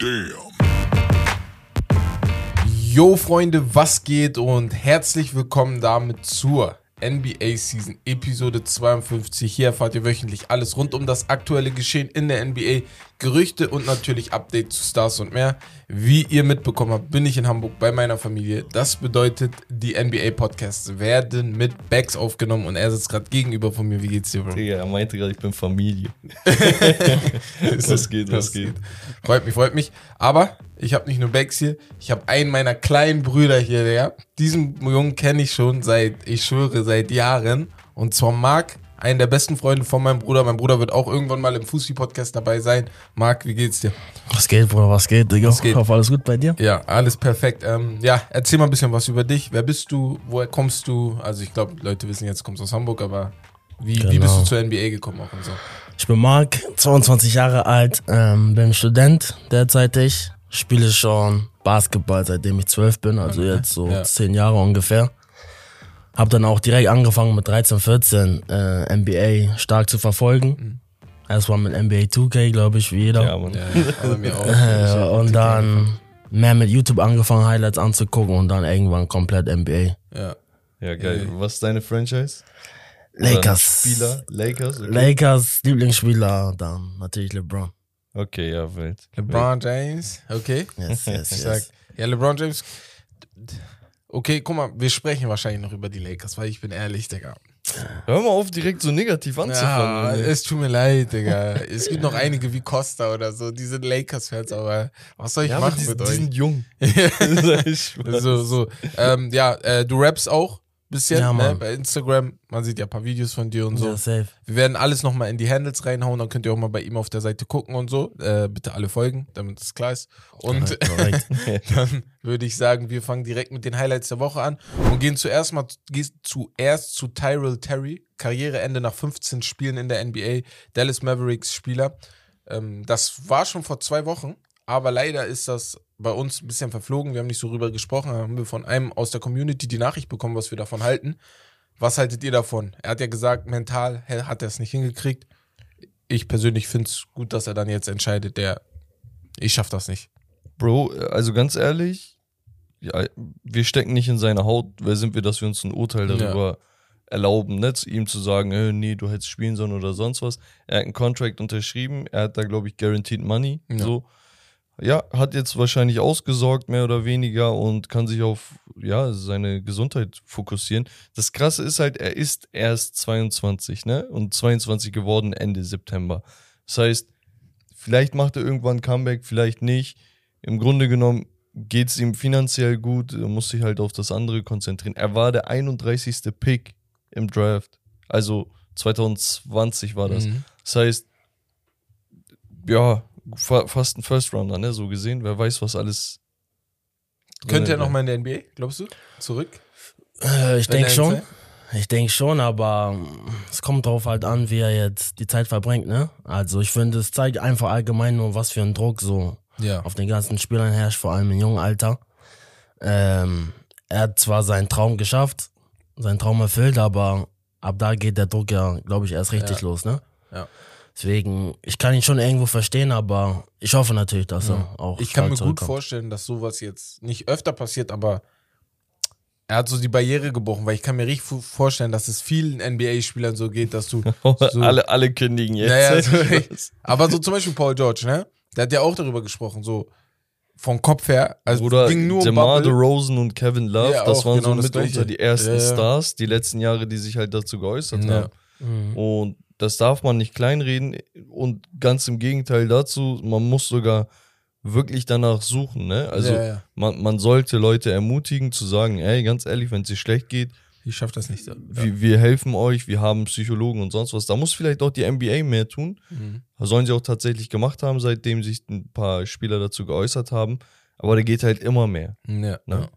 Damn. Yo Freunde, was geht und herzlich willkommen damit zur NBA Season Episode 52. Hier erfahrt ihr wöchentlich alles rund um das aktuelle Geschehen in der NBA, Gerüchte und natürlich Updates zu Stars und mehr. Wie ihr mitbekommen habt, bin ich in Hamburg bei meiner Familie. Das bedeutet, die NBA Podcasts werden mit Bags aufgenommen und er sitzt gerade gegenüber von mir. Wie geht's dir, Bro? Digga, er meinte gerade, ich bin Familie. was geht, was geht? Freut mich, freut mich. Aber ich habe nicht nur Bags hier, ich habe einen meiner kleinen Brüder hier, der. Diesen Jungen kenne ich schon seit, ich schwöre, seit Jahren. Und zwar Marc, einen der besten Freunde von meinem Bruder. Mein Bruder wird auch irgendwann mal im Fußball-Podcast dabei sein. Marc, wie geht's dir? Was geht, Bruder, was geht, Digga? Was geht? Ich hoffe, alles gut bei dir? Ja, alles perfekt. Ähm, ja, erzähl mal ein bisschen was über dich. Wer bist du? Woher kommst du? Also ich glaube, Leute wissen jetzt, du kommst aus Hamburg, aber wie, wie Genau. bist du zur NBA gekommen auch und so? Ich bin Marc, 22 Jahre alt, ähm, bin Student derzeitig, spiele schon Basketball, seitdem ich 12 bin, also jetzt so Ja. 10 Jahre ungefähr. Hab dann auch direkt angefangen mit 13, 14 äh, NBA stark zu verfolgen. Erstmal mit NBA 2K, glaube ich, wie jeder. Ja, Mann. Ja, aber mir auch. Äh, und dann mehr mit YouTube angefangen, Highlights anzugucken und dann irgendwann komplett NBA. Ja. Ja, geil. Was ist deine Franchise? Lakers. Spieler? Lakers? Okay. Lakers, Lieblingsspieler, dann natürlich LeBron. Okay, ja, wild. LeBron James, okay. Yes, yes, Ich sag, yes. ja, LeBron James. Okay, guck mal, wir sprechen wahrscheinlich noch über die Lakers, weil ich bin ehrlich, Digga. Hör mal auf, direkt so negativ Ja, anzufangen. es tut mir leid, Digga. Es gibt noch einige wie Costa oder so, die sind Lakers-Fans, aber was soll ich ja, machen die, mit die euch? sind jung. so, so. Ähm, ja, äh, du rappst auch bisschen Ja, ne, bei Instagram. Man sieht ja ein paar Videos von dir und so. Ja, safe. Wir werden alles nochmal in die Handles reinhauen, dann könnt ihr auch mal bei ihm auf der Seite gucken und so. Äh, bitte alle folgen, damit es klar ist. Und dann würde ich sagen, wir fangen direkt mit den Highlights der Woche an und gehen zuerst mal gehen zuerst zu Tyrell Terry, Karriereende nach 15 Spielen in der NBA, Dallas Mavericks Spieler. Ähm, das war schon vor zwei Wochen, aber leider ist das bei uns ein bisschen verflogen. Wir haben nicht so rüber gesprochen, haben wir von einem aus der Community die Nachricht bekommen, was wir davon halten. Was haltet ihr davon? Er hat ja gesagt, mental hat er es nicht hingekriegt. Ich persönlich finde es gut, dass er dann jetzt entscheidet, der ich schaff das nicht. Bro, also ganz ehrlich, ja, wir stecken nicht in seiner Haut. Wer sind wir, dass wir uns ein Urteil darüber erlauben, ne? zu ihm zu sagen, äh, nee, du hättest spielen sollen oder sonst was. Er hat einen Contract unterschrieben, er hat da, glaube ich, guaranteed money. Ja. So. Ja, hat jetzt wahrscheinlich ausgesorgt, mehr oder weniger, und kann sich auf ja, seine Gesundheit fokussieren. Das Krasse ist halt, er ist erst 22, ne? Und 22 geworden Ende September. Das heißt, vielleicht macht er irgendwann ein Comeback, vielleicht nicht. Im Grunde genommen geht es ihm finanziell gut, er muss sich halt auf das andere konzentrieren. Er war der 31. Pick im Draft. Also 2020 war das. Mhm. Das heißt, ja, fast ein First Rounder, ne? So gesehen. Wer weiß, was alles. Könnte er nochmal in der NBA, glaubst du? Zurück? Äh, ich denke schon. Ich denke schon, aber es kommt drauf halt an, wie er jetzt die Zeit verbringt, ne? Also ich finde, es zeigt einfach allgemein nur, was für ein Druck so Ja. auf den ganzen Spielern herrscht, vor allem im jungen Alter. Ähm, er hat zwar seinen Traum geschafft, seinen Traum erfüllt, aber ab da geht der Druck ja, glaube ich, erst richtig Ja. los, ne? Ja. Deswegen, ich kann ihn schon irgendwo verstehen, aber ich hoffe natürlich, dass er auch Ich kann mir gut vorstellen, dass sowas jetzt nicht öfter passiert, aber er hat so die Barriere gebrochen, weil ich kann mir richtig vorstellen, dass es vielen NBA-Spielern so geht, dass du so, alle, alle kündigen jetzt. Naja, so, aber so zum Beispiel Paul George, ne? Der hat ja auch darüber gesprochen, so vom Kopf her. Also Bruder, ging nur um DeMar Bubble. DeRozan und Kevin Love, Ja, das waren genau so das mitunter Gleiche. die ersten Ja, ja. Stars, die letzten Jahre, die sich halt dazu geäußert Ja. haben. Mhm. Und das darf man nicht kleinreden. Und ganz im Gegenteil dazu, man muss sogar wirklich danach suchen. Ne? Also Ja, ja. Man, man sollte Leute ermutigen zu sagen, ey, ganz ehrlich, wenn es dir schlecht geht, Ich schaff das nicht. Ja. wir, wir helfen euch, wir haben Psychologen und sonst was. Da muss vielleicht auch die NBA mehr tun. Mhm. Sollen sie auch tatsächlich gemacht haben, seitdem sich ein paar Spieler dazu geäußert haben. Aber da geht halt immer mehr. Ja, Ne? ja.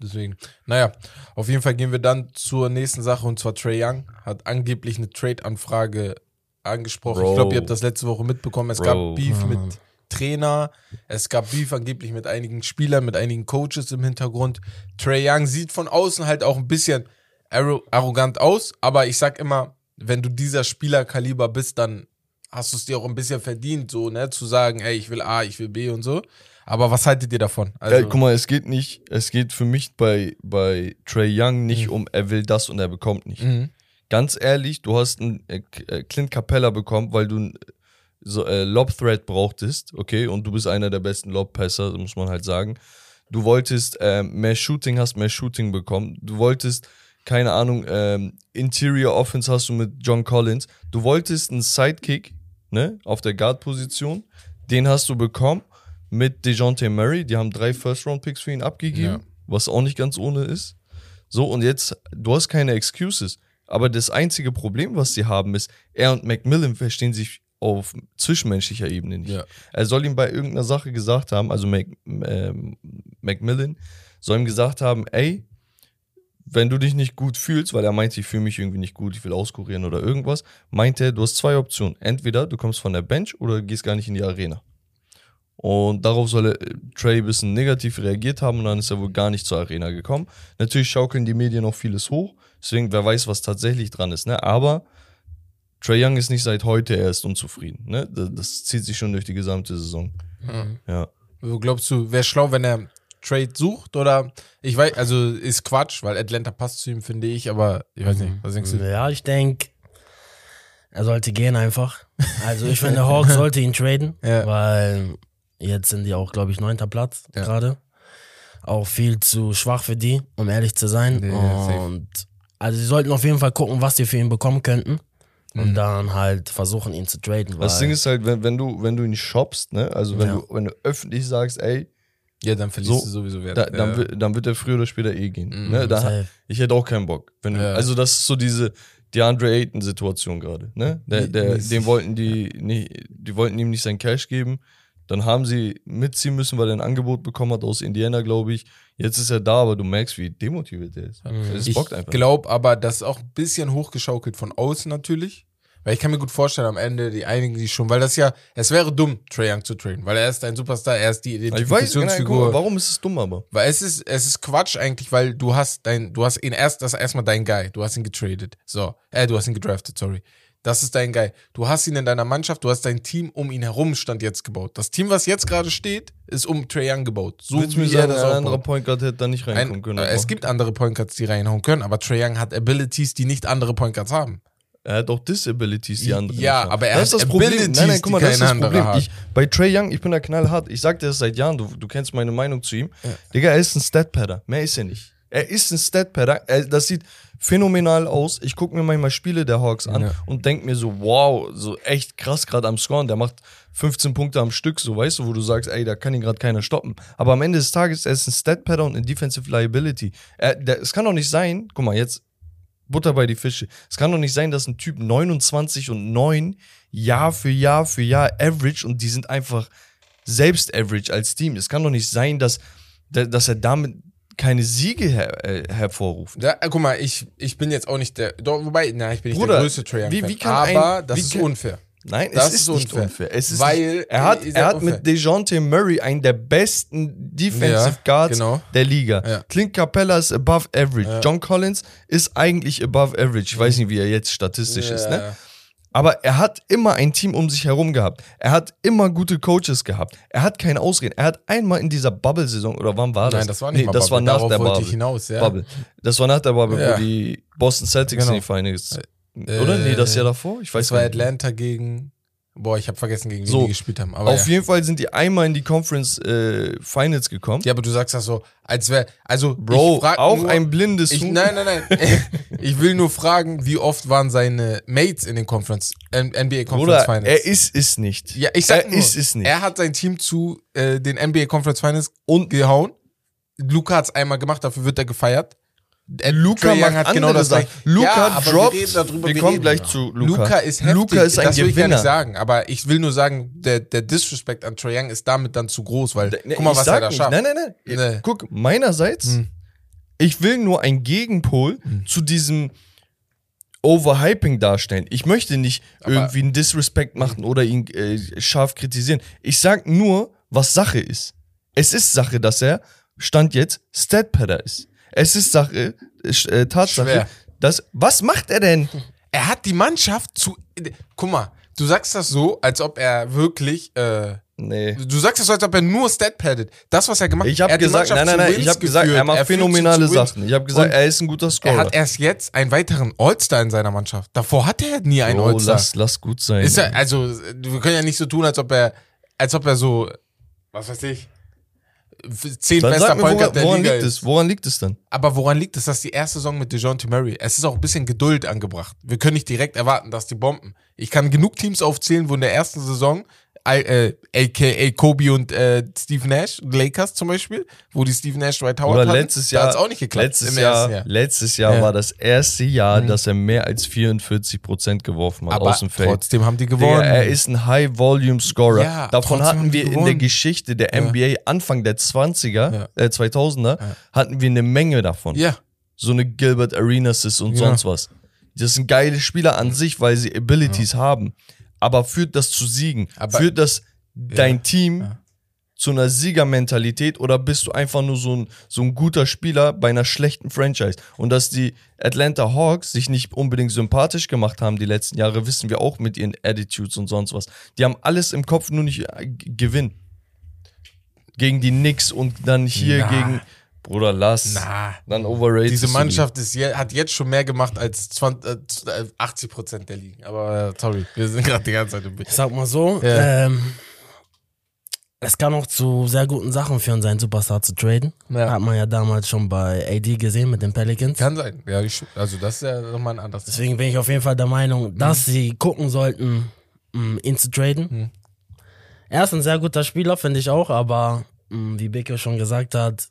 Deswegen. Naja, auf jeden Fall gehen wir dann zur nächsten Sache und zwar Trey Young hat angeblich eine Trade-Anfrage angesprochen. Bro. Ich glaube, ihr habt das letzte Woche mitbekommen. Es Bro. gab Beef mit Mann. Trainer, es gab Beef angeblich mit einigen Spielern, mit einigen Coaches im Hintergrund. Trey Young sieht von außen halt auch ein bisschen arro arrogant aus, aber ich sag immer, wenn du dieser Spielerkaliber bist, dann hast du es dir auch ein bisschen verdient, so, ne, zu sagen, ey, ich will A, ich will B und so. Aber was haltet ihr davon? Also, ja, guck mal, es geht nicht, es geht für mich bei, bei Trey Young nicht Mhm. um, er will das und er bekommt nicht. Mhm. Ganz ehrlich, du hast einen äh, äh, Clint Capella bekommen, weil du einen so, äh, Lob-Thread brauchtest, okay, und du bist einer der besten Lob-Passer, muss man halt sagen. Du wolltest äh, mehr Shooting, hast mehr Shooting bekommen. Du wolltest, keine Ahnung, ähm, Interior Offense hast du mit John Collins. Du wolltest einen Sidekick, ne, auf der Guard-Position. Den hast du bekommen mit DeJounte Murray. Die haben drei First-Round-Picks für ihn abgegeben, Ja. was auch nicht ganz ohne ist. So, und jetzt, du hast keine Excuses. Aber das einzige Problem, was sie haben, ist, er und Macmillan verstehen sich auf zwischenmenschlicher Ebene nicht. Ja. Er soll ihm bei irgendeiner Sache gesagt haben, also Mac, ähm, Macmillan soll ihm gesagt haben, ey, wenn du dich nicht gut fühlst, weil er meinte, ich fühle mich irgendwie nicht gut, ich will auskurieren oder irgendwas, meint er, du hast zwei Optionen. Entweder du kommst von der Bench oder gehst gar nicht in die Arena. Und darauf soll er, äh, Trey ein bisschen negativ reagiert haben und dann ist er wohl gar nicht zur Arena gekommen. Natürlich schaukeln die Medien auch vieles hoch, deswegen wer weiß, was tatsächlich dran ist. Ne? Aber Trey Young ist nicht seit heute erst unzufrieden. Ne? Das, das zieht sich schon durch die gesamte Saison. Mhm. Ja. So, Glaubst du, wäre schlau, wenn er Trade sucht? Oder ich weiß, also ist Quatsch, weil Atlanta passt zu ihm, finde ich, aber ich weiß nicht, was denkst du? Ja, ich denke, er sollte gehen einfach. Also ich finde, Hawks sollte ihn traden, Ja. weil jetzt sind die auch, glaube ich, neunter Platz Ja. gerade. Auch viel zu schwach für die, um ehrlich zu sein. Safe. und also sie sollten auf jeden Fall gucken, was sie für ihn bekommen könnten. Mhm. Und dann halt versuchen, ihn zu traden. Das Ding ist halt, wenn, wenn du, wenn du ihn shoppst, ne, also wenn Ja. du, wenn du öffentlich sagst, ey, Ja, dann verlierst So, du sowieso Wert. da, dann, ja. wird, dann wird er früher oder später eh gehen. Mhm, ne? da, ich hätte auch keinen Bock. Wenn du, Ja. Also das ist so diese DeAndre Ayton-Situation gerade. Ne? Der, der, dem wollten die, nicht, die wollten ihm nicht sein Cash geben. Dann haben sie mitziehen müssen, weil er ein Angebot bekommen hat aus Indiana, glaube ich. Jetzt ist er da, aber du merkst, wie demotiviert er ist. Es Ich bockt einfach. glaube aber, das ist auch ein bisschen hochgeschaukelt von außen natürlich. Weil ich kann mir gut vorstellen, am Ende, die einigen sich schon, weil das ja, es wäre dumm, Trae Young zu traden, weil er ist ein Superstar, er ist die Ich genau, Identifikationsfigur. mal, warum ist es dumm aber? Weil es ist, es ist Quatsch eigentlich, weil du hast dein, du hast ihn erst, das ist erstmal dein Guy. Du hast ihn getradet. So. Äh, du hast ihn gedraftet, sorry. Das ist dein Guy. Du hast ihn in deiner Mannschaft, du hast dein Team um ihn herum stand jetzt gebaut. Das Team, was jetzt gerade steht, ist um Trae Young gebaut. So Willst du mir wie er sagen, das ein anderer Point Guard hätte da nicht reinkommen Ein, können? äh, es gibt andere Point Guards, die reinhauen können, aber Trae Young hat Abilities, die nicht andere Point Guards haben. Er hat auch Disabilities, die anderen. Ja, aber er das hat ist das Problem. Abilities, Nein, nein, guck mal, die das ist das kein anderer Problem. hat. Ich, bei Trey Young, ich bin da knallhart. Ich sag dir das seit Jahren, du, du kennst meine Meinung zu ihm. Digga, er ist ein Stat-Padder. Mehr ist er nicht. Er ist ein Stat-Padder. Er- Das sieht phänomenal aus. Ich gucke mir manchmal Spiele der Hawks an Ja. und denk mir so, wow, so echt krass gerade am Scoren. Der macht 15 Punkte am Stück, so weißt du, wo du sagst, ey, da kann ihn gerade keiner stoppen. Aber am Ende des Tages, er ist ein Stat-Padder und eine Defensive Liability. Er, der, es kann doch nicht sein, guck mal, jetzt Butter bei die Fische. Es kann doch nicht sein, dass ein Typ 29 und 9 Jahr für Jahr für Jahr average und die sind einfach selbst average als Team. Es kann doch nicht sein, dass, dass er damit keine Siege her, äh, hervorruft. Ja, äh, guck mal, ich, ich bin jetzt auch nicht der, doch, wobei, na, ich bin nicht Bruder, der größte Trae wie- wie kann aber ein- das ist kann- unfair. Nein, Das es ist, ist nicht unfair. unfair. Es ist Weil, nicht, er hat, er hat unfair. mit DeJounte Murray einen der besten Defensive Ja, Guards genau. der Liga. Ja. Clint Capella ist above average. Ja. John Collins ist eigentlich above average. Ich weiß nicht, wie er jetzt statistisch ist. Ne? Aber er hat immer ein Team um sich herum gehabt. Er hat immer gute Coaches gehabt. Er hat keine Ausreden. Er hat einmal in dieser Bubble-Saison, oder wann war das? Nein, das war nicht mal das Bubble. war nach Darauf der Bubble. hinaus, ja. Bubble. Das war nach der Bubble, Ja. wo die Boston Celtics Genau. in die Finals. Oder? Nee, das Jahr davor? Ich weiß Das war nicht. Atlanta gegen, boah, ich habe vergessen, gegen wen So, die gespielt haben. Aber Auf ja. jeden Fall sind die einmal in die Conference äh, Finals gekommen. ja, aber du sagst das so, als wäre, also, Bro, auch nur, ein blindes ich. Nein, nein, nein. ich will nur fragen, wie oft waren seine Mates in den Conference, NBA Conference Bruder, Finals? er ist es nicht. ja, ich sag er nur, ist es nicht. Er hat sein Team zu äh, den NBA Conference Finals Und gehauen. Luca hat's einmal gemacht, dafür wird er gefeiert. Äh, Luca Young macht hat genau das gleiche. Luca ja, aber droppt. Wir, darüber, wir wir kommen gleich darüber. zu Luca. Luca ist heftig. Luca ist ein das will ich gar Gewinner. nicht sagen, aber ich will nur sagen, der, der Disrespect an Trae Young ist damit dann zu groß, weil Ne, guck mal, was er da schafft. Nein, nein, nein. Nee. Guck, meinerseits, Hm. ich will nur ein Gegenpol zu diesem Overhyping darstellen. Ich möchte nicht Aber- irgendwie einen Disrespect machen oder ihn äh, scharf kritisieren. Ich sag nur, was Sache ist. Es ist Sache, dass er Stand jetzt Statpadder ist. Es ist Sache, äh, Tatsache, Schwer. dass. Was macht er denn? Er hat die Mannschaft zu, guck mal, du sagst das so, als ob er wirklich, äh, Nee. du sagst das so, als ob er nur Stat-paddet. Das, was er gemacht Ich er habe hat gesagt, nein, nein, nein, ich habe gesagt, er macht sie phänomenale. Sachen. Ich habe gesagt, er ist ein guter Er Scorer. hat erst jetzt einen weiteren All-Star in seiner Mannschaft. Davor hatte er nie einen All-Star. lass, lass gut sein. Ist er, also, wir können ja nicht so tun, als ob er, als ob er so, was weiß ich, zehn Dann bester Point woran, Guard der woran Liga liegt ist. es? Woran liegt es dann? Aber woran liegt es, dass die erste Saison mit DeJounte Murray, es ist auch ein bisschen Geduld angebracht. Wir können nicht direkt erwarten, dass die bomben. Ich kann genug Teams aufzählen, wo in der ersten Saison, äh, aka Kobe und äh, Steve Nash, Lakers zum Beispiel, wo die Steve Nash Dwight Howard Oder hatten, letztes da Jahr, hat's auch nicht geklappt. letztes Jahr, Jahr. letztes Jahr Ja. war das erste Jahr, Mhm. dass er mehr als 44 Prozent geworfen hat Aber aus dem Feld. trotzdem haben die gewonnen. er ist ein High-Volume-Scorer. Ja, Davon hatten wir in der. Geschichte der NBA Anfang der 20er, Ja. äh, 2000er, Ja. hatten wir eine Menge davon. ja, So eine Gilbert Arenas und Ja. sonst was. Das sind geile Spieler an sich, weil sie Abilities haben. Aber führt das zu Siegen? Aber- führt das dein Team Ja. zu einer Siegermentalität oder bist du einfach nur so ein, so ein guter Spieler bei einer schlechten Franchise? Und dass die Atlanta Hawks sich nicht unbedingt sympathisch gemacht haben die letzten Jahre, wissen wir auch mit ihren Attitudes und sonst was. Die haben alles im Kopf, nur nicht äh, g- Gewinn. Gegen die Knicks und dann hier Na. gegen. Bruder, lass. na. Dann overrated. Diese Mannschaft ist je, hat jetzt schon mehr gemacht als 20, äh, 80 Prozent der Ligen. Aber äh, sorry, wir sind gerade die ganze Zeit im Bild. Ich sag mal so, Ja. ähm, es kann auch zu sehr guten Sachen führen, seinen Superstar zu traden. Ja. Hat man ja damals schon bei AD gesehen mit den Pelicans. Kann sein. Ja, ich, also das ist ja nochmal ein anderes. Deswegen bin ich auf jeden Fall der Meinung, dass Mhm. sie gucken sollten, mh, ihn zu traden. Mhm. Er ist ein sehr guter Spieler, finde ich auch, aber mh, wie Beke schon gesagt hat,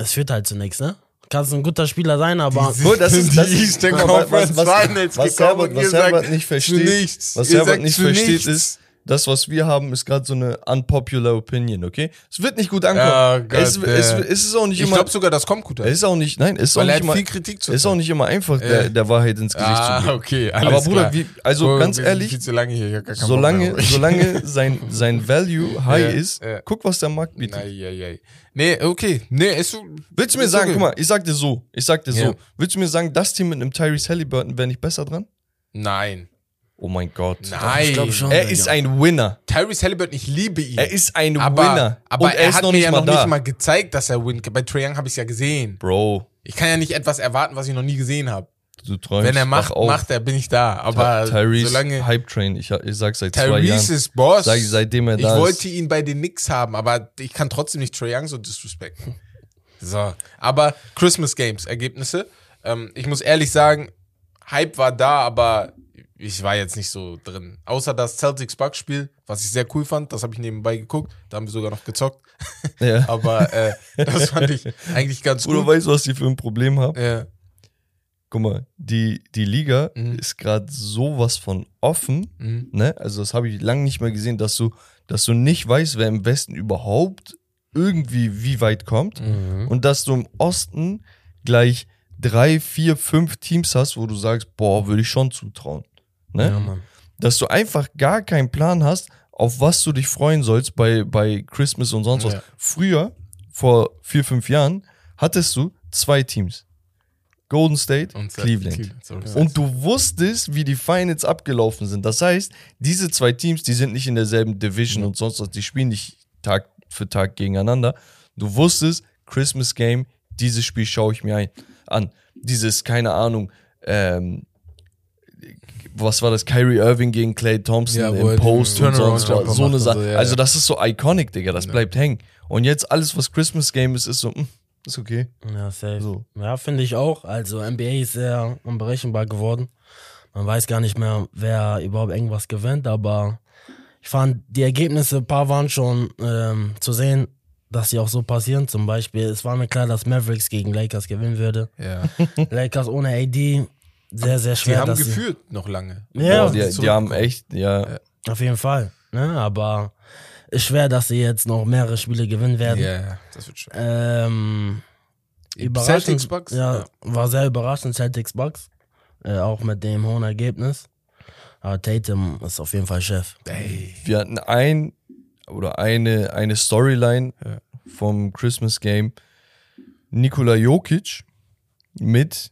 es führt halt zu nichts, ne? Kannst ein guter Spieler sein, aber Bro, das ist, das Die ist was, was, Finals was, Herbert, was Herbert nicht versteht, nichts. was Herbert nicht versteht, nichts. ist, das, was wir haben, ist gerade so eine unpopular Opinion, okay? Es wird nicht gut ankommen. Ja, es, es, es ist auch nicht Ich immer, glaube sogar, das kommt gut an. es ist auch nicht, nein, es ist auch nicht immer, zu ist auch nicht immer einfach, der, der Wahrheit ins Gesicht zu Ah, geben. okay, alles Aber Bruder, wie, also Bro, ganz ehrlich, Viel zu lange hier. Solange, solange sein, sein Value high Ja, ist, ja. guck, was der Markt bietet. Nein, ja, ja. Nee, okay. Nee, ist so. Willst du mir sagen, okay. guck mal, ich sag dir so, ich sag dir so, willst du mir sagen, das Team mit einem Tyrese Halliburton wäre nicht besser dran? Nein. Oh mein Gott. Nein. ich schon. Er ist ein Winner. Tyrese Halliburton, ich liebe ihn. Er ist ein aber, Winner. Aber Und er, er ist hat noch mir nicht ja mal noch da. nicht mal gezeigt, dass er win. Bei Trae Young habe ich es ja gesehen. Bro, Ich kann ja nicht etwas erwarten, was ich noch nie gesehen habe. du träumst. Wenn er macht, auf. macht er, bin ich da. Aber Ty- Tyrese solange Hype Train, ich, ich sag seit zwei Jahren. Tyrese ist Boss. Sag, seitdem er ich da wollte ist. ihn bei den Knicks haben, aber ich kann trotzdem nicht Trae Young so disrespekten. So, aber Christmas Games Ergebnisse. Ähm, ich muss ehrlich sagen, Hype war da, aber ich war jetzt nicht so drin. Außer das Celtics Bucks Spiel, was ich sehr cool fand, das habe ich nebenbei geguckt. Da haben wir sogar noch gezockt. Ja. Aber äh, das fand ich eigentlich ganz Bruder, gut. weißt du, was die für ein Problem haben? Ja, Guck mal, die, die Liga Mhm. ist gerade sowas von offen, mhm. ne? Also das habe ich lange nicht mehr gesehen, dass du, dass du nicht weißt, wer im Westen überhaupt irgendwie wie weit kommt. Mhm. Und dass du im Osten gleich drei, vier, fünf Teams hast, wo du sagst, boah, würde ich schon zutrauen. Ne? Ja, Mann. dass du einfach gar keinen Plan hast, auf was du dich freuen sollst bei, bei Christmas und sonst was. Ja. Früher, vor vier, fünf Jahren, hattest du zwei Teams. Golden State, Und Cleveland. sorry. Und du wusstest, wie die Finals abgelaufen sind. Das heißt, diese zwei Teams, die sind nicht in derselben Division und sonst was, die spielen nicht Tag für Tag gegeneinander. Du wusstest, Christmas Game, dieses Spiel schaue ich mir ein, an. Dieses, keine Ahnung, ähm, was war das? Kyrie Irving gegen Clay Thompson Ja, im Post und Turnaround sonst was. So eine Sache. so, ja, also, das ist so iconic, Digga. Das Ja. bleibt hängen. Und jetzt alles, was Christmas Game ist, ist so, mm, ist okay. Ja, safe. So. Ja, finde ich auch. Also NBA ist sehr unberechenbar geworden. Man weiß gar nicht mehr, wer überhaupt irgendwas gewinnt, aber ich fand die Ergebnisse, ein paar waren schon ähm, zu sehen, dass sie auch so passieren. Zum Beispiel, es war mir klar, dass Mavericks gegen Lakers gewinnen würde. Ja. Lakers ohne AD, sehr, sehr Die schwer. haben dass geführt noch lange. Ja, Boah, die, die haben echt, ja. Sie, auf jeden Fall. Ne? Aber ist schwer, dass sie jetzt noch mehrere Spiele gewinnen werden. Ja, ja, das wird schön. Ähm, überraschend, Celtics Bucks? Ja, war sehr überraschend, Celtics Bucks. Äh, auch mit dem hohen Ergebnis. Aber Tatum ist auf jeden Fall Chef. Ey. wir hatten ein oder eine, eine Storyline Ja. vom Christmas Game. Nikola Jokic mit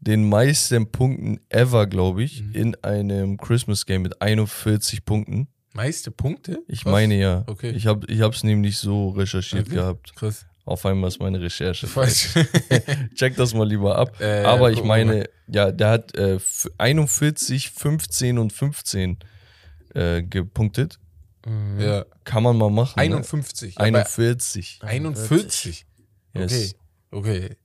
den meisten Punkten ever, glaube ich, Mhm. in einem Christmas Game mit 41 Punkten. Meiste Punkte? Ich Was? meine ja. Okay. Ich habe es nämlich so recherchiert Okay. gehabt. Krass. Auf einmal ist meine Recherche. Falsch. Check das mal lieber ab. Äh, Aber ich meine, ja, der hat äh, f- 41, 15 und 15 äh, gepunktet. Mhm. ja. Kann man mal machen. 51. Ne? Ja, bei 41. 41. Yes. Okay. Okay.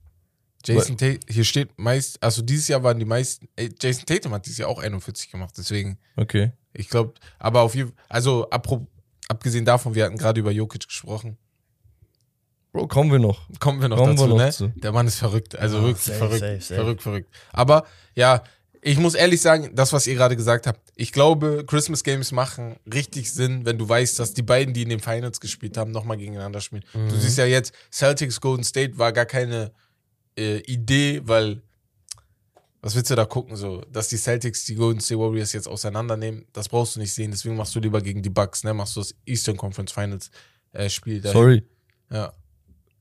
Jason Tate, hier steht meist, also dieses Jahr waren die meisten, ey, Jason Tatum hat dieses Jahr auch 41 gemacht, deswegen, Okay. ich glaube, aber auf jeden also apro, abgesehen davon, wir hatten gerade über Jokic gesprochen, Bro, kommen wir noch. kommen wir noch Kommen dazu, wir noch ne? zu. Der Mann ist verrückt, also Ja, wirklich safe, verrückt, safe, safe. verrückt, verrückt. Aber ja, ich muss ehrlich sagen, das, was ihr gerade gesagt habt, ich glaube, Christmas Games machen richtig Sinn, wenn du weißt, dass die beiden, die in den Finals gespielt haben, nochmal gegeneinander spielen. Du siehst ja jetzt, Celtics Golden State war gar keine äh, Idee, weil was willst du da gucken, so, dass die Celtics die Golden State Warriors jetzt auseinandernehmen, das brauchst du nicht sehen, deswegen machst du lieber gegen die Bucks, ne, machst du das Eastern Conference Finals äh, Spiel dahin. Sorry. Ja.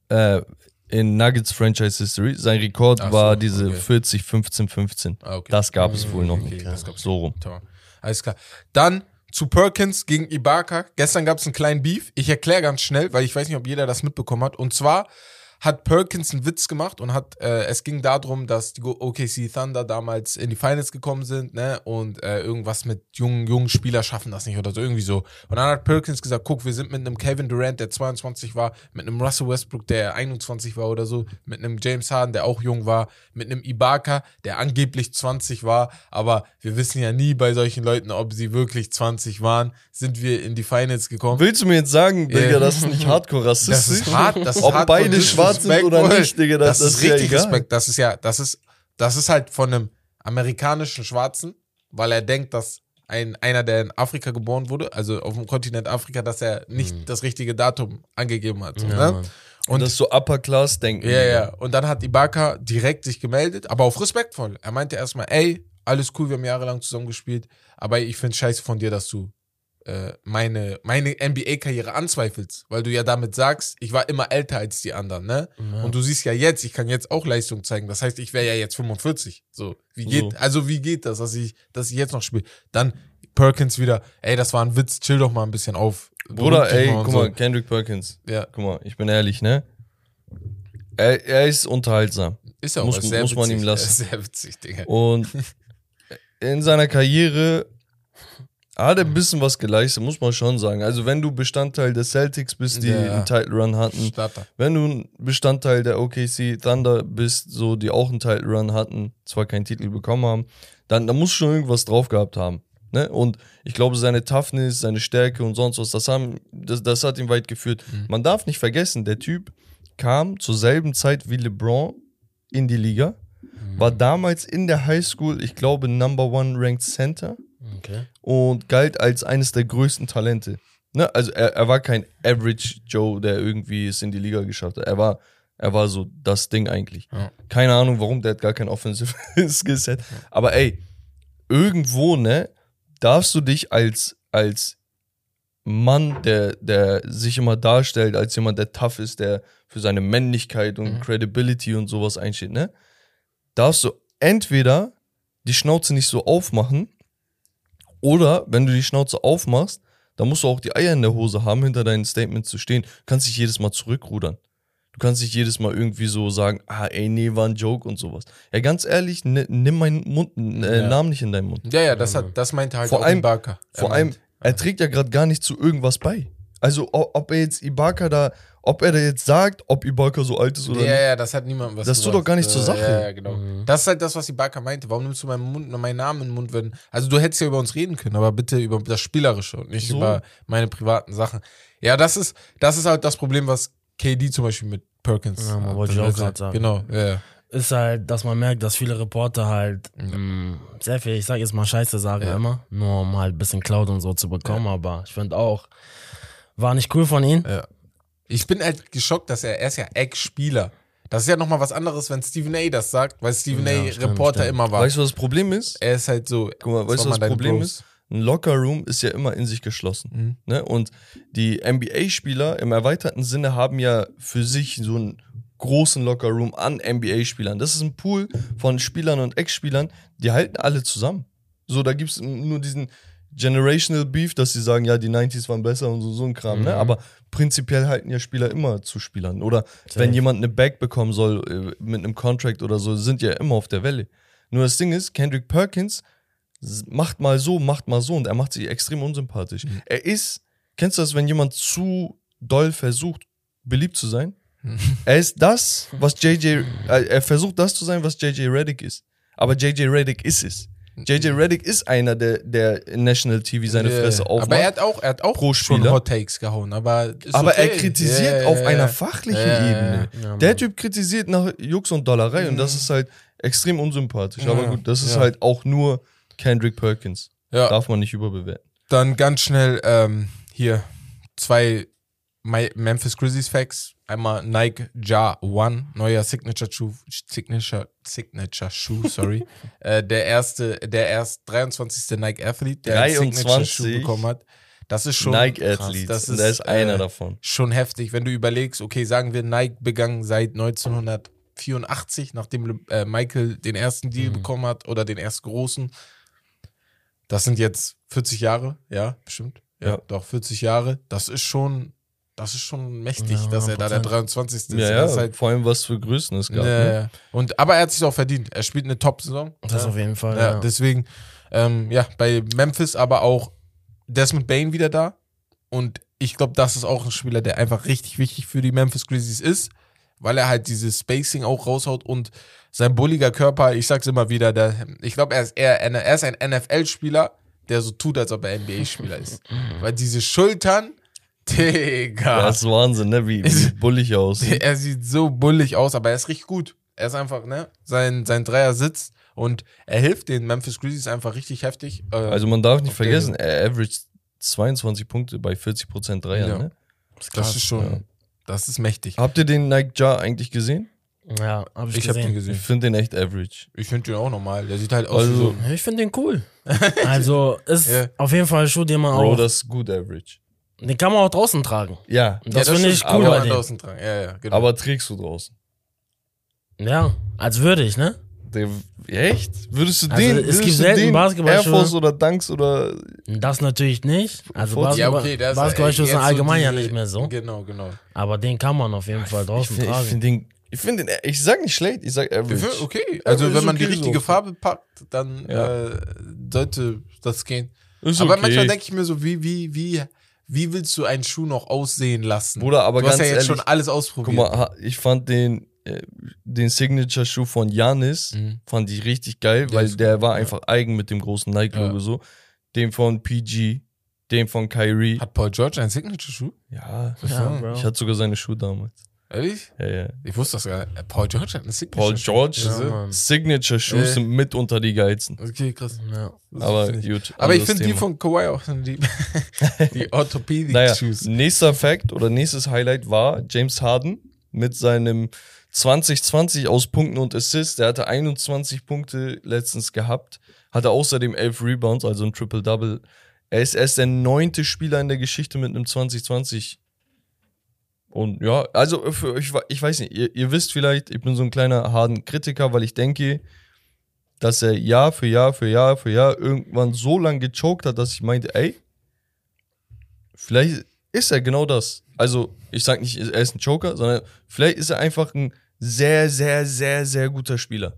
Äh, in Nuggets Franchise History, sein Rekord so, war diese okay. 40, 15, 15. Ah, okay. Das gab es wohl noch Okay, nicht. das gab's So rum. Tamam. Alles klar. Dann zu Perkins gegen Ibaka. Gestern gab es einen kleinen Beef. Ich erkläre ganz schnell, weil ich weiß nicht, ob jeder das mitbekommen hat. Und zwar hat Perkins einen Witz gemacht und hat, äh, es ging darum, dass die OKC Thunder damals in die Finals gekommen sind, ne, und äh, irgendwas mit jungen, jungen Spieler schaffen das nicht oder so, irgendwie so. Und dann hat Perkins gesagt, guck, wir sind mit einem Kevin Durant, der 22 war, mit einem Russell Westbrook, der 21 war oder so, mit einem James Harden, der auch jung war, mit einem Ibaka, der angeblich 20 war, aber wir wissen ja nie bei solchen Leuten, ob sie wirklich 20 waren, sind wir in die Finals gekommen. Willst du mir jetzt sagen, Digga, Ja. das ist nicht hardcore Das rassistisch? ist hart, das ist Ob beide und schwarz sind oder nicht, Digga, das, Das, ist ja richtig egal. Respekt. Das ist ja, das ist, das ist halt von einem amerikanischen Schwarzen, weil er denkt, dass ein, einer, der in Afrika geboren wurde, also auf dem Kontinent Afrika, dass er nicht das richtige Datum angegeben hat. So, Ja, ne? Und das ist so Upper Class denken. Ja, ja. Und dann hat Ibaka direkt sich gemeldet, aber auf respektvoll. Er meinte erstmal, ey, alles cool, wir haben jahrelang zusammen gespielt, aber ich finde scheiße von dir, dass du meine, meine NBA-Karriere anzweifelst, weil du ja damit sagst, ich war immer älter als die anderen, ne? Ja. Und du siehst ja jetzt, ich kann jetzt auch Leistung zeigen. Das heißt, ich wäre ja jetzt 45. So, wie geht, So. also wie geht das, dass ich, dass ich jetzt noch spiele? Dann Perkins wieder, ey, das war ein Witz, chill doch mal ein bisschen auf. Bruder, ey, mal guck so. mal, Kendrick Perkins. Ja, Guck mal, ich bin ehrlich, ne? Er, er ist unterhaltsam. ist ja auch Muss- sehr muss man witzig. ihm lassen. Ist sehr witzig, Digga. Und in seiner Karriere hat er ein bisschen was geleistet, muss man schon sagen. Also, wenn du Bestandteil der Celtics bist, die Ja, einen Title Run hatten, Starter. wenn du ein Bestandteil der OKC Thunder bist, so die auch einen Title Run hatten, zwar keinen Titel bekommen haben, dann, musst du schon irgendwas drauf gehabt haben. Ne? Und ich glaube, seine Toughness, seine Stärke und sonst was, das, haben, das, das hat ihn weit geführt. Mhm. Man darf nicht vergessen, der Typ kam zur selben Zeit wie LeBron in die Liga, Mhm. war damals in der Highschool, ich glaube, Number One Ranked Center Okay. und galt als eines der größten Talente. Ne? Also er, er war kein Average Joe, der irgendwie es in die Liga geschafft hat. Er war, er war so das Ding eigentlich. Ja. Keine Ahnung, warum, der hat gar kein Offensive Skillset. Aber ey, irgendwo, ne, darfst du dich als, als Mann, der, der sich immer darstellt, als jemand, der tough ist, der für seine Männlichkeit und Mhm. Credibility und sowas einsteht, ne? Darfst du entweder die Schnauze nicht so aufmachen oder wenn du die Schnauze aufmachst, dann musst du auch die Eier in der Hose haben, hinter deinen Statements zu stehen. Du kannst dich jedes Mal zurückrudern. Du kannst nicht jedes Mal irgendwie so sagen, ah, ey, nee, war ein Joke und sowas. Ja, ganz ehrlich, ni- nimm meinen Mund, äh, Ja. Namen nicht in deinen Mund. Ja, ja, das hat, das meinte halt Vor auch allem- Ibaka. Er Vor allem, er trägt ja gerade gar nicht zu irgendwas bei. Also, ob er jetzt Ibaka da, ob er da jetzt sagt, ob Ibaka so alt ist oder ja, nicht. ja, das hat niemandem was Das tut gesagt. doch gar nicht zur Sache. Ja, ja, genau. Mhm. Das ist halt das, was Ibaka meinte. Warum nimmst du meinen, Mund, meinen Namen in den Mund? Wenn, also du hättest ja über uns reden können, aber bitte über das Spielerische und nicht So. über meine privaten Sachen. Ja, das ist, das ist halt das Problem, was KD zum Beispiel mit Perkins Ja, man wollte ich auch grad sagen. Genau, ja, ja. Ist halt, dass man merkt, dass viele Reporter halt mh, sehr viel, ich sag jetzt mal Scheiße sagen Ja. immer, nur um halt ein bisschen Cloud und so zu bekommen, aber ich finde auch, war nicht cool von ihm. Ja. Ich bin halt geschockt, dass er, er ist ja Ex-Spieler. Das ist ja nochmal was anderes, wenn Stephen A. das sagt, weil Stephen Ja, A. stimmt, Reporter stimmt. immer war. Weißt du, was das Problem ist? er ist halt so. Guck mal, weißt du, was das Problem Bros. ist? Ein Lockerroom ist ja immer in sich geschlossen. Mhm. Ne? Und die NBA-Spieler im erweiterten Sinne haben ja für sich so einen großen Lockerroom an NBA-Spielern. Das ist ein Pool von Spielern und Ex-Spielern, die halten alle zusammen. So, da gibt es nur diesen Generational Beef, dass sie sagen, ja, die 90s waren besser und so, so ein Kram, ne? Aber prinzipiell halten ja Spieler immer zu Spielern. Oder wenn jemand eine Bag bekommen soll äh, mit einem Contract oder so, sind ja immer auf der Welle. Nur das Ding ist, Kendrick Perkins macht mal so, macht mal so und er macht sich extrem unsympathisch. Er ist, kennst du das, wenn jemand zu doll versucht, beliebt zu sein? er ist das, was JJ, äh, er versucht das zu sein, was JJ Reddick ist. Aber JJ Reddick ist es. JJ Reddick ist einer, der, der in National TV seine Ja, Fresse aufmacht. Aber er hat auch, er hat auch Pro schon. Hot Takes gehauen. Aber, Aber okay. er kritisiert Ja, auf ja, einer fachlichen Ebene. ja. Der. Typ kritisiert nach Jux und Dollerei und das ist halt extrem unsympathisch. Aber Ja, gut, das ist ja. halt auch nur Kendrick Perkins. Ja. Darf man nicht überbewerten. Dann ganz schnell ähm, hier zwei My Memphis Grizzlies Facts. Einmal Nike Ja One, neuer Signature Shoe, Signature, Signature Shoe, sorry. äh, der erste, der erst 23. Nike Athlete, der ein Signature Shoe 23. bekommen hat. Das ist schon Nike. Athletes. Das ist, der ist einer äh, davon. schon heftig, wenn du überlegst, okay, sagen wir, Nike begangen seit 1984, nachdem äh, Michael den ersten Deal Mhm. bekommen hat oder den ersten großen. Das sind jetzt 40 Jahre, ja, bestimmt. Ja, Ja. doch 40 Jahre. Das ist schon, das ist schon mächtig, Ja, dass er da der 100%. 23. ist. Ja, ja, halt, vor allem was für Größen es gab. ja, Ne? Und aber er hat sich auch verdient. Er spielt eine Top-Saison. Das auf jeden Fall. Deswegen, ähm, ja, bei Memphis aber auch Desmond Bain wieder da. Und ich glaube, das ist auch ein Spieler, der einfach richtig wichtig für die Memphis Grizzlies ist, weil er halt dieses Spacing auch raushaut und sein bulliger Körper, ich sag's immer wieder, der, ich glaube, er ist eher er ist ein NFL-Spieler, der so tut, als ob er NBA-Spieler ist. weil diese Schultern, Digga. Das ist Wahnsinn, ne? Wie, wie bullig aussieht. Er sieht so bullig aus, aber er ist richtig gut. Er ist einfach, ne? Sein, sein Dreier sitzt und er hilft den Memphis Grizzlies einfach richtig heftig. Äh, Also man darf nicht vergessen, er averaged 22 Punkte bei 40% Dreiern. Ja. Ne? das ist schon, ja. das ist mächtig. Habt ihr den Nike Jar eigentlich gesehen? ja habe ich, Ich habe den gesehen. Ich gesehen. finde den echt average. Ich finde den auch normal. Der sieht halt aus Also- wie so. Ich finde den cool. Also ist Ja. auf jeden Fall ein Schuh, den man Bro, auch, das ist gut average. Den kann man auch draußen tragen. Ja, Das Ja, finde ich cool Aber bei dem. draußen dran. Ja, ja, genau. aber trägst du draußen. Ja, als würde ich, ne? Der, echt? Würdest du Also, den, es gibt selten Basketballschuhe. Air Force oder Dunks oder Das natürlich nicht. Also Ja, Basketball, okay, das ist Basketballschuhe sind jetzt so allgemein ja nicht mehr so. Genau, genau. Aber den kann man auf jeden Fall ich draußen finde tragen. find den, ich finde den, ich sag nicht schlecht, ich sag Ich average. okay, also ist wenn man die okay richtige so. Farbe packt, dann Ja. äh, sollte das gehen. Ist Aber okay. manchmal denke ich mir so, wie, wie, wie, wie willst du einen Schuh noch aussehen lassen? Bruder, aber du hast ganz ja jetzt ehrlich, schon alles Guck ausprobiert. mal, ha- ich fand den, äh, den Signature-Schuh von Janis, Mhm. fand ich richtig geil, Der weil der gut, war ja. einfach eigen mit dem großen Nike-Logo Ja. so. Den von PG, den von Kyrie. Hat Paul George einen Signature-Schuh? Ja, Ja, ich hatte sogar seine Schuhe damals. Ehrlich? Ja, ja. Ich wusste das gar nicht. Äh, Paul George hat einen Signature-Schuh. Paul George, Ja, Mann. Signature-Schuhe Äh. sind mitunter die geilsten. Okay, krass. Ja. Aber gut. Aber ich finde die von Kawhi auch die, die Orthopädie Naja, Shoes. nächster Fact oder nächstes Highlight war James Harden mit seinem 2020 aus Punkten und Assists. Der hatte 21 Punkte letztens gehabt, hatte außerdem 11 Rebounds, also ein Triple-Double. Er ist erst der neunte Spieler in der Geschichte mit einem 2020. Und ja, also für euch, ich weiß nicht, ihr, ihr wisst vielleicht, ich bin so ein kleiner Harden-Kritiker, weil ich denke, dass er Jahr für Jahr für Jahr für Jahr irgendwann so lange gechoked hat, dass ich meinte, ey, vielleicht ist er genau das. Also, ich sag nicht, er ist ein Joker, sondern vielleicht ist er einfach ein sehr, sehr, sehr, sehr guter Spieler.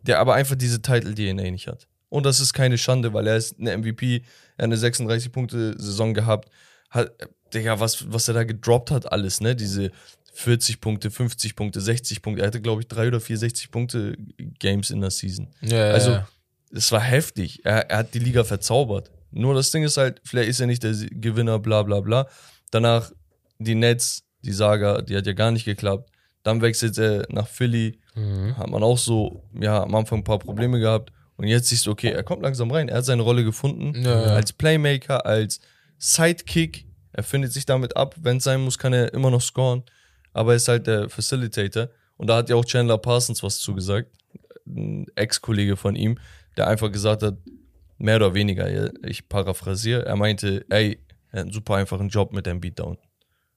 Der aber einfach diese Title-DNA nicht hat. Und das ist keine Schande, weil er ist eine MVP, er hat eine 36-Punkte-Saison gehabt. Hat, Digga, was, was er da gedroppt hat, alles, ne? Diese 40 Punkte, 50 Punkte, 60 Punkte. Er hatte, glaube ich, drei oder vier 60-Punkte-Games in der Season. Ja, Also, es war heftig. Er, er hat die Liga verzaubert. Nur das Ding ist halt, vielleicht ist er nicht der Gewinner, bla bla bla. Danach die Nets, die Saga, die hat ja gar nicht geklappt. Dann wechselt er nach Philly, Mhm. hat man auch so, ja, am Anfang ein paar Probleme gehabt. Und jetzt siehst du, okay, er kommt langsam rein. Er hat seine Rolle gefunden. Ja, ja. Als Playmaker, als Sidekick. Er findet sich damit ab. Wenn es sein muss, kann er immer noch scoren. Aber er ist halt der Facilitator. Und da hat ja auch Chandler Parsons was zugesagt. Ein Ex-Kollege von ihm, der einfach gesagt hat, mehr oder weniger, ich paraphrasiere, er meinte, ey, er hat einen super einfachen Job mit dem Beatdown.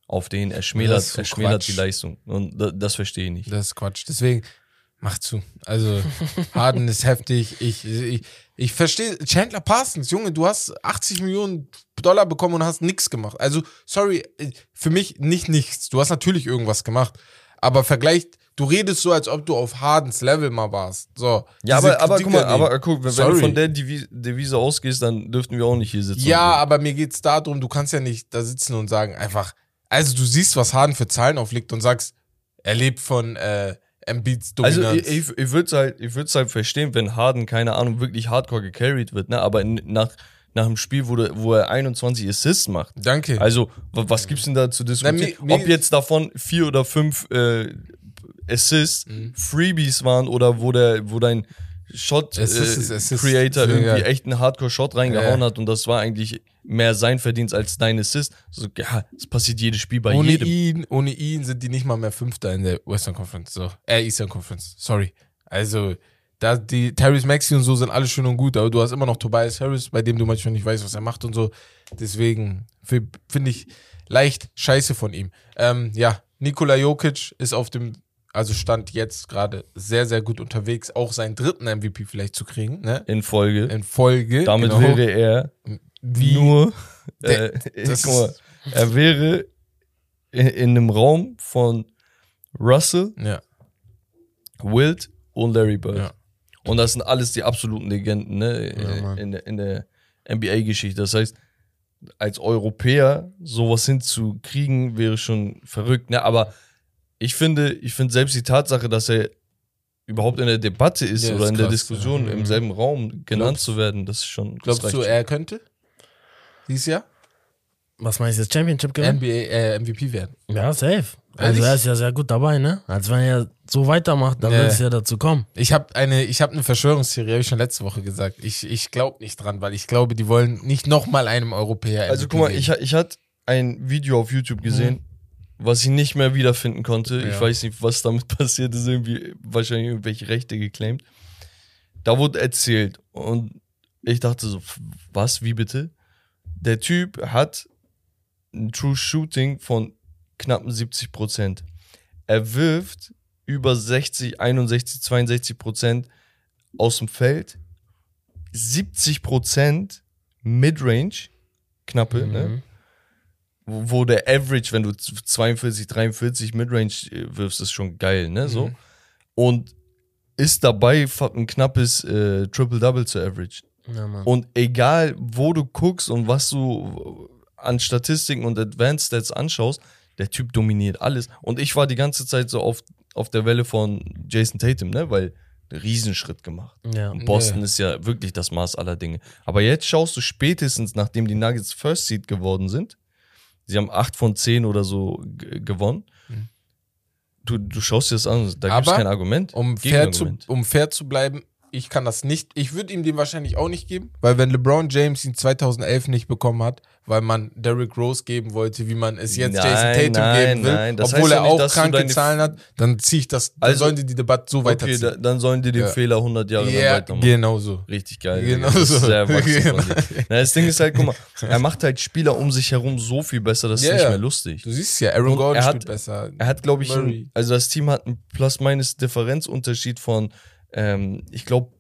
auf den. Er Das schmälert, so er schmälert die Leistung. Und da, das verstehe ich nicht. Das ist Quatsch. Deswegen, mach zu. Also, Harden ist heftig. Ich, ich, ich verstehe, Chandler Parsons, Junge, du hast 80 Millionen Dollar bekommen und hast nichts gemacht. Also, sorry, für mich nicht nichts. Du hast natürlich irgendwas gemacht. Aber vergleicht, du redest so, als ob du auf Hardens Level mal warst. So. Ja, aber, aber guck mal, aber guck, wenn, wenn Sorry. du von der Devise, Devise ausgehst, dann dürften wir auch nicht hier sitzen. Ja, aber mir geht's darum, du kannst ja nicht da sitzen und sagen einfach, also du siehst, was Harden für Zahlen auflegt und sagst, er lebt von äh, Embiids Also Dominanz. ich, ich, ich würde es halt, ich würd's halt verstehen, wenn Harden, keine Ahnung, wirklich hardcore gecarried wird, ne? Aber in, nach, nach einem Spiel, wo, der, wo er 21 Assists macht. Danke. Also, wa- was gibt's denn da zu diskutieren? mir- mir- Ob jetzt davon vier oder fünf äh, Assists Mhm. Freebies waren oder wo der, wo dein Shot äh, irgendwie echt einen Hardcore-Shot reingehauen Ja. hat und das war eigentlich mehr sein Verdienst als dein Assist. So, ja, das passiert jedes Spiel bei ohne jedem. ihn, ohne ihn sind die nicht mal mehr Fünfter in der Western Conference. So. Äh, Eastern Conference. Sorry. Also, da die Tyrese Maxey und so sind alle schön und gut, aber du hast immer noch Tobias Harris, bei dem du manchmal nicht weißt, was er macht und so. Deswegen fi- finde ich leicht scheiße von ihm. Ähm, ja, Nikola Jokic ist auf dem, also stand jetzt gerade sehr, sehr gut unterwegs, auch seinen dritten MVP vielleicht zu kriegen, ne? In Folge. In Folge. Damit genau. wäre er Wie nur, Der- äh, guck mal, er wäre in, in einem Raum von Russell, Ja, Wilt und Larry Bird. Ja. Und das sind alles die absoluten Legenden ne, Ja, in, der- in der NBA-Geschichte. Das heißt, als Europäer sowas hinzukriegen, wäre schon verrückt. Ne? Aber ich finde, ich finde selbst die Tatsache, dass er überhaupt in der Debatte ist Ja, oder ist in der krass, Diskussion ja. im Mhm. selben Raum genannt Glaubst- zu werden, das ist schon. glaubst du, schon. er könnte dieses Jahr Was meinst du jetzt? Championship gewinnen? NBA, äh, MVP werden? Ja, safe. Also Ehrlich? er ist ja sehr gut dabei, ne? Als wenn er so weitermacht, dann wird es ja dazu kommen. Ich habe eine, ich habe eine Verschwörungstheorie, habe ich schon letzte Woche gesagt. Ich, ich glaube nicht dran, weil ich glaube, die wollen nicht nochmal einem Europäer. Also MVP guck mal, geben. ich, ich hatte ein Video auf YouTube gesehen, was ich nicht mehr wiederfinden konnte. Ich Mhm. Ja. weiß nicht, was damit passiert ist, irgendwie wahrscheinlich irgendwelche Rechte geclaimed. Da wurde erzählt und ich dachte so, f- was, wie bitte? Der Typ hat ein True Shooting von knappen 70 Prozent. Er wirft über 60, 61, 62 Prozent aus dem Feld, 70 Prozent Midrange, knappe, ne? Mhm. wo, wo der Average, wenn du 42, 43 Midrange äh, wirfst, ist schon geil, ne? So. Mhm. Und ist dabei ein knappes äh, Triple-Double zu Average. Ja. Und egal, wo du guckst und was du an Statistiken und Advanced Stats anschaust, der Typ dominiert alles. Und ich war die ganze Zeit so auf, auf der Welle von Jason Tatum, ne? Weil Riesenschritt gemacht. ja. Und Boston Ja. ist ja wirklich das Maß aller Dinge. Aber jetzt schaust du spätestens, nachdem die Nuggets First Seed geworden sind, sie haben 8 von 10 oder so gewonnen. Mhm. Du, du schaust dir das an, da gibt es kein Argument. um fair, zu, um fair zu bleiben, ich kann das nicht, ich würde ihm den wahrscheinlich auch nicht geben, weil wenn LeBron James ihn 2011 nicht bekommen hat, weil man Derrick Rose geben wollte, wie man es jetzt Nein, Jason Tatum nein, geben will, nein, obwohl er nicht, auch du kranke Zahlen hat, dann ziehe ich das, dann Also- sollen die die Debatte so Okay, weiterziehen. da, dann sollen die den Ja. Fehler 100 Jahre lang ja, weitermachen. genau so. Richtig geil. Genau. Das ist so. sehr Genau. Na, das Ding ist halt, guck mal, er macht halt Spieler um sich herum so viel besser, das ist Ja, nicht mehr lustig. Du siehst ja, Aaron Gordon er hat- spielt besser. Er hat, glaube ich, ein, also das Team hat einen Plus-Minus-Differenzunterschied von, ähm, ich glaube,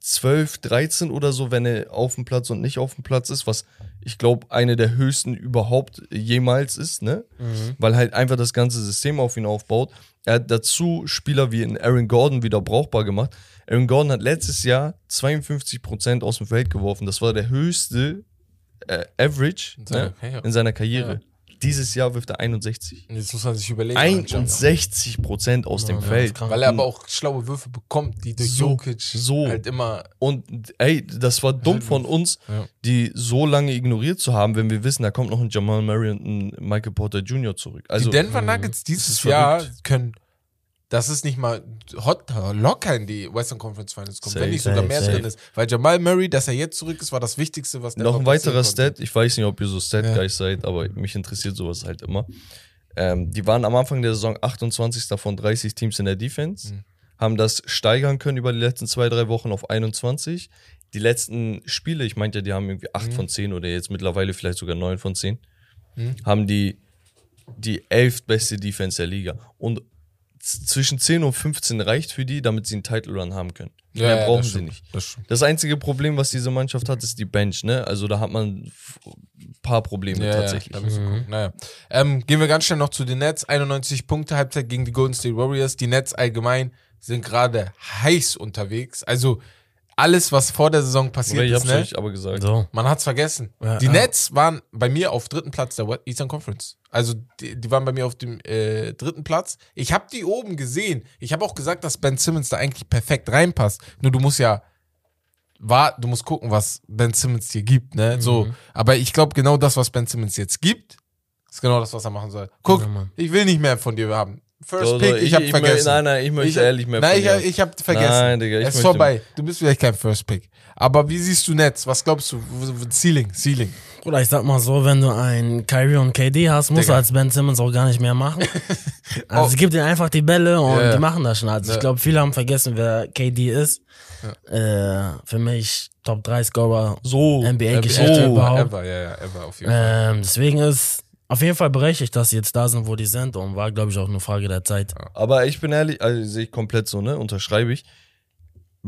12, 13 oder so, wenn er auf dem Platz und nicht auf dem Platz ist, was ich glaube, eine der höchsten überhaupt jemals ist, ne? Mhm. Weil halt einfach das ganze System auf ihn aufbaut. Er hat dazu Spieler wie in Aaron Gordon wieder brauchbar gemacht. Aaron Gordon hat letztes Jahr 52% aus dem Feld geworfen. Das war der höchste äh, Average In seiner ne? In seiner Karriere. Dieses Jahr wirft er 61. Jetzt muss man sich überlegen. 61 Prozent aus Ja, dem Feld. Weil er aber auch schlaue Würfe bekommt, die durch So, Jokic so. halt immer. Und ey, das war dumm von uns, Ja. die so lange ignoriert zu haben, wenn wir wissen, da kommt noch ein Jamal Murray und ein Michael Porter Jr. zurück. Also, die Denver Nuggets dieses. Jahr können. Das ist nicht mal hot, locker in die Western Conference Finals kommen, Safe, wenn nicht sogar safe, mehr safe. drin ist. Weil Jamal Murray, dass er jetzt zurück ist, war das Wichtigste, was noch Denver ein weiterer. Stat, ich weiß nicht, ob ihr so Stat-Guys Ja. seid, aber mich interessiert sowas halt immer. Ähm, die waren am Anfang der Saison 28. von 30 Teams in der Defense, Mhm. haben das steigern können über die letzten zwei, drei Wochen auf 21. Die letzten Spiele, ich meinte ja, die haben irgendwie 8 Mhm. von 10 oder jetzt mittlerweile vielleicht sogar 9 von 10. Hm? haben die die elf beste Defense der Liga. Und zwischen 10 und 15 reicht für die, damit sie einen Title Run haben können. Mehr ja, brauchen das sie stimmt, nicht. Das. Das einzige Problem, was diese Mannschaft hat, ist die Bench, ne? Also da hat man ein paar Probleme Ja, tatsächlich. Ja, gucken. naja. ähm, gehen wir ganz schnell noch zu den Nets. 91 Punkte Halbzeit gegen die Golden State Warriors. Die Nets allgemein sind gerade heiß unterwegs. Also alles, was vor der Saison passiert Oder ich ist, hab's ne? euch aber gesagt. So. Man hat's vergessen. Ja, die ja. Nets waren bei mir auf dritten Platz der Eastern Conference. Also die, die waren bei mir auf dem äh, dritten Platz. Ich habe die oben gesehen. Ich habe auch gesagt, dass Ben Simmons da eigentlich perfekt reinpasst. Nur du musst ja war, du musst gucken, was Ben Simmons dir gibt, ne? So, Mhm. aber ich glaube genau das, was Ben Simmons jetzt gibt, ist genau das, was er machen soll. Guck, Ja, ich will nicht mehr von dir haben. First So, so, Pick, ich, habe mö- vergessen. Nein, nein, ich möchte ich, ehrlich mehr Nein, ich, dir. ich habe vergessen. Nein, Digga, ich es ist vorbei. Du bist vielleicht kein First Pick. Aber wie siehst du Nets? Was glaubst du? Ceiling, Ceiling. Bruder, ich sag mal so, wenn du einen Kyrie und KD hast, musst Digga. du als Ben Simmons auch gar nicht mehr machen. Also Oh. es gibt ihnen einfach die Bälle und Ja, ja. die machen das schon. Also Ja. ich glaube, viele haben vergessen, wer KD ist. Äh, für mich Top 3 Scorer So. NBA-Geschichte so, überhaupt. Ever, ja, ja, ever, auf jeden Fall. Ähm, deswegen ist auf jeden Fall berechtigt, dass sie jetzt da sind, wo die sind und war, glaube ich, auch eine Frage der Zeit. Aber ich bin ehrlich, also sehe ich komplett so, ne? Unterschreibe ich.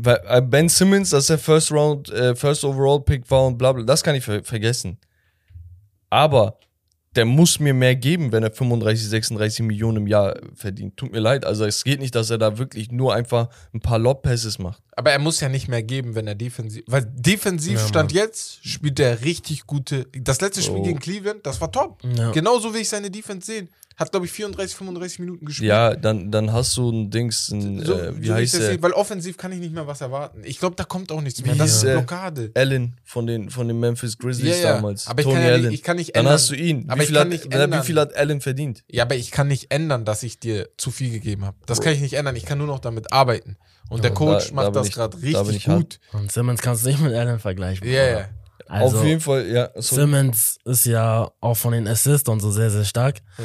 Äh, Ben Simmons, dass er First Round, äh, First Overall Pick war und bla bla, das kann ich ver vergessen. Aber der muss mir mehr geben, wenn er 35, 36 Millionen im Jahr verdient. Tut mir leid. Also es geht nicht, dass er da wirklich nur einfach ein paar Lob-Passes macht. Aber er muss ja nicht mehr geben, wenn er defensiv. Weil defensiv Ja, stand jetzt, spielt er richtig gute. Das letzte Spiel Oh. gegen Cleveland, das war top. Ja. Genauso will ich seine Defense sehen. Hat, glaube ich, 34, 35 Minuten gespielt. Ja, dann, dann hast du ein Dings, ein, So, äh, wie so ich heißt der? Weil offensiv kann ich nicht mehr was erwarten. Ich glaube, da kommt auch nichts mehr. Wie, Das ist äh, Blockade. Allen von den, von den Memphis Grizzlies Ja, ja. damals. Aber ich Tony kann ja nicht- ich kann nicht dann ändern. hast du ihn. Aber wie, ich viel kann hat, nicht wie viel hat Allen verdient? Ja, aber ich kann nicht ändern, dass ich dir zu viel gegeben habe. Das kann ich nicht ändern. Ich kann nur noch damit arbeiten. Und der Ja, Coach da- da macht bin das ich- gerade da richtig ich hart. gut. Und Simmons kannst du nicht mit Allen vergleichen. Ja, ja. Also, Auf jeden Fall, ja. sorry. Simmons ist ja auch von den Assists und so sehr, sehr stark. Ja.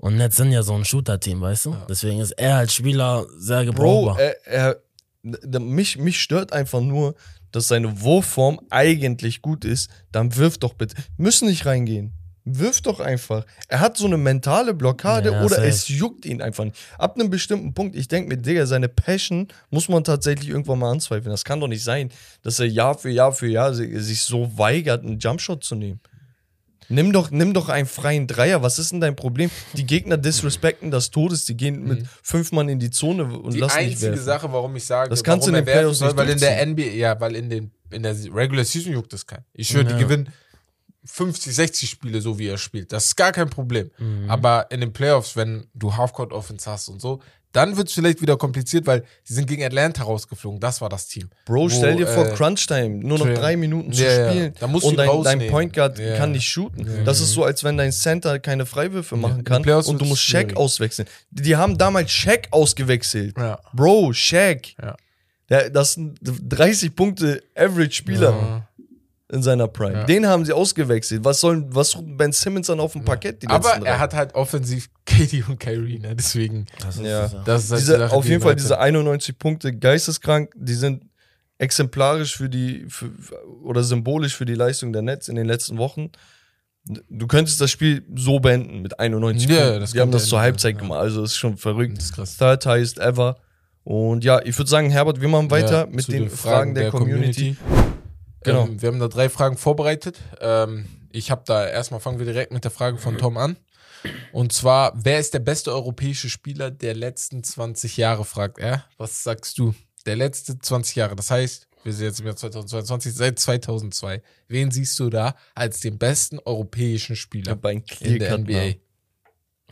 Und Nets sind ja so ein Shooter-Team, weißt du? Deswegen ist er als Spieler sehr Bro, gebrauchbar. er, er, d- mich, mich stört einfach nur, dass seine Wurfform eigentlich gut ist. Dann wirf doch bitte. Müssen nicht reingehen. Wirf doch einfach. Er hat so eine mentale Blockade Ja, oder safe. es juckt ihn einfach nicht. Ab einem bestimmten Punkt, ich denke mir, Digga, seine Passion muss man tatsächlich irgendwann mal anzweifeln. Das kann doch nicht sein, dass er Jahr für Jahr für Jahr si- sich so weigert, einen Jumpshot zu nehmen. Nimm doch, nimm doch einen freien Dreier. Was ist denn dein Problem? Die Gegner disrespekten das Todes. Die gehen mit fünf Mann in die Zone und Mhm. Die lassen nicht einzige werfen. Sache, warum ich sage, Das kannst du in den Playoffs soll, nicht weil in der NBA, ja, weil in, den, in der Regular Season juckt das keinen. Ich schwöre, Ja. die gewinnen 50, 60 Spiele, so wie er spielt. Das ist gar kein Problem. Mhm. Aber in den Playoffs, wenn du Halfcourt-Offense hast und so, dann wird es vielleicht wieder kompliziert, weil sie sind gegen Atlanta rausgeflogen. Das war das Team. Bro, Wo, stell dir vor, äh, Crunch-Time, nur noch drei Minuten zu Ja, ja. spielen. Du und dein, dein. Point Guard Ja. kann nicht shooten. Ja. Das ist so, als wenn dein Center keine Freiwürfe machen kann und du musst Shaq auswechseln. Die, haben damals Shaq ausgewechselt. Ja. Bro, Shaq. Ja. Das sind 30 Punkte Average-Spieler Ja. In seiner Prime. Ja. Den haben sie ausgewechselt. Was soll was sucht Ben Simmons dann auf dem Parkett? Die Aber er hat halt offensiv KD und Kyrie, ne? Deswegen, Das ist Ja. das ist halt die diese, Sache, auf die jeden Fall Leute- diese 91 Punkte geisteskrank, die sind exemplarisch für die für, oder symbolisch für die Leistung der Nets in den letzten Wochen. Du könntest das Spiel so beenden mit 91 Ja, Punkten. das Die haben das zur Halbzeit ja. gemacht, also ist schon verrückt. Das ist krass. Third highest ever. Und ja, ich würde sagen, Herbert, wir machen weiter Ja, mit den, Fragen, der, Community. Genau. Genau. Ähm, wir haben da drei Fragen vorbereitet. Ähm, ich habe da erstmal fangen wir direkt mit der Frage von Tom an. Und zwar, wer ist der beste europäische Spieler der letzten 20 Jahre, fragt er. Was sagst du? Der letzte 20 Jahre. Das heißt, wir sind jetzt im Jahr 2022, seit 2002. Wen siehst du da als den besten europäischen Spieler in der NBA? Mann.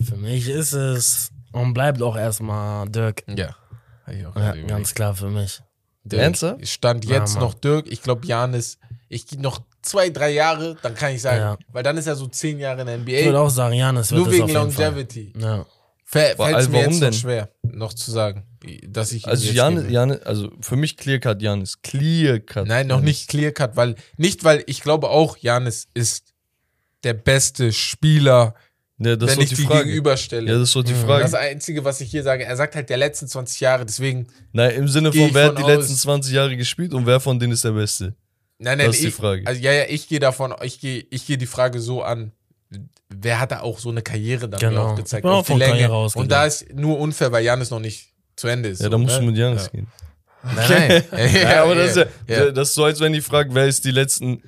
Für mich ist es und bleibt auch erstmal Dirk. Ja. Hab ich auch Ja, ganz klar für mich. Dirk. Stand Ja, jetzt Mann. noch Dirk. Ich glaube, Janis. Ich gehe noch zwei, drei Jahre, dann kann ich sagen, Ja. weil dann ist er so zehn Jahre in der Ich NBA. würde auch sagen, Janis wird Nur es wegen auf jeden Fall. Longevity. Ja. Fällt also mir jetzt denn? noch schwer, noch zu sagen, dass ich Also jetzt Jan, gebe. Jan, also für mich Clear-Cut Janis. Clear-Cut. Nein, noch Giannis. nicht clear cut, weil nicht, weil ich glaube auch, Janis ist der beste Spieler, Ja, das wenn ist ich die die Frage. gegenüberstelle. Ja, das ist doch die Mhm. Frage. das Einzige, was ich hier sage, er sagt halt der letzten 20 Jahre, deswegen, Nein, im Sinne Geh von, wer von hat die aus. letzten 20 Jahre gespielt und wer von denen ist der Beste? nein, nein, Das ist die ich, Frage. Also, ja, ja, ich gehe davon, ich gehe, ich gehe die Frage so an. wer hat da auch so eine Karriere dann Genau. gezeigt? Ich bin auch auf die von Länge. Karriere ausgegangen. Und da ist nur unfair, weil Janis noch nicht zu Ende ist. Ja, so, da musst ne? du mit Janis ja. gehen. Nein, nein. Ja, aber das ist ja, das ist so, als wenn die fragen, wer ist die letzten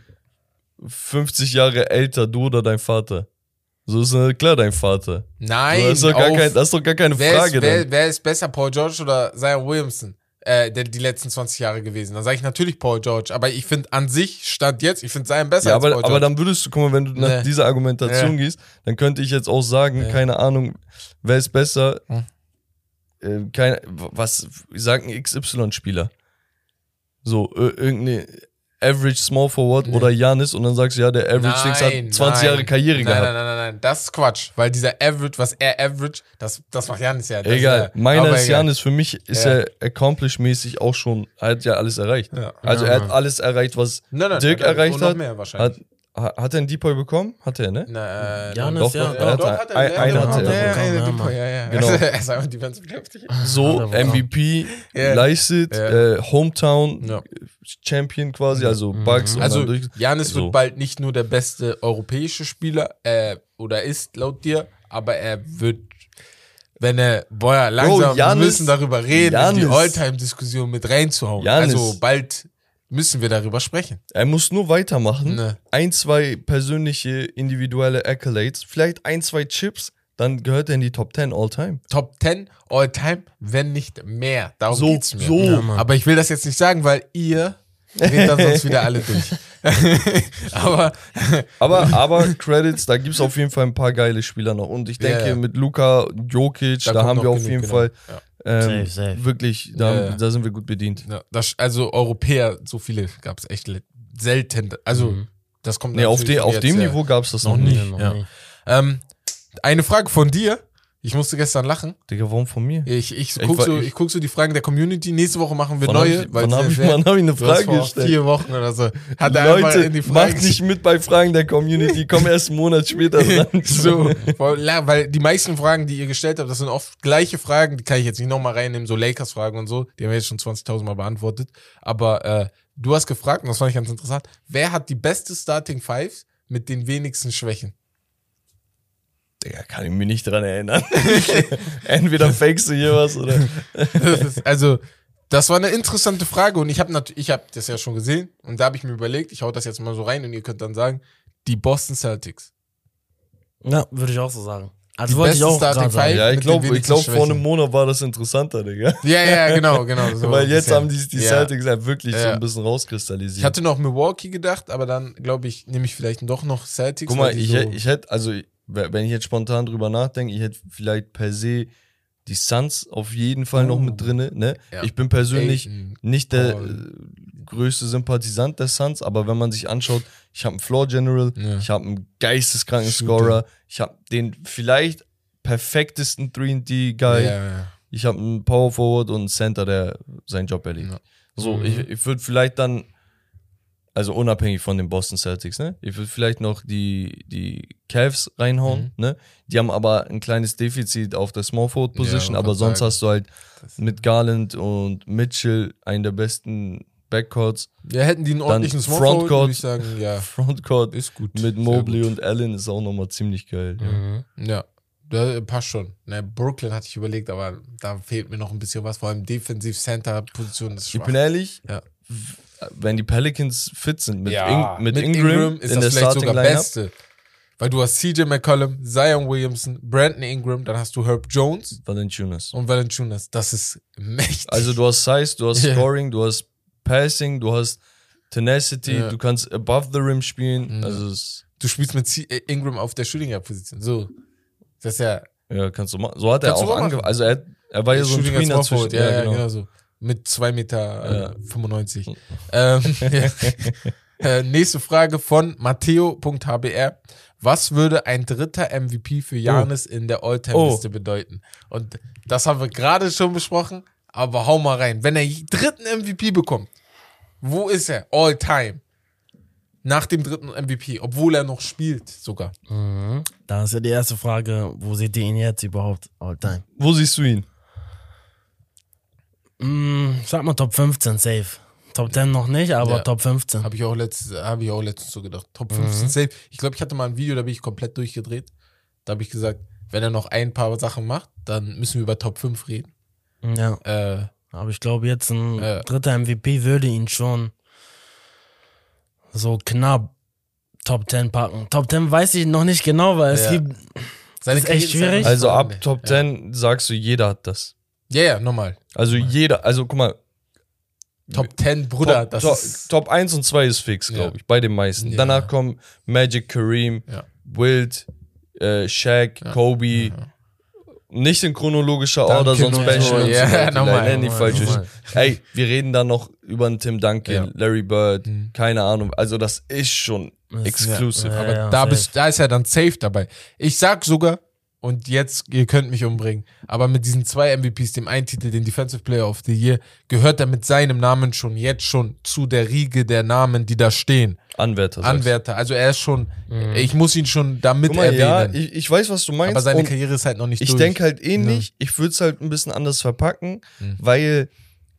50 Jahre älter, du oder dein Vater? So ist ja klar dein Vater. Nein, das, ist doch gar kein, das ist doch gar keine wer, Frage ist, wer, wer ist besser, Paul George oder Zion Williamson? Äh, der, die letzten 20 Jahre gewesen. Dann sage ich natürlich Paul George. Aber ich finde an sich, Stand jetzt, ich finde Zion besser Ja, als aber, Paul aber George. dann würdest du, guck mal, wenn du nach Nee. dieser Argumentation Ja. gehst, dann könnte ich jetzt auch sagen, Ja. keine Ahnung, wer ist besser, Hm. äh, keine, was, sagt ein XY-Spieler. So, ir- irgendeine Average Small Forward Nee. oder Janis und dann sagst du, ja, der Average Dings hat 20 Jahre Karriere nein, gehabt. Nein, nein, nein, nein, das ist Quatsch. Weil dieser Average, was er Average, das, das macht Janis ja. Das Egal, ja, meiner ist. Janis, für mich ist Ja. er accomplish-mäßig auch schon, er hat ja alles erreicht. Ja. Also er hat alles erreicht, was Nein, nein, Dirk nein, erreicht und noch hat. mehr wahrscheinlich. hat. Ha- Hat er einen Deepoy bekommen? Hat er, ne? Na, äh, Janis, doch, ja, doch, doch, er hat doch, ein- hat er, ein- ja, einen hat er ja, bekommen. ja, Ja, ja, Mann. ja, ja. Genau. Er ist einfach defensive heftig. So. MVP, Ja. leistet, Ja. äh, Hometown Ja. Champion quasi, also Bucks. und Also, Janis so. wird bald nicht nur der beste europäische Spieler, äh, oder ist laut dir, aber er wird, wenn er, boah, langsam, wir Janis- müssen darüber reden, in die Janis- Alltime-Diskussion mit reinzuhauen. Janis- Also, bald müssen wir darüber sprechen. er muss nur weitermachen. Ne. Ein, zwei persönliche, individuelle Accolades, vielleicht ein, zwei Chips, dann gehört er in die Top 10 all time. Top 10 All-Time, wenn nicht mehr. Darum So, geht's mir. so. Ja. Aber ich will das jetzt nicht sagen, weil ihr redet dann sonst wieder alle durch. aber Aber, aber Credits, da gibt es auf jeden Fall ein paar geile Spieler noch. Und ich Ja, denke, ja. mit Luka Jokic, da, kommt haben wir auf genug, jeden genau. Fall Ja. Ähm, Safe, safe. wirklich, da, Ja, ja. da sind wir gut bedient. Ja, das, also Europäer, so viele gab es echt selten. Also, Mhm. das kommt Nee, auf, de, auf jetzt, dem ja. Niveau gab es das noch, Noch nicht. nicht. noch ja. nie. Ähm, eine Frage von dir. Ich musste gestern lachen. Digga, warum von mir? Ich, ich, Ich guck, war- so, ich- ich guck so die Fragen der Community. Nächste Woche machen wir Wann hab neue. ich, wann habe ich, wann hab ich eine Frage vor gestellt? vier Wochen oder so. Hat er Leute, in die Frage macht nicht mit bei Fragen der Community, komm erst einen Monat später dran. so, weil die meisten Fragen, die ihr gestellt habt, das sind oft gleiche Fragen, die kann ich jetzt nicht nochmal reinnehmen, so Lakers-Fragen und so, die haben wir jetzt schon 20.000 Mal beantwortet. Aber äh, du hast gefragt, und das fand ich ganz interessant, wer hat die beste Starting Five mit den wenigsten Schwächen? Digga, kann ich mich nicht dran erinnern. Entweder fakest du hier was oder. Also, das war eine interessante Frage und ich habe ich hab das ja schon gesehen und da habe ich mir überlegt, ich hau das jetzt mal so rein und ihr könnt dann sagen, die Boston Celtics. Ja, würde ich auch so sagen. Also Die wollte ich auch Starting sagen. Ja, ich glaube, glaub, vor einem Monat war das interessanter, Digga. Ja, ja, genau, genau. So Weil jetzt haben die, die Ja. Celtics halt wirklich so Ja. ein bisschen rauskristallisiert. Ich hatte noch Milwaukee gedacht, aber dann glaube ich, nehme ich vielleicht doch noch Celtics. Guck mal, ich, so, ich hätte, also wenn ich jetzt spontan drüber nachdenke, ich hätte vielleicht per se die Suns auf jeden Fall noch Oh. mit drinne. Ne? Ja. Ich bin persönlich Ayton, nicht der äh, größte Sympathisant der Suns, aber wenn man sich anschaut, ich habe einen Floor General, Ja. ich habe einen geisteskranken Shooter. Scorer, ich habe den vielleicht perfektesten 3D-Guy, Ja, ich habe einen Power Forward und einen Center, der seinen Job erledigt. So, Mhm. ich, ich würde vielleicht dann, also unabhängig von den Boston Celtics, ne? Ich würde vielleicht noch die, die Cavs reinhauen, Mhm. ne? Die haben aber ein kleines Defizit auf der Small Forward Position, Ja, aber sonst sagen. hast du halt mit Garland und Mitchell einen der besten Backcourts. Ja, hätten die einen ordentlichen Small Forward, würde ich sagen, ja, Frontcourt ist gut. mit Mobley gut. und Allen ist auch nochmal ziemlich geil. Ja. Mhm. Ja, da passt schon. Ne, Brooklyn hatte ich überlegt, aber da fehlt mir noch ein bisschen was, vor allem defensiv Center Position ist Ich schwach. bin ehrlich, Ja. Wenn die Pelicans fit sind mit, ja, Ing mit, Ingram, ist in das der vielleicht Starting sogar Lineup, Beste. Weil du hast CJ McCollum, Zion Williamson, Brandon Ingram, dann hast du Herb Jones Valanciunas. und Valanciunas. Das ist mächtig. Also du hast Size, du hast Ja. Scoring, du hast Passing, du hast Tenacity, Ja. du kannst above the rim spielen. Ja. Also du spielst mit C äh, Ingram auf der Shooting Guard Position. So. Das ist ja ja, kannst du machen. So hat er auch angefangen. Also er, er war ja so ein Tweener zwischen. Ja, ja, genau. so. Mit 2 Meter äh, Ja. 95. ähm, äh, nächste Frage von Matteo.hbr. Was würde ein dritter MVP für Janis in der All-Time-Liste bedeuten? Und das haben wir gerade schon besprochen, aber hau mal rein. Wenn er dritten MVP bekommt, wo ist er? All-Time. Nach dem dritten MVP, obwohl er noch spielt sogar. Mhm. Da ist ja die erste Frage, wo seht ihr ihn jetzt überhaupt all time? Wo siehst du ihn? Mm, sag mal Top 15, safe. Top 10 noch nicht, aber Ja. Top 15. Habe ich auch letztens, habe ich auch letztens so gedacht. Top 15 safe. Ich glaube, ich hatte mal ein Video, da bin ich komplett durchgedreht. Da habe ich gesagt, wenn er noch ein paar Sachen macht, dann müssen wir über Top 5 reden. Ja, Äh, aber ich glaube, jetzt ein Ja. dritter MVP würde ihn schon so knapp Top 10 packen. Top 10 weiß ich noch nicht genau, weil es Ja. gibt. seine ist echt schwierig. Also ab. Top 10 sagst du, jeder hat das. Ja, ja, nochmal. Also jeder, also guck mal, Top 10, Bruder, Top, das Top, ist. Top 1 und 2 ist fix, Ja. glaube ich, bei den meisten. Ja. Danach kommen Magic Kareem, Ja. Wild, äh, Shaq, Kobe. Nicht in chronologischer Duncan Order, sonst und bashen so. Ja, die Leute. nochmal, Nein, nicht nochmal, falsch. nochmal. Ey, wir reden da noch über einen Tim Duncan, Ja. Larry Bird, Mhm. keine Ahnung. Also das ist schon Das- exclusive. Ja, Aber ja, da, bist, da ist er dann safe dabei. Ich sag sogar, und jetzt, ihr könnt mich umbringen, aber mit diesen zwei MVPs, dem einen Titel, den Defensive Player of the Year, gehört er mit seinem Namen schon jetzt schon zu der Riege der Namen, die da stehen. Anwärter. Anwärter. Also er ist schon, Mhm. ich muss ihn schon damit mal, ja, erwähnen. ich, ich weiß, was du meinst. aber seine Karriere ist halt noch nicht ich durch. denke halt ähnlich. Ich würde es halt ein bisschen anders verpacken, Mhm. weil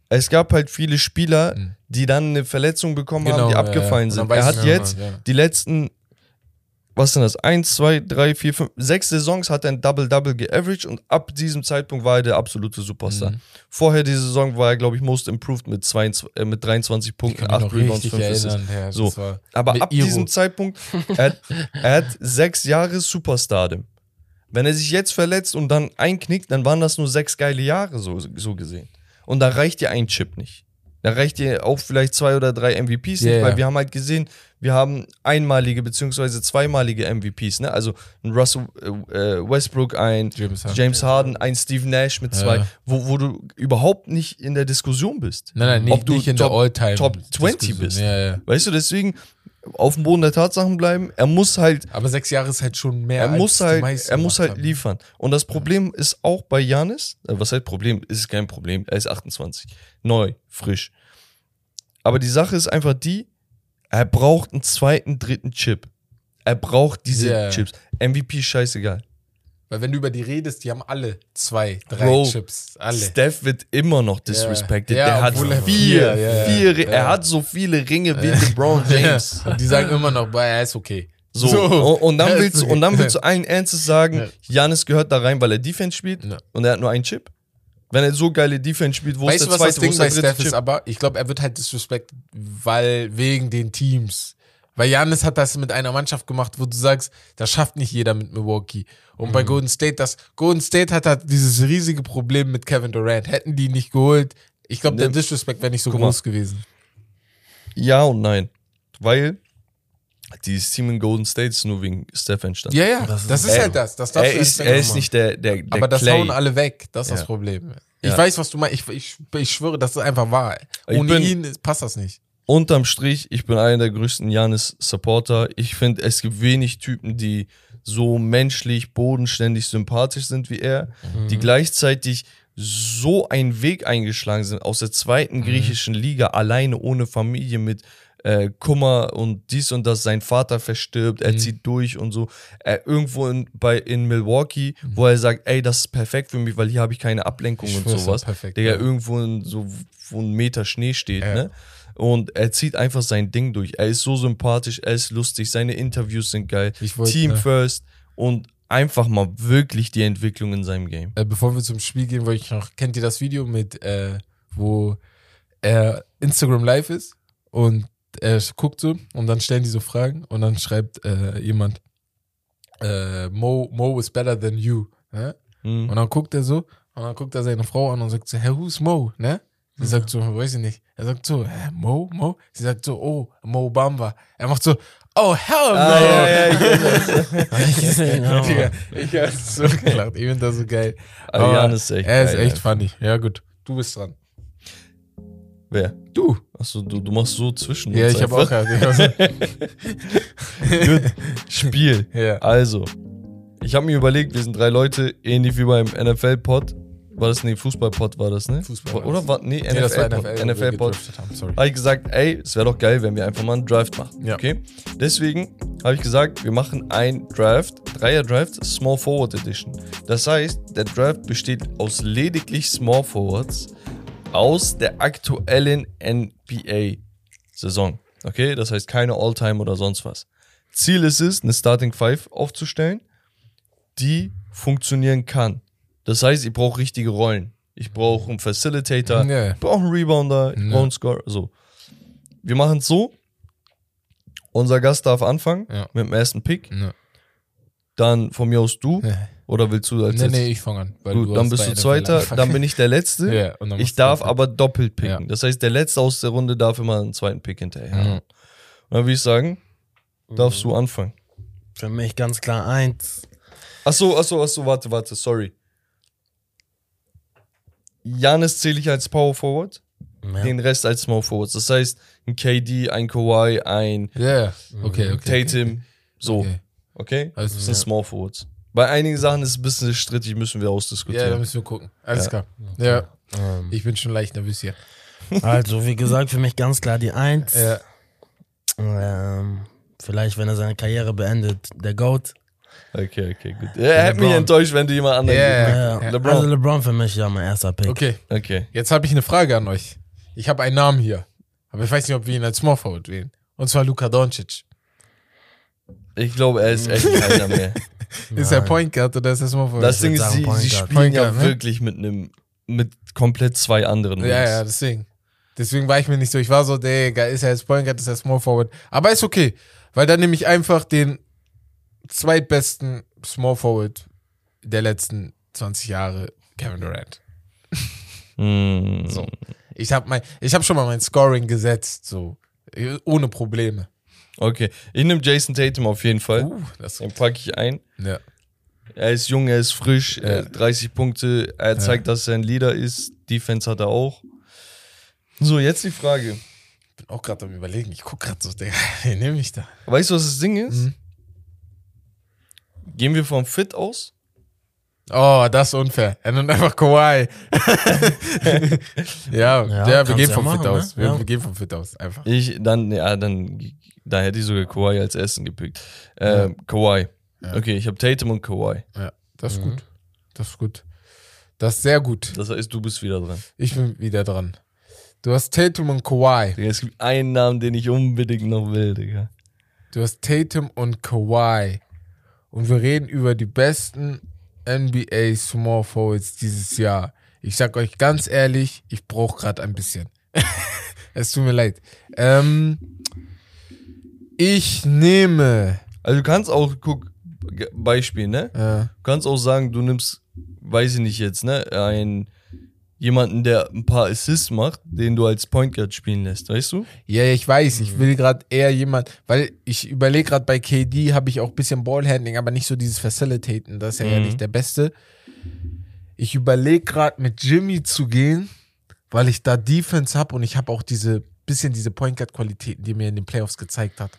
es gab halt viele Spieler, Mhm. die dann eine Verletzung bekommen Genau, haben, die ja, abgefallen ja. Sind. Er hat ich- jetzt ja, ja. die letzten, was sind das? Eins, zwei, drei, vier, fünf, sechs Saisons hat er ein Double-Double geaveraged und ab diesem Zeitpunkt war er der absolute Superstar. Mhm. Vorher die Saison war er, glaube ich, most improved mit, 22, äh, mit 23 Ich Punkten, kann mich 8 noch Rebounds, richtig 5 Assists. Ja, So. Aber ab Iro. diesem Zeitpunkt, er hat, er hat sechs Jahre Superstardom. Wenn er sich jetzt verletzt und dann einknickt, dann waren das nur sechs geile Jahre, so, so gesehen. Und da reicht dir ein Chip nicht. Da reicht dir auch vielleicht zwei oder drei MVPs Ja, nicht, weil ja. wir haben halt gesehen, wir haben einmalige beziehungsweise zweimalige MVPs, ne? Also ein Russell äh, äh, Westbrook, ein James Harden. James Harden, ein Steve Nash mit zwei, Ja. wo, wo du überhaupt nicht in der Diskussion bist. Nein, nein, nicht, Ob du nicht in Top- der All-Time. Top 20 Diskussion. bist. Ja, ja. Weißt du, deswegen auf dem Boden der Tatsachen bleiben. Er muss halt, Aber sechs Jahre ist halt schon mehr er als muss halt, er muss halt haben. liefern. Und das Problem ist auch bei Janis, äh, was heißt Problem? Ist kein Problem. Er ist 28. Neu, frisch. Aber die Sache ist einfach die, er braucht einen zweiten, dritten Chip. Er braucht diese Ja. Chips. MVP scheißegal. Weil wenn du über die redest, die haben alle zwei, drei Bro, Chips. Alle. Steph wird immer noch disrespected. Ja, der hat er vier, vier, ja, ja. vier, Ja. er hat so viele Ringe wie LeBron James. Und die sagen immer noch, er ist okay. So, Und, und, dann willst, und dann willst du allen Ernstes sagen, Janis gehört da rein, weil er Defense spielt Ja. und er hat nur einen Chip. Wenn er so geile Defense spielt, wo Weißt ist du, der was das zweite, wo Ding ist bei der dritte Steph ist? Aber ich glaube, er wird halt disrespect, weil wegen den Teams. Weil Janis hat das mit einer Mannschaft gemacht, wo du sagst, das schafft nicht jeder mit Milwaukee. Und Mhm. bei Golden State, das Golden State hat halt dieses riesige Problem mit Kevin Durant. Hätten die nicht geholt, ich glaube, der Ne, Disrespect wäre nicht so guck mal. groß gewesen. Ja und nein. Weil dieses Team in Golden State ist nur wegen Steph entstanden. Ja, ja, das Das ist, ist- halt das. das er ist, nicht er ist nicht der, der, der Aber das Clay. hauen alle weg. Das ist Ja. das Problem. Ich Ja. weiß, was du meinst. Ich, ich, ich schwöre, das ist einfach wahr. Ohne bin- ihn passt das nicht. Unterm Strich, ich bin einer der größten Janis-Supporter. Ich finde, es gibt wenig Typen, die so menschlich, bodenständig, sympathisch sind wie er, die gleichzeitig so einen Weg eingeschlagen sind aus der zweiten griechischen Liga, alleine ohne Familie mit äh, Kummer und dies und das, sein Vater verstirbt, er zieht durch und so. Er irgendwo in, bei, in Milwaukee, wo er sagt, ey, das ist perfekt für mich, weil hier habe ich keine Ablenkung Ich und sowas. perfekt, Digga, ja. irgendwo in so, wo ein Meter Schnee steht, Ja. ne? Und er zieht einfach sein Ding durch. Er ist so sympathisch, er ist lustig, seine Interviews sind geil. Ich wollte- Team ja. first und einfach mal wirklich die Entwicklung in seinem Game. Äh, bevor wir zum Spiel gehen, wollte ich noch, kennt ihr das Video mit, äh, wo er Instagram live ist und er guckt so und dann stellen die so Fragen und dann schreibt äh, jemand, äh, Mo, Mo is better than you. Ne? Mhm. Und dann guckt er so und dann guckt er seine Frau an und sagt so, hey, who's Mo? Ne? Sie sagt so, weiß ich nicht. Er sagt so, hä, Mo, Mo? Sie sagt so, oh, Mo Bamba. Er macht so, oh, hell no. Ah, ja, ja, ich ja, Digga, ich hab so gelacht. Ich finde das so geil. Aber Jan ist echt Er ist geil, echt funny. Ja, gut. Du bist dran. Wer? Du. Achso, du, du machst so zwischen Ja, uns ich habe auch gerade. Gut. Spiel. ja. Also, ich habe mir überlegt, wir sind drei Leute, ähnlich wie beim NFL-Pod. War das, nee, Fußball-Pod war das, ne? Fußball war Oder war, nee, Nee, das war NFL-Pod. NFL, wo wir NFL-Pod. haben, Sorry. habe ich gesagt, ey, es wäre doch geil, wenn wir einfach mal einen Draft machen. Ja. Okay? Deswegen habe ich gesagt, wir machen ein Draft, Dreier Draft, Small Forward Edition. Das heißt, der Draft besteht aus lediglich Small Forwards aus der aktuellen NBA-Saison. Okay, das heißt keine All-Time oder sonst was. Ziel ist es, eine Starting Five aufzustellen, die funktionieren kann. Das heißt, ich brauche richtige Rollen. Ich brauche einen Facilitator, Ja. ich brauche einen Rebounder, ich brauche einen Scorer. So. Wir machen es so. Unser Gast darf anfangen Ja. mit dem ersten Pick. Ja. Dann von mir aus du. Oder willst du als nee, letztes? nee, ich fange an. weil Gut, du dann bist du Zweiter, dann bin ich der Letzte. Ja, und dann ich darf doppelt. aber doppelt picken. Ja. Das heißt, der Letzte aus der Runde darf immer einen zweiten Pick hinterher. Mhm. Und dann würde ich sagen, darfst du anfangen. Für mich ganz klar eins. Achso, achso, achso, warte, warte, sorry. Janis zähle ich als Power Forward, Ja. den Rest als Small Forwards. Das heißt, ein KD, ein Kawhi, ein Ja, ja. Okay, okay. Tatum, so. Okay. Okay? Also, das sind ja. Small Forwards. Bei einigen Sachen ist es ein bisschen strittig, müssen wir Ja, da ausdiskutieren. müssen wir gucken. Alles Ja. klar. Ja, Ähm, ich bin schon leicht nervös hier. also, wie gesagt, für mich ganz klar die Eins. Ja. Ähm, vielleicht, wenn er seine Karriere beendet, der GOAT. Okay, okay, gut. Er hätte mich enttäuscht, wenn du jemand anderen Ja, yeah. Ja, ja. LeBron. Also LeBron für mich ja mein erster Pick. Okay, Okay. jetzt habe ich eine Frage an euch. Ich habe einen Namen hier, aber ich weiß nicht, ob wir ihn als Small Forward wählen. Und zwar Luka Doncic. Ich glaube, er ist echt keiner mehr. Ist er Point Guard oder ist er Small Forward? Das Ding ist, sie, sie spielen ja ne? wirklich mit einem, mit komplett zwei anderen. Ja, ja, deswegen. Deswegen war ich mir nicht so. Ich war so, Digga, ist er jetzt Point Guard, ist er Small Forward. Aber ist okay, weil dann nehme ich einfach den zweitbesten Small Forward der letzten 20 Jahre, Kevin Durant. Hm. So. Ich habe mein, ich habe schon mal mein Scoring gesetzt, so ohne Probleme. Okay, ich nehme Jason Tatum auf jeden Fall. Uh, das, Den packe ich ein. Ja. Er ist jung, er ist frisch, er Ja. hat 30 Punkte, er zeigt, dass er ein Leader ist. Defense hat er auch. So, jetzt die Frage. bin auch gerade am überlegen. Ich guck gerade so, Digga, wen nehme ich da? Weißt du, was das Ding ist? Mhm. Gehen wir vom Fit aus? Oh, das ist unfair. Er nimmt einfach Kawhi. ja, Ja, ja, wir gehen ja vom machen, Fit ne? aus. Wir, Ja. wir gehen vom Fit aus, einfach. Ich, dann, ja, dann, da hätte ich sogar Kawhi als Essen gepickt. Ähm, Kawhi. Ja. Okay, ich habe Tatum und Kawhi. Ja, das ist Mhm. gut. Das ist gut. Das ist sehr gut. Das heißt, du bist wieder dran. Ich bin wieder dran. Du hast Tatum und Kawhi. Digga, Es gibt einen Namen, den ich unbedingt noch will, Digga. Du hast Tatum und Kawhi. Und wir reden über die besten NBA Small Forwards dieses Jahr. Ich sag euch ganz ehrlich, ich brauche gerade ein bisschen. es tut mir leid. Ähm, ich nehme. Also du kannst auch, guck, Beispiel, ne? Äh, Du kannst auch sagen, du nimmst, weiß ich nicht jetzt, ne? Einen, jemanden, der ein paar Assists macht, den du als Point Guard spielen lässt, weißt du? ja, ich weiß, ich will gerade eher jemand, weil ich überlege gerade bei KD habe ich auch ein bisschen Ballhandling, aber nicht so dieses Facilitaten. Das ist ja, ja Mhm. nicht der Beste. Ich überlege gerade mit Jimmy zu gehen, weil ich da Defense habe und ich habe auch diese bisschen diese Point Guard Qualitäten, die mir in den Playoffs gezeigt hat.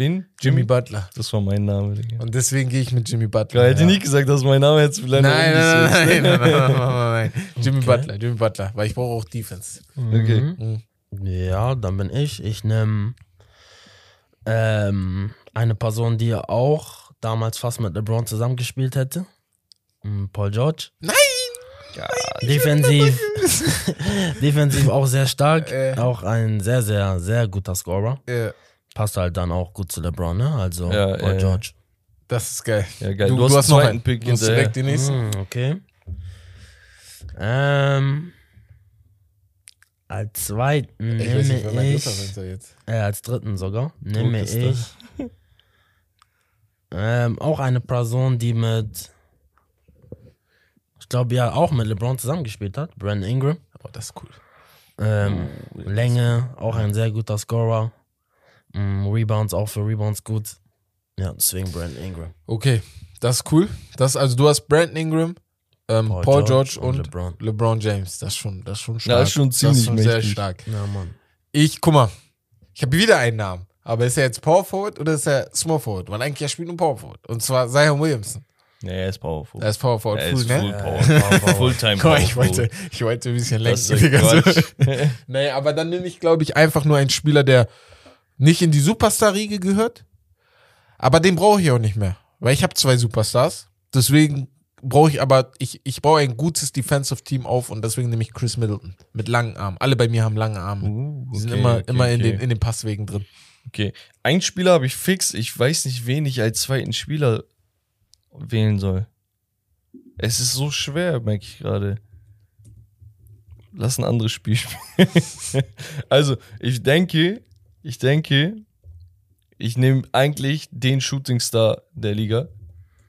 Wen? Jimmy Butler. Das war mein Name, Digga. Und deswegen gehe ich mit Jimmy Butler. Geil, hätte ja. nie gesagt, dass mein Name jetzt vielleicht Nein, noch nein, nein, nein, ist. nein, nein, nein, nein, nein. Jimmy Okay. Butler, Jimmy Butler, weil ich brauche auch Defense. Okay. Mhm. Ja, dann bin ich. Ich nehme ähm, eine Person, die auch damals fast mit LeBron zusammengespielt hätte. Mm, Paul George. Nein! Defensiv, defensiv auch sehr stark. Äh. Auch ein sehr, sehr, sehr guter Scorer. Ja, Passt halt dann auch gut zu LeBron, ne? Also Ja, Paul ja, George. das ist geil. Ja, geil. Du, Du, du hast, hast noch einen. Pick hast hinterher. direkt den nächsten. Mm, okay. Ähm, als zweiten Ich nicht, nehme dritter ich, jetzt. äh, als dritten sogar, nehme ist ich ähm, auch eine Person, die mit, ich glaube ja auch mit LeBron zusammengespielt hat, Brandon Ingram. Oh, das ist cool. Ähm, Länge, auch ein sehr guter Scorer. Mm, Rebounds, auch für Rebounds gut. Ja, deswegen Brandon Ingram. Okay, das ist cool. Das, also du hast Brandon Ingram, ähm, Paul, George, und, LeBron. LeBron James. Das ist schon, das ist schon stark. Ja, ist schon das ziemlich ist schon sehr stark. Ja, Mann. Ich, guck mal, ich habe wieder einen Namen. Aber ist er jetzt Power Forward oder ist er Small Forward? Weil eigentlich er spielt nur Power Forward. Und zwar Zion Williamson. Ja, er ist powerful. Er ist Power Forward. Er Full, ist ne? full power. Power Forward. Fulltime Guck power. mal, ich wollte, ich wollte ein bisschen Das. Quatsch. Nee, aber dann nehme ich, glaube ich, einfach nur einen Spieler, der nicht in die Superstar-Riege gehört. Aber den brauche ich auch nicht mehr. Weil ich habe zwei Superstars. Deswegen brauche ich aber, ich, ich baue ein gutes Defensive Team auf und deswegen nehme ich Chris Middleton mit langen Armen. Alle bei mir haben lange Arme. Uh, Die sind okay, immer, okay, immer in, okay. den, in den Passwegen drin. Okay. Ein Spieler habe ich fix. Ich weiß nicht, wen ich als zweiten Spieler wählen soll. Es ist so schwer, merke ich gerade. Lass ein anderes Spiel spielen. also, ich denke, ich denke, ich nehme eigentlich den Shootingstar der Liga.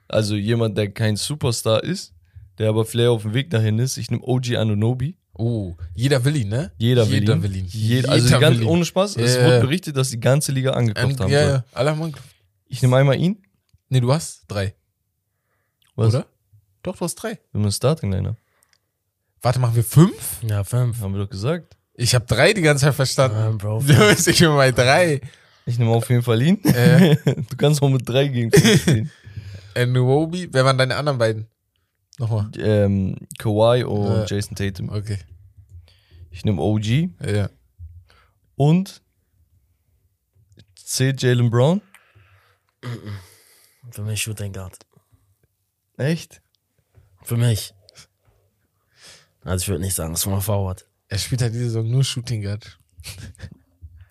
Also jemand, der kein Superstar ist, der aber vielleicht auf dem Weg dahin ist. Ich nehme OG Anunobi. Oh, jeder will ihn, ne? Jeder will jeder ihn. will ihn. Jeder, also Jeder die ganze, will ihn. ohne Spaß, es Ja, wurde berichtet, dass die ganze Liga angekauft Ähm, haben. ja, ja. Alle haben angekauft. Ich nehme einmal ihn. Nee, du hast drei, Was? oder? Doch, du hast drei. Wir haben eine Starting Liner. Warte, machen wir fünf? Ja, fünf. Haben wir doch gesagt. Ich habe drei die ganze Zeit verstanden. Ähm, Bro. Du bist ich bin bei drei. Ich nehme auf jeden Fall ihn. Äh. du kannst auch mit drei gegen fünf spielen. Nuobi, wer waren deine anderen beiden? Nochmal. ähm, Kawhi und Ja. Jason Tatum. Okay. Ich nehme OG Ja. und C. Jalen Brown. Für mich Shooting Guard. Echt? Für mich. Also ich würde nicht sagen, Small Forward. Er spielt halt diese Saison nur Shooting Guard.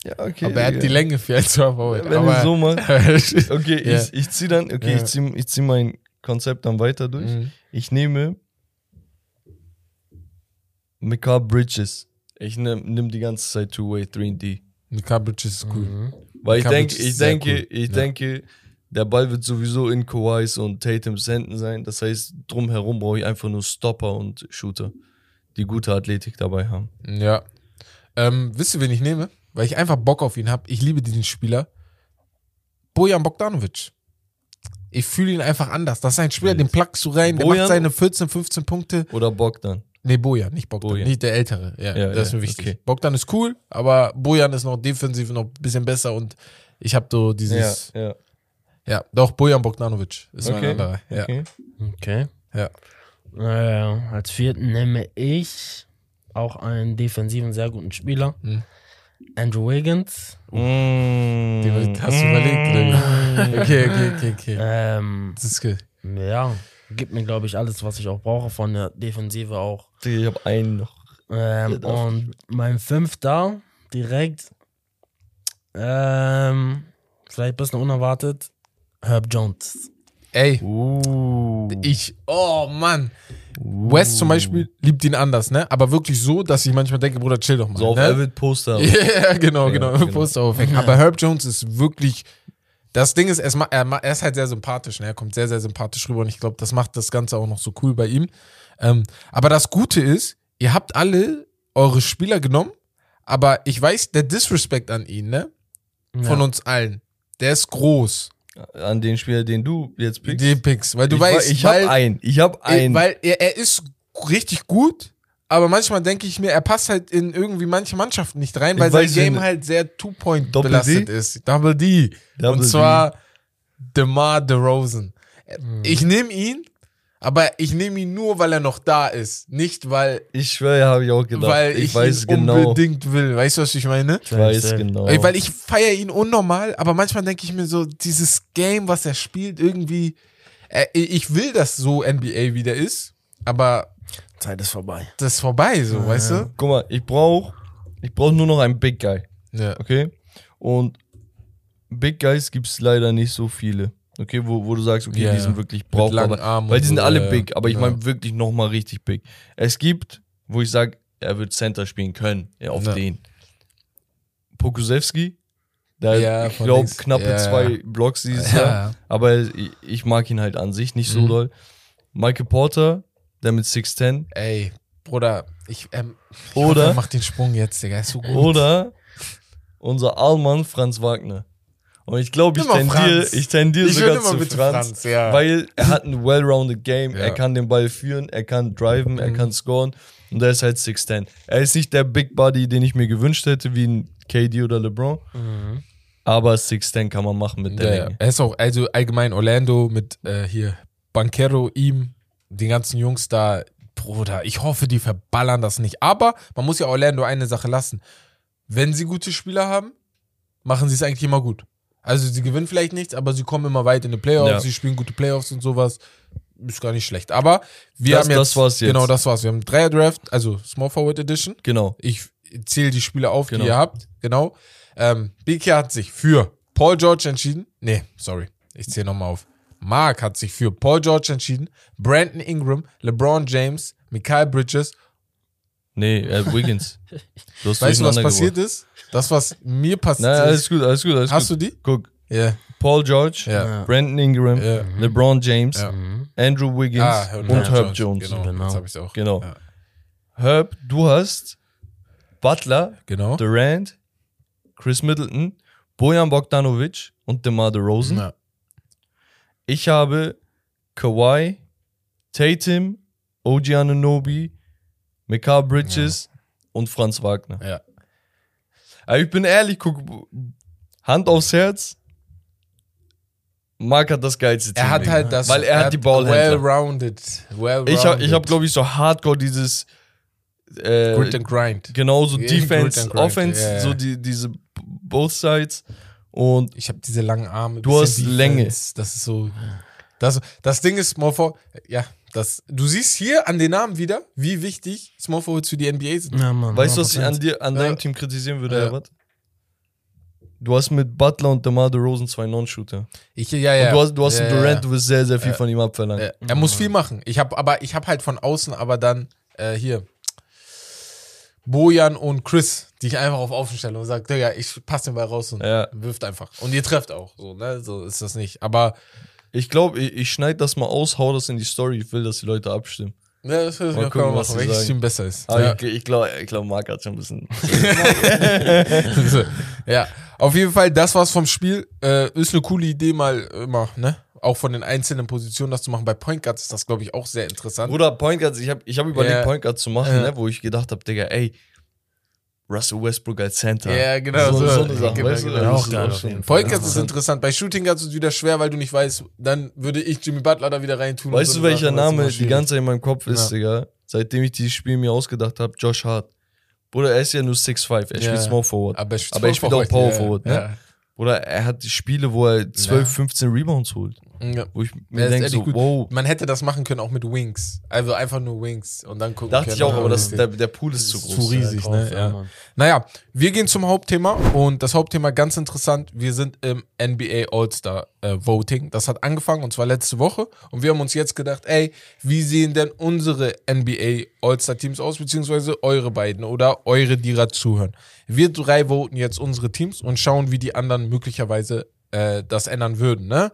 Ja, okay. aber er hat Digga. die Länge für ein Small Forward. Wenn aber du so machst. Okay, Ja. ich, ich zieh dann, okay, Ja. ich zieh, ich zieh mein Konzept dann weiter durch. Mhm. Ich nehme Mikael Bridges. Ich nimm, nimm die ganze Zeit Two-Way 3D. Mikael Bridges ist cool. Mhm. Weil ich denke, Bridges ich denke, cool. ich Ja. denke, der Ball wird sowieso in Kawhis und Tatums Händen sein. Das heißt, drumherum brauche ich einfach nur Stopper und Shooter, die gute Athletik dabei haben. Ja. Ähm, wisst ihr, wen ich nehme? Weil ich einfach Bock auf ihn habe. Ich liebe diesen Spieler. Bojan Bogdanovic. Ich fühle ihn einfach anders. Das ist ein Spieler, den plackst du rein, der Bojan? macht seine 14, 15 Punkte. Oder Bogdan. Nee, Bojan, nicht Bogdan. Bojan. Nicht der Ältere. Ja, Ja, das ist mir wichtig. okay. Bogdan ist cool, aber Bojan ist noch defensiv noch ein bisschen besser und ich habe so dieses. ja, ja. Ja, doch, Bojan Bogdanovic ist mein Okay. anderer. Ja. Okay. Okay. Ja. Äh, als vierten nehme ich auch einen defensiven, sehr guten Spieler. Hm. Andrew Wiggins. Mm. Die hast du überlegt, oder wie? Okay, okay, okay, okay. Ähm, Das ist cool. ja, gibt mir, glaube ich, alles, was ich auch brauche von der Defensive auch. Ich habe einen noch. Ähm, und mein fünfter direkt, ähm, vielleicht ein bisschen unerwartet, Herb Jones. Ey, Uh. ich, oh Mann. West zum Beispiel liebt ihn anders, ne? Aber wirklich so, dass ich manchmal denke, Bruder, chill doch mal. So auf ne? Avid Poster. Ja, genau, Ja, genau. genau. Poster aufhängen. Aber Herb Jones ist wirklich. Das Ding ist, er er ist halt sehr sympathisch, ne? Er kommt sehr, sehr sympathisch rüber und ich glaube, das macht das Ganze auch noch so cool bei ihm. Ähm, aber das Gute ist, ihr habt alle eure Spieler genommen, aber ich weiß, der Disrespect an ihn, ne? Von Ja. uns allen, der ist groß. An den Spieler, den du jetzt pickst. Die Picks, weil du ich weißt, ich habe einen. Ich habe einen. weil er, er ist richtig gut, aber manchmal denke ich mir, er passt halt in irgendwie manche Mannschaften nicht rein, Ich weil sein weiß, Game halt sehr Two-Point belastet D? ist. Double D. Double Und zwar DeMar DeRozan. Mhm. Ich nehme ihn, aber ich nehme ihn nur, weil er noch da ist. Nicht, weil, ich schwöre, habe ich auch gedacht. weil ich, ich, weiß ihn genau. unbedingt will. Weißt du, was ich meine? Ich weiß genau. Weil ich feiere ihn unnormal, aber manchmal denke ich mir so, dieses Game, was er spielt, irgendwie, äh, ich will, dass so NBA wieder ist, aber Zeit ist vorbei. das ist vorbei, so, weißt du? Guck mal, ich brauche ich brauch nur noch einen Big Guy. Ja. Okay? Und Big Guys gibt es leider nicht so viele. Okay, wo, wo du sagst, okay, Ja, die sind wirklich brauchbar. Weil die sind so, alle ja, big, aber ich Ja. meine wirklich nochmal richtig big. Es gibt, wo ich sage, er wird Center spielen können, ja, auf Ja. den. Pokusewski, der Ja, ich glaube knappe zwei. Blocks dieses Ja, Jahr, ja. aber ich, ich mag ihn halt an sich nicht so Mhm. doll. Michael Porter, der mit 6'10 Ey, Bruder, ich, ähm, ich Oder- hoffe, macht den Sprung jetzt, Digga, ist so gut. Oder unser Allmann Franz Wagner. Und ich glaube, ich tendiere, ich tendiere sogar zu Franz, Franz, ja. weil er hat ein well-rounded Game, Ja. er kann den Ball führen, er kann driven, er Mhm. kann scoren und er ist halt 6'10. Er ist nicht der Big Body, den ich mir gewünscht hätte, wie ein KD oder LeBron, Mhm. aber 6'10 kann man machen mit der ja. Länge. Er ist auch, also allgemein Orlando mit äh, hier Banquero, ihm, den ganzen Jungs da, Bruder, ich hoffe, die verballern das nicht. Aber man muss ja Orlando eine Sache lassen. Wenn sie gute Spieler haben, machen sie es eigentlich immer gut. Also sie gewinnen vielleicht nichts, aber sie kommen immer weit in die Playoffs, Ja. sie spielen gute Playoffs und sowas. ist gar nicht schlecht. Aber wir Das- haben jetzt, das war's jetzt. Genau, das war's. Wir haben Dreier Draft, also Small Forward Edition. Genau. Ich zähle die Spiele auf, Genau. die ihr habt. Genau. Ähm, Biki hat sich für Paul George entschieden. Nee, sorry. Ich zähle nochmal auf. Mark hat sich für Paul George entschieden. Brandon Ingram, LeBron James, Mikael Bridges. Nee, äh, Wiggins. Weißt du, was passiert ist? Das, was mir passiert Nein, alles ist. gut, alles gut, alles Hast gut. du die? Guck, Ja. Paul George, Ja. Brandon Ingram, Ja. LeBron James, Ja. Andrew Wiggins Ah, und Herb Jones. Genau, Genau. habe ich auch. Genau. Ja. Herb, du hast Butler, Genau. Durant, Chris Middleton, Bojan Bogdanovic und DeMar DeRozan. Ja. Ich habe Kawhi, Tatum, OG Anunoby, Mikael Bridges und Franz Wagner. ja. Aber ich bin ehrlich, guck, Hand aufs Herz. Mark hat das geilste Team. Er hat halt das. Weil er hat die Ballhändler. Well-rounded. Well Ich habe, ich hab, glaube ich, so hardcore dieses äh, Grit and Grind. genauso Ja, Defense, Grit and Grind, Offense, ja. so die, diese both sides. Und Ich habe diese langen Arme. Du hast Länge. Das ist so. Das, das Ding ist, Small Forward, ja, das, du siehst hier an den Namen wieder, wie wichtig Small Forwards für die NBA sind. Ja, Mann, weißt du, was ich 100%. an dir, an Ja. deinem Team kritisieren würde, Ja. Herbert? Du hast mit Butler und DeMar DeRozan zwei Non-Shooter. Ich, ja, ja. Und du hast, du hast ja, einen ja. Durant, du wirst sehr, sehr viel von ihm abverlangen. Ja, er muss viel machen. Ich habe aber ich habe halt von außen aber dann äh, hier Bojan und Chris, die ich einfach auf Außen stelle und sage, Digga, ich passe den Ball raus und Ja. wirft einfach. Und ihr trefft auch, so, ne? So ist das nicht. Aber Ich glaube, ich, ich schneide das mal aus, hau das in die Story. Ich will, dass die Leute abstimmen. ja, das können Mal wir gucken, was machen, sie welches sagen. Team besser ist. Aber ja. ich, ich glaube, ich glaub, Marc hat schon ein bisschen. ja, auf jeden Fall, das war's vom Spiel. Äh, ist eine coole Idee, mal immer, ne? Auch von den einzelnen Positionen das zu machen. Bei Point Guards ist das, glaube ich, auch sehr interessant. Bruder, Point Guards, ich habe ich hab überlegt, Ja. Point Guards zu machen, Ja. ne, wo ich gedacht habe, Digga, ey, Russell Westbrook als Center. Ja, genau, So, so. so eine Sache, Genau, weißt du? genau. Das Auch ist geil auch auf jeden Fall. Ist interessant. Bei Shooting Guards ist es wieder schwer, weil du nicht weißt, dann würde ich Jimmy Butler da wieder reintun. Weißt du, welcher Name die ganze Zeit in meinem Kopf ist, Ja. Digga? Seitdem ich dieses Spiel mir ausgedacht habe, Josh Hart. Bruder, er ist ja nur 6'5, er Ja. spielt Small Forward. Aber, er spielt Aber er spielt auch Power Forward, ne? Ja. Bruder, er hat die Spiele, wo er 12, Ja. 15 Rebounds holt. Ja. Wo ich Ja, mir denke, so, wow. Man hätte das machen können auch mit Wings. Also einfach nur Wings und dann gucken Dachte können, ich auch, aber das, es der, der Pool ist zu ist groß. zu riesig, ne? Ja. Mann. Naja, wir gehen zum Hauptthema und das Hauptthema ganz interessant. Wir sind im NBA All-Star äh, Voting. Das hat angefangen und zwar letzte Woche und wir haben uns jetzt gedacht, ey, wie sehen denn unsere NBA All-Star Teams aus, beziehungsweise eure beiden oder eure, die gerade zuhören. Wir drei voten jetzt unsere Teams und schauen, wie die anderen möglicherweise äh, das ändern würden, ne?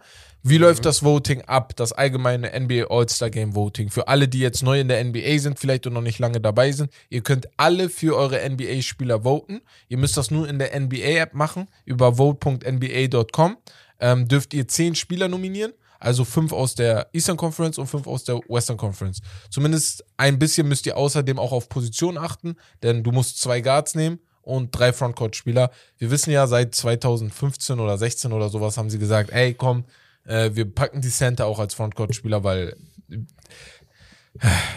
Wie läuft das Voting ab, das allgemeine NBA All-Star Game Voting? Für alle, die jetzt neu in der NBA sind, vielleicht und noch nicht lange dabei sind, ihr könnt alle für eure NBA-Spieler voten. Ihr müsst das nur in der NBA-App machen, über vote.nba.com. Ähm, dürft ihr zehn Spieler nominieren, also fünf aus der Eastern Conference und fünf aus der Western Conference. Zumindest ein bisschen müsst ihr außerdem auch auf Position achten, denn du musst zwei Guards nehmen und drei Frontcourt-Spieler. Wir wissen ja, seit 2015 oder 16 oder sowas haben sie gesagt, ey, komm, äh, wir packen die Center auch als Frontcourt-Spieler, weil äh,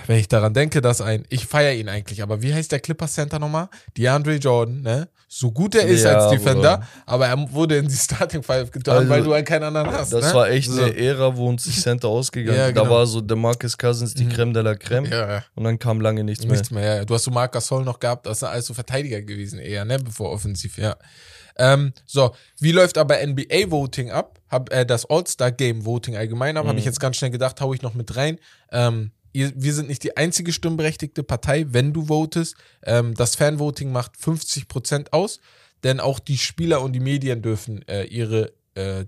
wenn ich daran denke, dass ein, ich feiere ihn eigentlich, aber wie heißt der Clipper Center nochmal? DeAndre Jordan, ne? So gut er ist Ja, als Defender, Bruder. aber er wurde in die Starting Five getan, Also, weil du halt keinen anderen hast. Das ne? war echt so. eine Ära, wo uns die Center ausgegangen Ja, sind. Da genau. war so DeMarcus Cousins die Creme de la Creme Ja, und dann kam lange nichts mehr. Nichts mehr, ja. Du hast so Marc Gasol noch gehabt, das sind alles so Verteidiger gewesen eher, ne, bevor offensiv, ja. Ähm, so, wie läuft aber NBA-Voting ab? Hab äh, das All-Star-Game-Voting allgemein ab, habe ich jetzt ganz schnell gedacht, hau ich noch mit rein. Ähm, ihr, wir sind nicht die einzige stimmberechtigte Partei, wenn du votest. Ähm, das Fanvoting macht 50% aus, denn auch die Spieler und die Medien dürfen äh, ihre äh,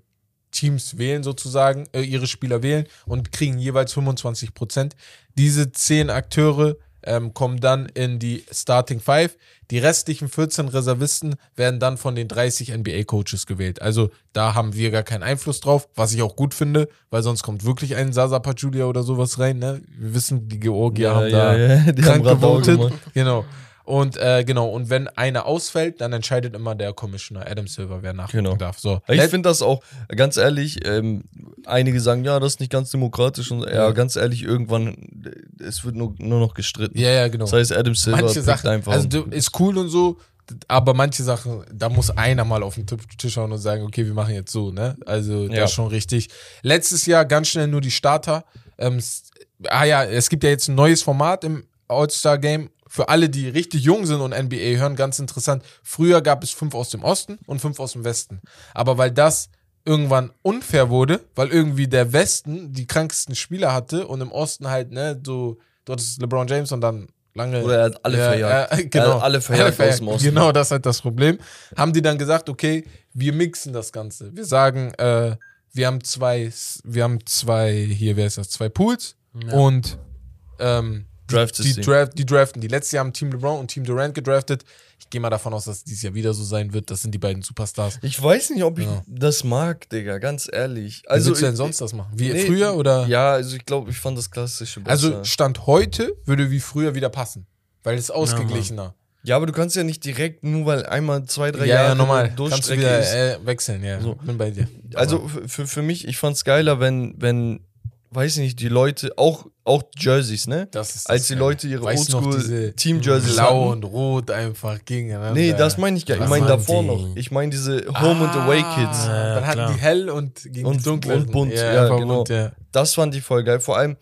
Teams wählen sozusagen, äh, ihre Spieler wählen und kriegen jeweils 25 Prozent. Diese zehn Akteure ähm, kommen dann in die Starting Five. Die restlichen 14 Reservisten werden dann von den 30 NBA-Coaches gewählt. Also da haben wir gar keinen Einfluss drauf, was ich auch gut finde, weil sonst kommt wirklich ein Sasa Pachulia oder sowas rein. Ne? Wir wissen, die Georgier haben da die krank gewotet. Genau. Und äh, genau, und wenn einer ausfällt, dann entscheidet immer der Commissioner Adam Silver, wer nachrücken Genau. darf. So. Ich finde das auch, ganz ehrlich, ähm, einige sagen, ja, das ist nicht ganz demokratisch. Und ja, Ja. ganz ehrlich, irgendwann, es wird nur, nur noch gestritten. ja, ja, genau. Das heißt, Adam Silver Manche Sachen, einfach. also du, ist cool und so, aber manche Sachen, da muss einer mal auf den Tisch hauen und sagen, okay, wir machen jetzt so, ne? Also, Ja. das ist schon richtig. Letztes Jahr ganz schnell nur die Starter. Ähm, ah ja, es gibt ja jetzt ein neues Format im All-Star-Game. Für alle, die richtig jung sind und NBA hören, ganz interessant. Früher gab es fünf aus dem Osten und fünf aus dem Westen. Aber weil das irgendwann unfair wurde, weil irgendwie der Westen die krankesten Spieler hatte und im Osten halt, ne, so, dort ist LeBron James und dann lange. Oder er hat alle verjagt. Äh, genau. Alle verjagt aus dem Osten. Genau, das ist halt das Problem. Haben die dann gesagt, okay, wir mixen das Ganze. Wir sagen, äh, wir haben zwei, wir haben zwei, hier, wer ist das, zwei Pools und ähm, die, Draft-System. Draft, die draften. Die letztes Jahr haben Team LeBron und Team Durant gedraftet. Ich gehe mal davon aus, dass es dieses Jahr wieder so sein wird. Das sind die beiden Superstars. Ich weiß nicht, ob ich Ja. das mag, Digga, ganz ehrlich. Wie Also, würdest du denn ich- sonst das machen? Wie Nee, früher oder? Ja, also ich glaube, ich fand das klassische besser. Also Stand heute würde wie früher wieder passen. Weil es ausgeglichener. ja, aber du kannst ja nicht direkt, nur weil einmal zwei, drei Ja, Jahre ja, normal. Kannst du wieder ist. äh, wechseln, ja. So. Bin bei dir. Also für, für mich, ich fand's geiler, wenn, wenn, weiß ich nicht, die Leute, auch, auch Jerseys, ne? Das ist Als das die Geile. Leute ihre Oldschool-Team-Jerseys Blau hatten. und Rot einfach gegeneinander. Nee, das meine ich gar nicht. Ich meine davor die? noch. Ich meine diese Home and Away Kids. Ja, dann hatten klar. die hell und gegen Und- die dunklen. und bunt, ja, einfach genau. bunt, ja. Das fand ich voll geil. Vor allem,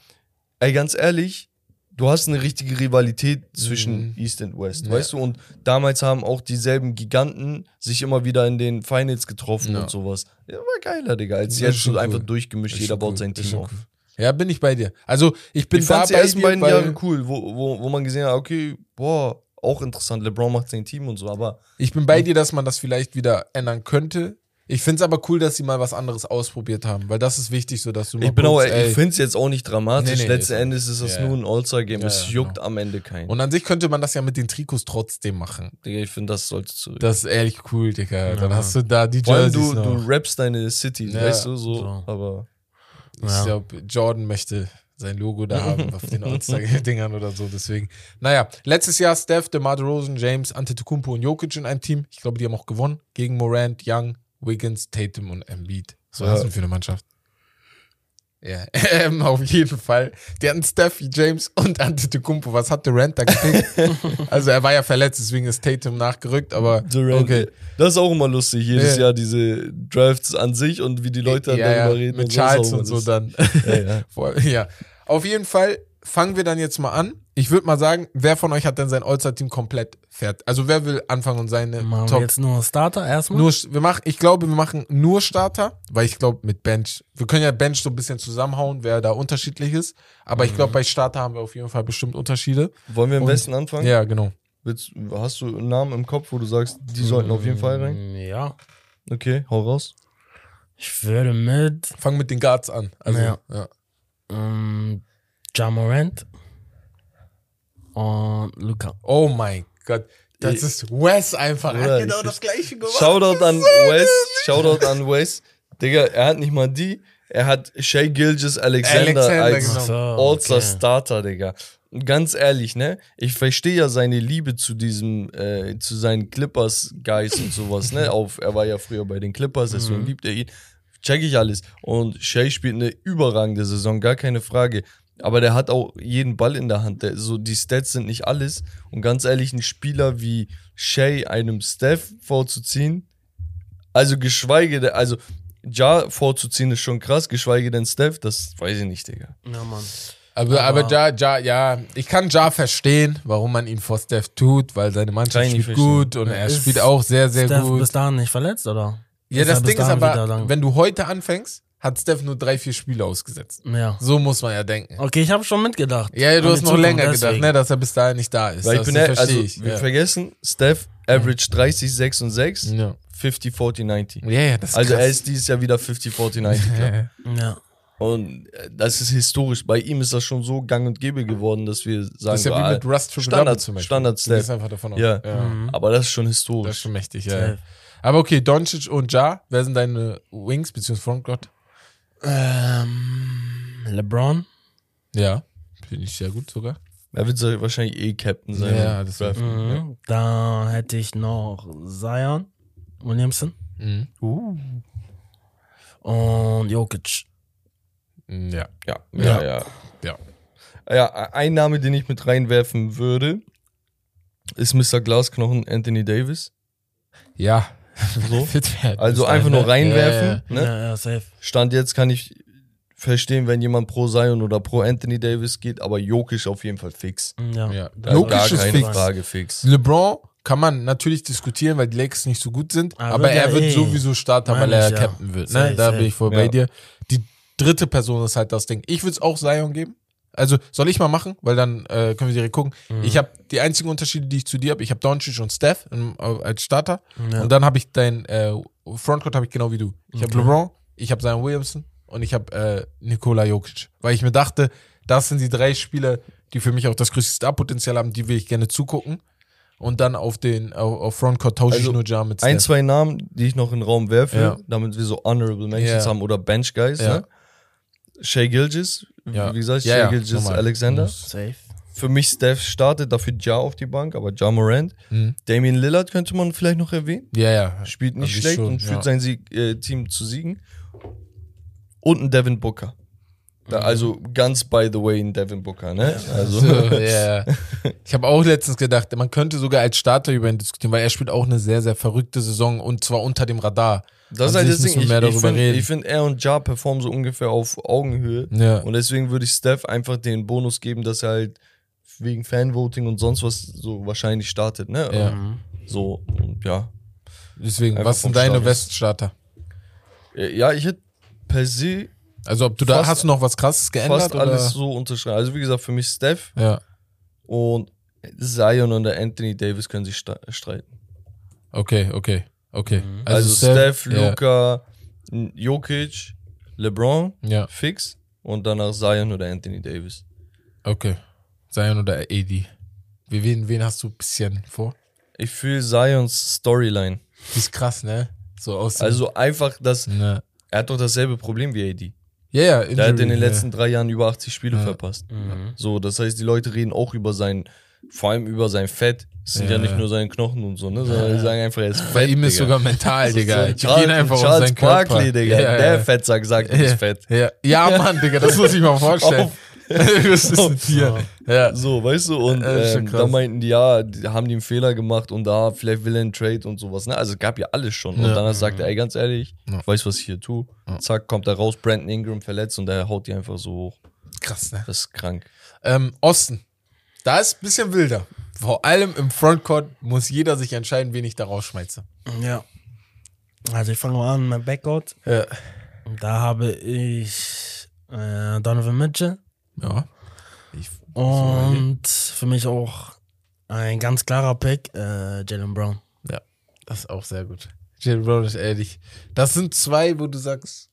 ey, ganz ehrlich, du hast eine richtige Rivalität zwischen Mhm. East und West, Ja. weißt du? Und damals haben auch dieselben Giganten sich immer wieder in den Finals getroffen Ja. und sowas. Ja, war geiler, Digga. Als jetzt schon so einfach durchgemischt, Ist jeder baut sein Team auf. cool. Ja, bin ich bei dir. Also, ich bin Ich da die ersten dir, beiden weil Jahre cool, wo, wo, wo man gesehen hat, okay, boah, auch interessant, LeBron macht sein Team und so, aber ich bin bei dir, dass man das vielleicht wieder ändern könnte. Ich finde es aber cool, dass sie mal was anderes ausprobiert haben, weil das ist wichtig, so dass du mal ich bin auch, guckst, ich ey. finde es jetzt auch nicht dramatisch. Nee, nee, Letzten ist- Endes ist es ja, nur ein All-Star-Game. Ja, es juckt genau. am Ende keinen. Und an sich könnte man das ja mit den Trikots trotzdem machen. Digga, ich finde, das sollte zurück. Das ist ehrlich cool, Digga. Dann Ja. hast du da die Vor allem Jerseys du, noch. du rappst deine City, Ja, weißt du, so, so. aber Ich Ja. glaube, Jordan möchte sein Logo da haben auf den All-Star-Dingern oder so. Deswegen. Naja, letztes Jahr Steph, DeMar DeRozan, James, Antetokounmpo und Jokic in einem Team. Ich glaube, die haben auch gewonnen. Gegen Morant, Young, Wiggins, Tatum und Embiid. So Ja. was denn für eine Mannschaft. Ja, ähm, auf jeden Fall. Die hatten Steph, James und Antetokounmpo. Was hat Durant da gepickt? also er war ja verletzt, deswegen ist Tatum nachgerückt, aber Durant, okay. das ist auch immer lustig, jedes Ja. Jahr diese Drafts an sich und wie die Leute dann ja, ja, darüber reden. mit und Charles und so lustig. dann. Ja, Ja, auf jeden Fall fangen wir dann jetzt mal an. Ich würde mal sagen, wer von euch hat denn sein All-Star-Team komplett fertig? Also wer will anfangen und seine Machen wir Top? jetzt nur Starter erstmal? Nur, wir machen, ich glaube, wir machen nur Starter, weil ich glaube mit Bench, wir können ja Bench so ein bisschen zusammenhauen, wer da unterschiedlich ist. Aber ich glaube, bei Starter haben wir auf jeden Fall bestimmt Unterschiede. Wollen wir am Und- besten anfangen? Ja, genau. Willst, hast du einen Namen im Kopf, wo du sagst, die sollten auf jeden Fall rein? Mm, Ja. Okay, hau raus. Ich würde mit Fang mit den Guards an. Also, Ja. ja. ähm, Ja Morant und Luca. Oh mein Gott. Das Ich- ist Wes einfach. Er hat genau das gleiche gemacht. Shoutout an Wes, Shoutout an Wes. Digga, er hat nicht mal die, er hat Shay Gilgis Alexander, Alexander, als. So, okay. Starter, Digga. Und Ganz ehrlich, ne? Ich verstehe ja seine Liebe zu diesem, äh, zu seinen Clippers-Guys und sowas, ne? Auf, er war ja früher bei den Clippers, deswegen Mhm. liebt er ihn. Check ich alles. Und Shay spielt eine überragende Saison, gar keine Frage. Aber der hat auch jeden Ball in der Hand. Der, so, die Stats sind nicht alles. Und ganz ehrlich, ein Spieler wie Shay einem Steph vorzuziehen, also geschweige denn, also Ja vorzuziehen ist schon krass, geschweige denn Steph, das weiß ich nicht, Digga. Ja, Mann. Aber, aber, Aber- ja, ja, ja, ich kann Ja verstehen, warum man ihn vor Steph tut, weil seine Mannschaft spielt verstehen. gut und er Ist spielt auch sehr, sehr Steph gut. bis dahin nicht verletzt, oder? Ja, Ist das er Ding ist aber, wenn du heute anfängst, hat Steph nur drei, vier Spiele ausgesetzt. Ja. So muss man ja denken. Okay, ich habe schon mitgedacht. Ja, ja, du hast noch Zukunft, länger gedacht, deswegen. ne, dass er bis dahin nicht da ist. Weil ich das bin, ja- verstehe also, ich. wir Ja. vergessen, Steph average 30, 6 und 6, Ja. 50, 40, 90. ja, ja, das ist Also krass. er ist dieses Jahr wieder 50, 40, 90. Club. Ja. Und äh, das ist historisch. Bei ihm ist das schon so gang und gäbe geworden, dass wir sagen, das ist ja wie ah, mit Rust Triple Standard- zum Beispiel. Standard Du gehst Steph. einfach davon aus. Ja. ja. Mhm. aber das ist schon Das ist historisch. schon mächtig, ja. Aber okay, Doncic und Ja, wer sind deine Wings bzw. Frontcourt? Ähm, LeBron. Ja, finde ich sehr gut sogar. Er wird so wahrscheinlich eh Captain sein. Ja, das Draft. Mhm. Da hätte ich noch Zion Williamson Mhm. und Jokic. Ja. Ja, Ja. ja, ja. Ja. Ja, ein Name, den ich mit reinwerfen würde, ist Mr. Glasknochen Anthony Davis. Ja. So. Fit werden Also einfach nur reinwerfen. Ja, Ne? Ja, ja, safe. Stand jetzt kann ich verstehen, wenn jemand pro Zion oder pro Anthony Davis geht, aber Jokic auf jeden Fall fix. Ja. Ja. Also Jokic ist fix. Frage fix. ja. LeBron kann man natürlich diskutieren, weil die Lakers nicht so gut sind, Aber aber, wird er ja wird eh. sowieso Starter, weil er ja. Captain wird. Ne? Safe, Da safe. bin ich voll Ja. bei dir. Die dritte Person ist halt das Ding. Ich würde es auch Zion geben. Also soll ich mal machen, weil dann äh, können wir direkt gucken. Mhm. Ich habe die einzigen Unterschiede, die ich zu dir habe. Ich habe Doncic und Steph im, äh, als Starter. Ja. Und dann habe ich dein äh, Frontcourt habe ich genau wie du. Ich habe Okay. LeBron, ich habe Zion Williamson und ich habe äh, Nikola Jokic. Weil ich mir dachte, das sind die drei Spieler, die für mich auch das größte Star-Potenzial haben, die will ich gerne zugucken. Und dann auf den auf, auf Frontcourt tausche Also, ich nur Jar mit Ein, Steph. zwei Namen, die ich noch in den Raum werfe, Ja. damit wir so Honorable Mentions Ja. haben oder Bench Guys. Ja. Ne? Shay Gilgis, Ja. wie gesagt, Ja, ja, Gilgis normal. Alexander. Safe. Für mich Steph startet, dafür Ja auf die Bank, aber Ja Morant. Mhm. Damian Lillard könnte man vielleicht noch erwähnen. Ja, ja. Spielt nicht Also schlecht schon, und führt ja. sein Sieg, äh, Team zu Siegen. Und ein Devin Booker. Da, Mhm. also ganz by the way ein Devin Booker, ne? Also, So, ja. Ich habe auch letztens gedacht, man könnte sogar als Starter über ihn diskutieren, weil er spielt auch eine sehr, sehr verrückte Saison und zwar unter dem Radar. das ist halt das Ding. Ich, ich finde, find, er und Ja performen so ungefähr auf Augenhöhe. Ja. Und deswegen würde ich Steph einfach den Bonus geben, dass er halt wegen Fanvoting und sonst was so wahrscheinlich startet, ne? Ja. Mhm. So, ja. Deswegen, Einfach was sind deine. Weststarter? Äh, Ja, ich hätte per se Also ob du da hast du noch was krasses geändert fast oder? alles so unterschreiben. Also wie gesagt, für mich Steph Ja. und Zion und der Anthony Davis können sich streiten. Okay, okay, okay. Mhm. Also, Steph, ja, Luca, N- Jokic, LeBron, Ja, fix und danach Zion oder Anthony Davis. okay. Zion oder? Wie, wen, wen hast du ein bisschen vor? Ich fühle Zions Storyline. Die ist krass, ne? So aus. Also einfach, dass ne. er hat doch dasselbe Problem wie AD. Ja, ja. Der hat in den letzten drei Jahren über 80 Spiele Ja. verpasst. Mhm. So, das heißt, die Leute reden auch über sein, vor allem über sein Fett. Es sind ja, Ja. nicht nur seine Knochen und so, ne? Sondern die sagen einfach, er ist fett. Bei ihm ist Digga. sogar mental, Digga. Die Charles, gehen einfach Charles seinen Körper. Barkley, Digga. Ja, der. Fettsack sagt, bist ja, fett. Ja. ja, Mann, Digga, das muss ich mal vorstellen. Das ist ein Tier. Ja. So, weißt du, und Ja, ähm, krass. da meinten die, ja, die haben die einen Fehler gemacht und da vielleicht will er einen Trade und sowas. Ne? Also es gab ja alles schon. Und Ja. danach sagt er, ey, ganz ehrlich, Ja. ich weiß, was ich hier tue. Zack, kommt er raus, Brandon Ingram verletzt und der haut die einfach so hoch. Krass, ne? Das ist krank. Ähm, Osten. Da ist ein bisschen wilder. Vor allem im Frontcourt muss jeder sich entscheiden, wen ich da rausschmeiße. Ja. Also ich fange mal an mit Backcourt. Ja. Und Da habe ich äh, Donovan Mitchell. Ja. Ich, Und für mich auch ein ganz klarer Pick, äh, Jalen Brown. ja, das ist auch sehr gut. Jalen Brown ist ehrlich. Das sind zwei, wo du sagst,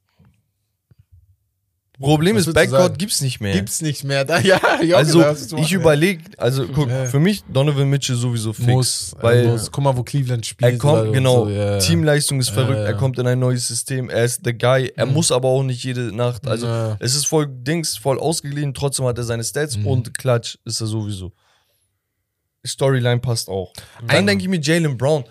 Problem Was ist, Backcourt gibt's nicht mehr. gibt's nicht mehr. Da, ja, ja also ist ich überlege, also guck, Ja. für mich Donovan Mitchell sowieso fix. muss, weil weil muss. Guck mal, wo Cleveland spielt. Er kommt, genau, so, ja. Teamleistung ist verrückt, ja. er kommt in ein neues System, er ist der Guy, er Mhm. muss aber auch nicht jede Nacht, also Ja. es ist voll Dings, voll ausgeglichen, trotzdem hat er seine Stats Mhm. und Klatsch ist er sowieso. Storyline passt auch. Dann denke ich mir, Jalen Brown,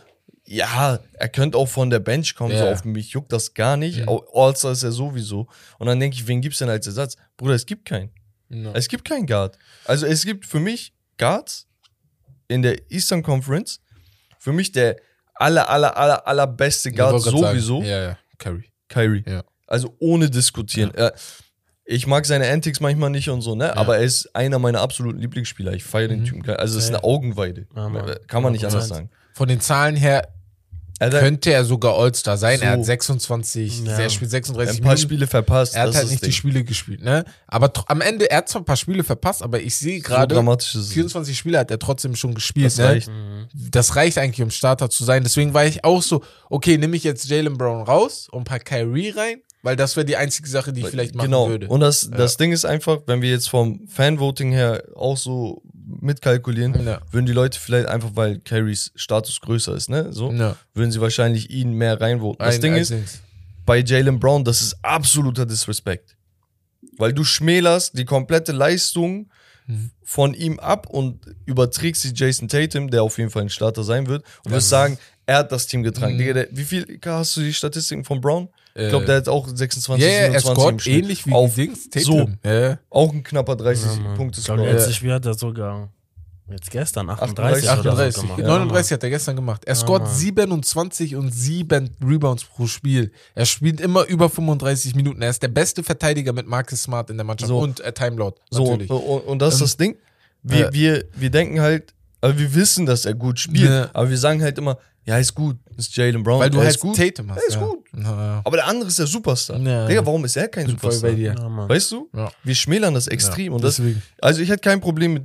ja, er könnte auch von der Bench kommen, so Ja. auf mich juckt das gar nicht, Mhm. All-Star ist er sowieso. Und dann denke ich, wen gibt's denn als Ersatz? Bruder, es gibt keinen. Ja. Es gibt keinen Guard. Also es gibt für mich Guards in der Eastern Conference. Für mich der aller, aller, aller, allerbeste Guard grad sagen, sowieso, Ja, ja, Curry. Kyrie. Ja. Also ohne diskutieren. Äh, ich mag seine Antics manchmal nicht und so, ne? Aber er ist einer meiner absoluten Lieblingsspieler. Ich feiere den Mhm. Typen. geil. Also es ist Ja. eine Augenweide. Ja, Kann man nicht 100%. anders sagen. Von den Zahlen her Er hat könnte er sogar All-Star sein. Er So. hat 26, Ja. er spielt 36 ein paar Minuten. Spiele verpasst. Er hat halt nicht das die Ding. Spiele gespielt, ne? Aber am Ende, er hat zwar ein paar Spiele verpasst, aber ich sehe So gerade, es. 24 Spiele hat er trotzdem schon gespielt, Das ne? reicht. Mhm. Das reicht eigentlich, um Starter zu sein. Deswegen war ich auch so, okay, nehme ich jetzt Jalen Brown raus und ein paar Kyrie rein, weil das wäre die einzige Sache, die ich vielleicht machen genau. würde. Und das, das Ding ist einfach, wenn wir jetzt vom Fanvoting her auch so mitkalkulieren, Ja. würden die Leute vielleicht einfach, weil Carries Status größer ist, ne? So, Ja. würden sie wahrscheinlich ihn mehr reinvoten. Das Ein- Ding ein ist, Dings. bei Jalen Brown, das ist absoluter Disrespect. Weil du schmälerst die komplette Leistung Mhm. von ihm ab und überträgst sie Jason Tatum, der auf jeden Fall ein Starter sein wird, und wirst sagen, er hat das Team getragen. Mhm. Digga, der, wie viel hast du die Statistiken von Brown? Ich Äh, glaube, der hat auch 26, Ja, ja, er 27 im scored Schnitt. ähnlich wie auf Dings, so. Ja. auch ein knapper 30 Ja. Punkte Ich glaube, Score. Spiel hat er sogar Jetzt gestern, 38 38, oder 38, so gemacht. 39 hat er gestern gemacht. Er scoret Mann. 27 und 7 Rebounds pro Spiel. Er spielt immer über 35 Minuten. Er ist der beste Verteidiger mit Marcus Smart in der Mannschaft So. und äh, Time Lord. So, und, und, und das ist das Ding. Wir, äh, wir, wir denken halt, aber wir wissen, dass er gut spielt, Ja. aber wir sagen halt immer, ja, ist gut, ist Jalen Brown. Weil du halt gut. Tatum hast. Er ist ja. gut. Ja. Aber der andere ist der Superstar. Ja. Digga, warum ist er kein Bin voll Superstar? bei dir. Ja. Weißt du? Ja. Wir schmälern das extrem. und das, deswegen. also ich hätte kein Problem mit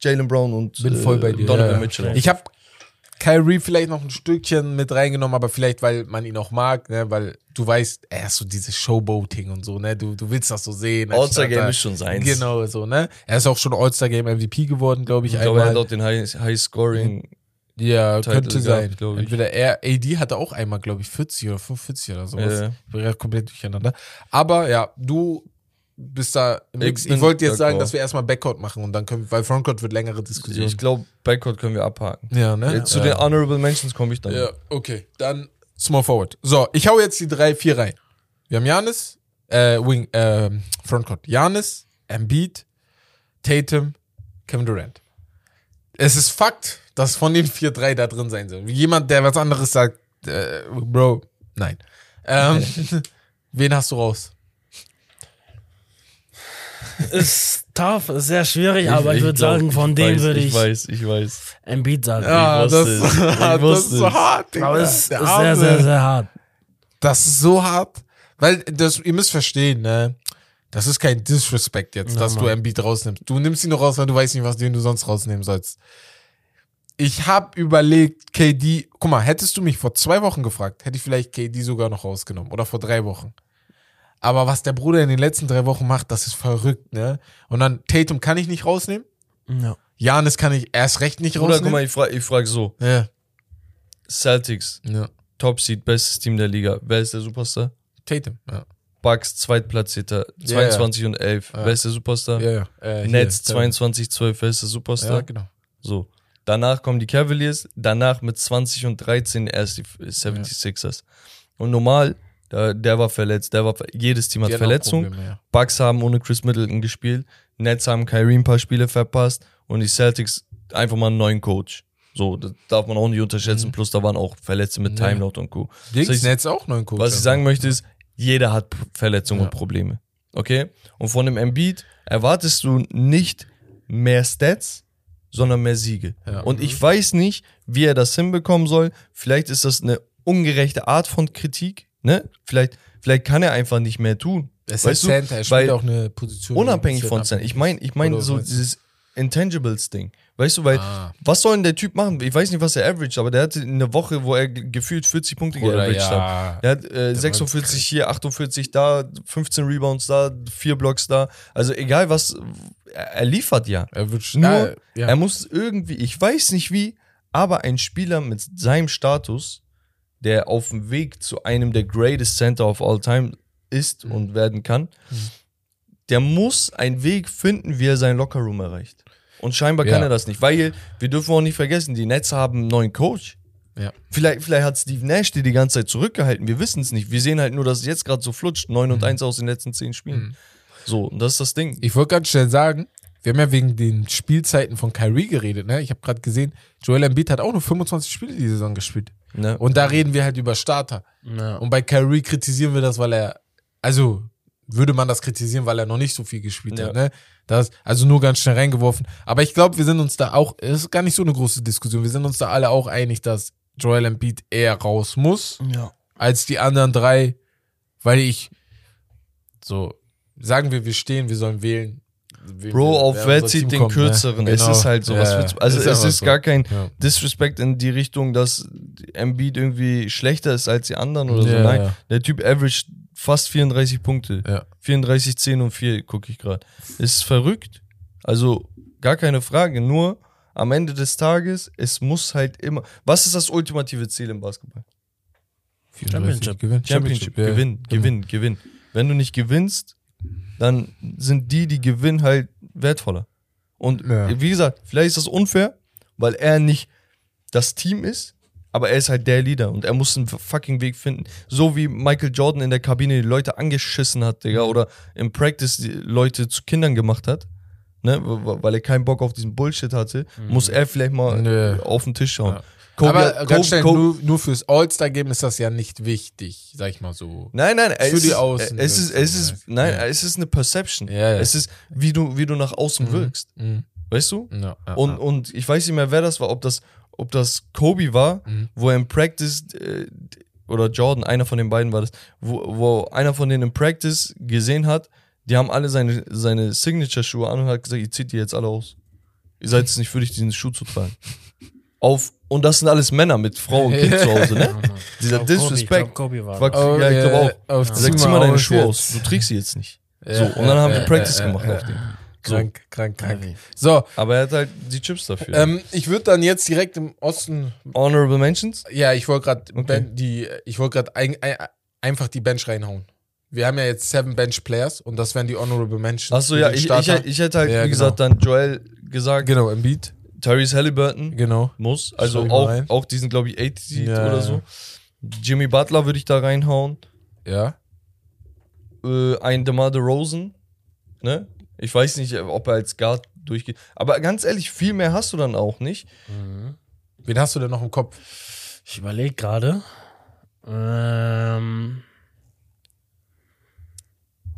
Jalen Brown und Bin voll bei dir. Donovan Ja, ja. Mitchell. Ich habe Kyrie vielleicht noch ein Stückchen mit reingenommen, aber vielleicht, weil man ihn auch mag, ne? weil du weißt, er ist so dieses Showboating und so, ne? Du, du willst das so sehen. All-Star anstatt Game da- ist schon seins. Genau, so, ne? Er ist auch schon All-Star Game MVP geworden, glaube ich, Ich glaube, er einmal. hat auch den High, High Scoring. Ja, Title könnte sein. ich. Entweder er, AD hatte auch einmal, glaube ich, 40 oder 45 oder sowas. Ja. Ich bin gerade komplett durcheinander. Aber ja, du bist da Ich. Ich, wollte jetzt sagen, dass wir erstmal Backcourt machen und dann können wir, weil Frontcourt wird längere Diskussion. Ich glaube, Backcourt können wir abhaken. ja, ne? Jetzt zu ja. den Honorable Mentions komme ich dann. Ja, okay. Dann Small Forward. So, ich hau jetzt die drei, vier rein. Wir haben Janis, äh, Wing, äh, Frontcourt. Janis, Embiid, Tatum, Kevin Durant. Es ist Fakt, dass von den vier drei da drin sein sollen. Jemand, der was anderes sagt, äh, Bro, nein. Ähm, wen hast du raus? Ist tough, ist sehr schwierig, aber ich, würde sagen, von dem weiß, würde ich, Ich weiß, ich weiß. Embiid sagen. Ja, wusste das, es. Ich das ist so hart, Digga. aber es ist Der sehr, sehr, sehr hart. Das ist so hart. Weil das, ihr müsst verstehen, ne? Das ist kein Disrespect jetzt, Ja, dass du Mann. Embiid rausnimmst. Du nimmst ihn nur raus, weil du weißt nicht, was den du sonst rausnehmen sollst. Ich habe überlegt, KD, guck mal, hättest du mich vor zwei Wochen gefragt, hätte ich vielleicht KD sogar noch rausgenommen. Oder vor drei Wochen. Aber was der Bruder in den letzten drei Wochen macht, das ist verrückt, ne? Und dann Tatum kann ich nicht rausnehmen. Ja. Janis kann ich erst recht nicht Bruder, guck rausnehmen. mal, ich frage ich frag so. ja. Celtics, ja. Top Seed, bestes Team der Liga. Wer ist der Superstar? Tatum, ja. Bucks, Zweitplatzierter, Ja, 22 und 11. Ja. Wer ist der Superstar? ja, ja. Äh, Nets, Tatum. 22, 12. Wer ist der Superstar? Ja, genau. So. Danach kommen die Cavaliers, danach mit 20 und 13 erst die 76ers. Und normal, der, der war verletzt, der war jedes Team hat Die hatten auch Verletzung. Probleme, ja. Bucks haben ohne Chris Middleton gespielt, Nets haben Kyrie ein paar Spiele verpasst und die Celtics einfach mal einen neuen Coach. So, das darf man auch nicht unterschätzen. Plus da waren auch Verletzte mit Mhm. Nee. Timeout und Co. Dings, Was ich- Netz auch neuen Coach. Was ich sagen möchte ist, jeder hat Verletzungen Ja. und Probleme. Okay? Und von dem Embiid erwartest du nicht mehr Stats, sondern mehr Siege. Ja. Und ich weiß nicht, wie er das hinbekommen soll. Vielleicht ist das eine ungerechte Art von Kritik. Ne? Vielleicht, vielleicht kann er einfach nicht mehr tun. Es ist weißt du, Center, er spielt weil auch eine Position. Unabhängig ein von Stats. Ich meine, ich meine so dieses Intangibles-Ding. Weißt du, weil Ah. was soll denn der Typ machen? Ich weiß nicht, was er average, aber der hatte eine Woche, wo er ge- gefühlt 40 Punkte Oder geaveraged hat. ja. Der hat äh, 46 hier, 48 da, 15 Rebounds da, 4 Blocks da. Also egal was, er, er liefert ja. Er wird Nur, ja, er muss irgendwie, ich weiß nicht wie, aber ein Spieler mit seinem Status, der auf dem Weg zu einem der greatest Center of all time ist Mhm. und werden kann, der muss einen Weg finden, wie er seinen Lockerroom erreicht. Und scheinbar kann Ja. er das nicht, weil wir dürfen auch nicht vergessen, die Nets haben einen neuen Coach. Ja. Vielleicht, vielleicht hat Steve Nash die die ganze Zeit zurückgehalten. Wir wissen es nicht. Wir sehen halt nur, dass es jetzt gerade so flutscht. 9 und 1 aus den letzten 10 Spielen. Mhm. So, und das ist das Ding. Ich wollte ganz schnell sagen, wir haben ja wegen den Spielzeiten von Kyrie geredet. Ne? Ich habe gerade gesehen, Joel Embiid hat auch nur 25 Spiele die Saison gespielt. Ne? Und da reden wir halt über Starter. Ja. Und bei Kyrie kritisieren wir das, weil er, also würde man das kritisieren, weil er noch nicht so viel gespielt Ja. hat. Ne? Das, also nur ganz schnell reingeworfen. Aber ich glaube, wir sind uns da auch, es ist gar nicht so eine große Diskussion, wir sind uns da alle auch einig, dass Joel Embiid eher raus muss. ja. als die anderen drei, weil ich so sagen wir, wir stehen, wir sollen wählen. Bro, auf wer zieht den kommt, ne? kürzeren? Es Genau. ist halt so. was Ja, du- also ist es ist so. gar kein Ja. Disrespect in die Richtung, dass Embiid irgendwie schlechter ist als die anderen oder so. Ja, Nein, ja. der Typ averaged fast 34 Punkte. Ja. 34, 10 und 4 gucke ich gerade. Ist verrückt. Also gar keine Frage. Nur am Ende des Tages, es muss halt immer. Was ist das ultimative Ziel im Basketball? Championship. Gewinn. Championship. ja. Gewinn, Gewinn, Gewinn. Wenn du nicht gewinnst, dann sind die, die gewinnen, halt wertvoller. Und Ja. wie gesagt, vielleicht ist das unfair, weil er nicht das Team ist, aber er ist halt der Leader und er muss einen fucking Weg finden. So wie Michael Jordan in der Kabine die Leute angeschissen hat, Digga, oder im Practice die Leute zu Kindern gemacht hat. ne, weil er keinen Bock auf diesen Bullshit hatte, muss er vielleicht mal Nö. auf den Tisch schauen. Ja. Kobe- Aber Kobe- schnell, Kobe- nur, nur fürs All-Star-Game ist das ja nicht wichtig, sag ich mal so. Nein, nein, es Für die ist, Außen es ist, es ist, nein, Ja. es ist eine Perception. Ja, ja. Es ist, wie du, wie du nach außen wirkst. Mhm. Weißt du? Ja, ja, Und, und ich weiß nicht mehr, wer das war, ob das, ob das Kobe war, Mhm. wo er im Practice, äh, oder Jordan, einer von den beiden war das, wo, wo einer von denen im Practice gesehen hat, die haben alle seine, seine Signature-Schuhe an und hat gesagt, ihr zieht die jetzt alle aus. Ihr seid es nicht würdig, diesen Schuh zu tragen. Auf, und das sind alles Männer mit Frau und Kind zu Hause, ne? Dieser Ich glaub, Kobe, ich Disrespect. glaub, Kobe war. Oh, ja, ich glaube äh, auch. auf Er zieh mal deine Schuhe jetzt. aus, du trägst sie jetzt nicht. Ja, so, und dann haben die Practice gemacht auf den. So. Krank, krank, krank. Heavy. So, Aber er hat halt die Chips dafür. ähm, ich würde dann jetzt direkt im Osten Honorable Mentions? Ja, ich wollte gerade Okay. die, ich wollte gerade ein, ein, einfach die Bench reinhauen. Wir haben ja jetzt seven Bench Players und das wären die Honorable Mentions. Achso, ja, ich, ich, ich hätte halt, Ja, wie genau. gesagt, dann Joel gesagt, genau Embiid, Tyrese Halliburton genau. muss. Also auch, rein. auch diesen, glaube ich, 80 Seed Ja, oder ja. so. Jimmy Butler würde ich da reinhauen. Ja. Äh, ein DeMar DeRozan. Ne? Ich weiß nicht, ob er als Guard durchgeht. Aber ganz ehrlich, viel mehr hast du dann auch nicht. Wen hast du denn noch im Kopf? Ich überlege gerade. Ähm,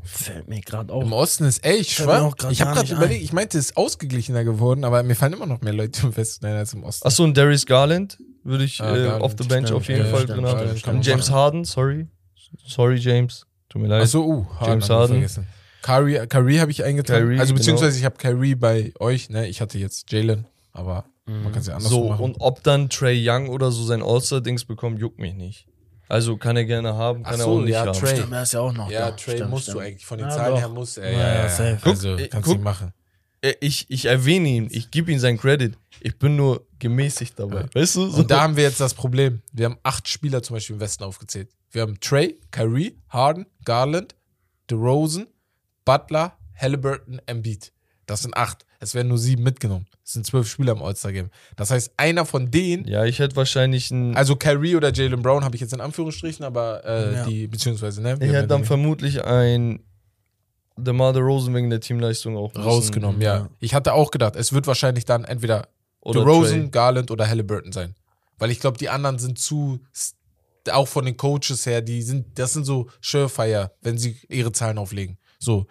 fällt mir gerade auf. Im Osten ist, auch grad ich habe gerade überlegt, ich meinte, es ist ausgeglichener geworden, aber mir fallen immer noch mehr Leute im Westen ein als im Osten. Achso, ein Darius Garland würde ich Ah, äh, Garland, auf the bench stimmt, auf jeden ja, Fall drin haben. Und James Harden, sorry. Sorry, James. Tut mir leid. Achso, uh, James Harden. Kyrie, Kyrie habe ich eingetragen. Kyrie, also genau. beziehungsweise ich habe Kyrie bei euch, ne? Ich hatte jetzt Jalen, aber man kann es ja anders So, machen. und ob dann Trey Young oder so sein All-Star-Dings bekommt, juckt mich nicht. Also kann er gerne haben, kann Ach er so, auch nicht ja, haben. Trey. Stimmt, er ist ja auch noch Ja, da. Trey Stimmt, musst stimmt. du eigentlich. Von den Ja, Zahlen doch. her muss er. Ja, Ja, ja, ja. safe. Also Guck, äh, kannst guck. du ihn machen. Äh, Ich, ich erwähne ihn, ich gebe ihm seinen Credit. Ich bin nur gemäßigt dabei. Weißt du? So. Und da haben wir jetzt das Problem. Wir haben acht Spieler zum Beispiel im Westen aufgezählt. Wir haben Trey, Kyrie, Harden, Garland, DeRozan, Butler, Halliburton, Embiid. Das sind acht. Es werden nur sieben mitgenommen. Es sind zwölf Spieler im All-Star-Game. Das heißt, einer von denen, ja, ich hätte wahrscheinlich einen. also Kyrie oder Jalen Brown habe ich jetzt in Anführungsstrichen, aber äh, Ja. die, beziehungsweise, ne? ich hätte dann vermutlich ein DeMar DeRozan wegen der Teamleistung auch rausgenommen, ja. ja. Ich hatte auch gedacht, es wird wahrscheinlich dann entweder Oder DeRozan, Trey. Garland oder Halliburton sein. Weil ich glaube, die anderen sind zu, auch von den Coaches her, die sind, das sind so Surefire, wenn sie ihre Zahlen auflegen. So.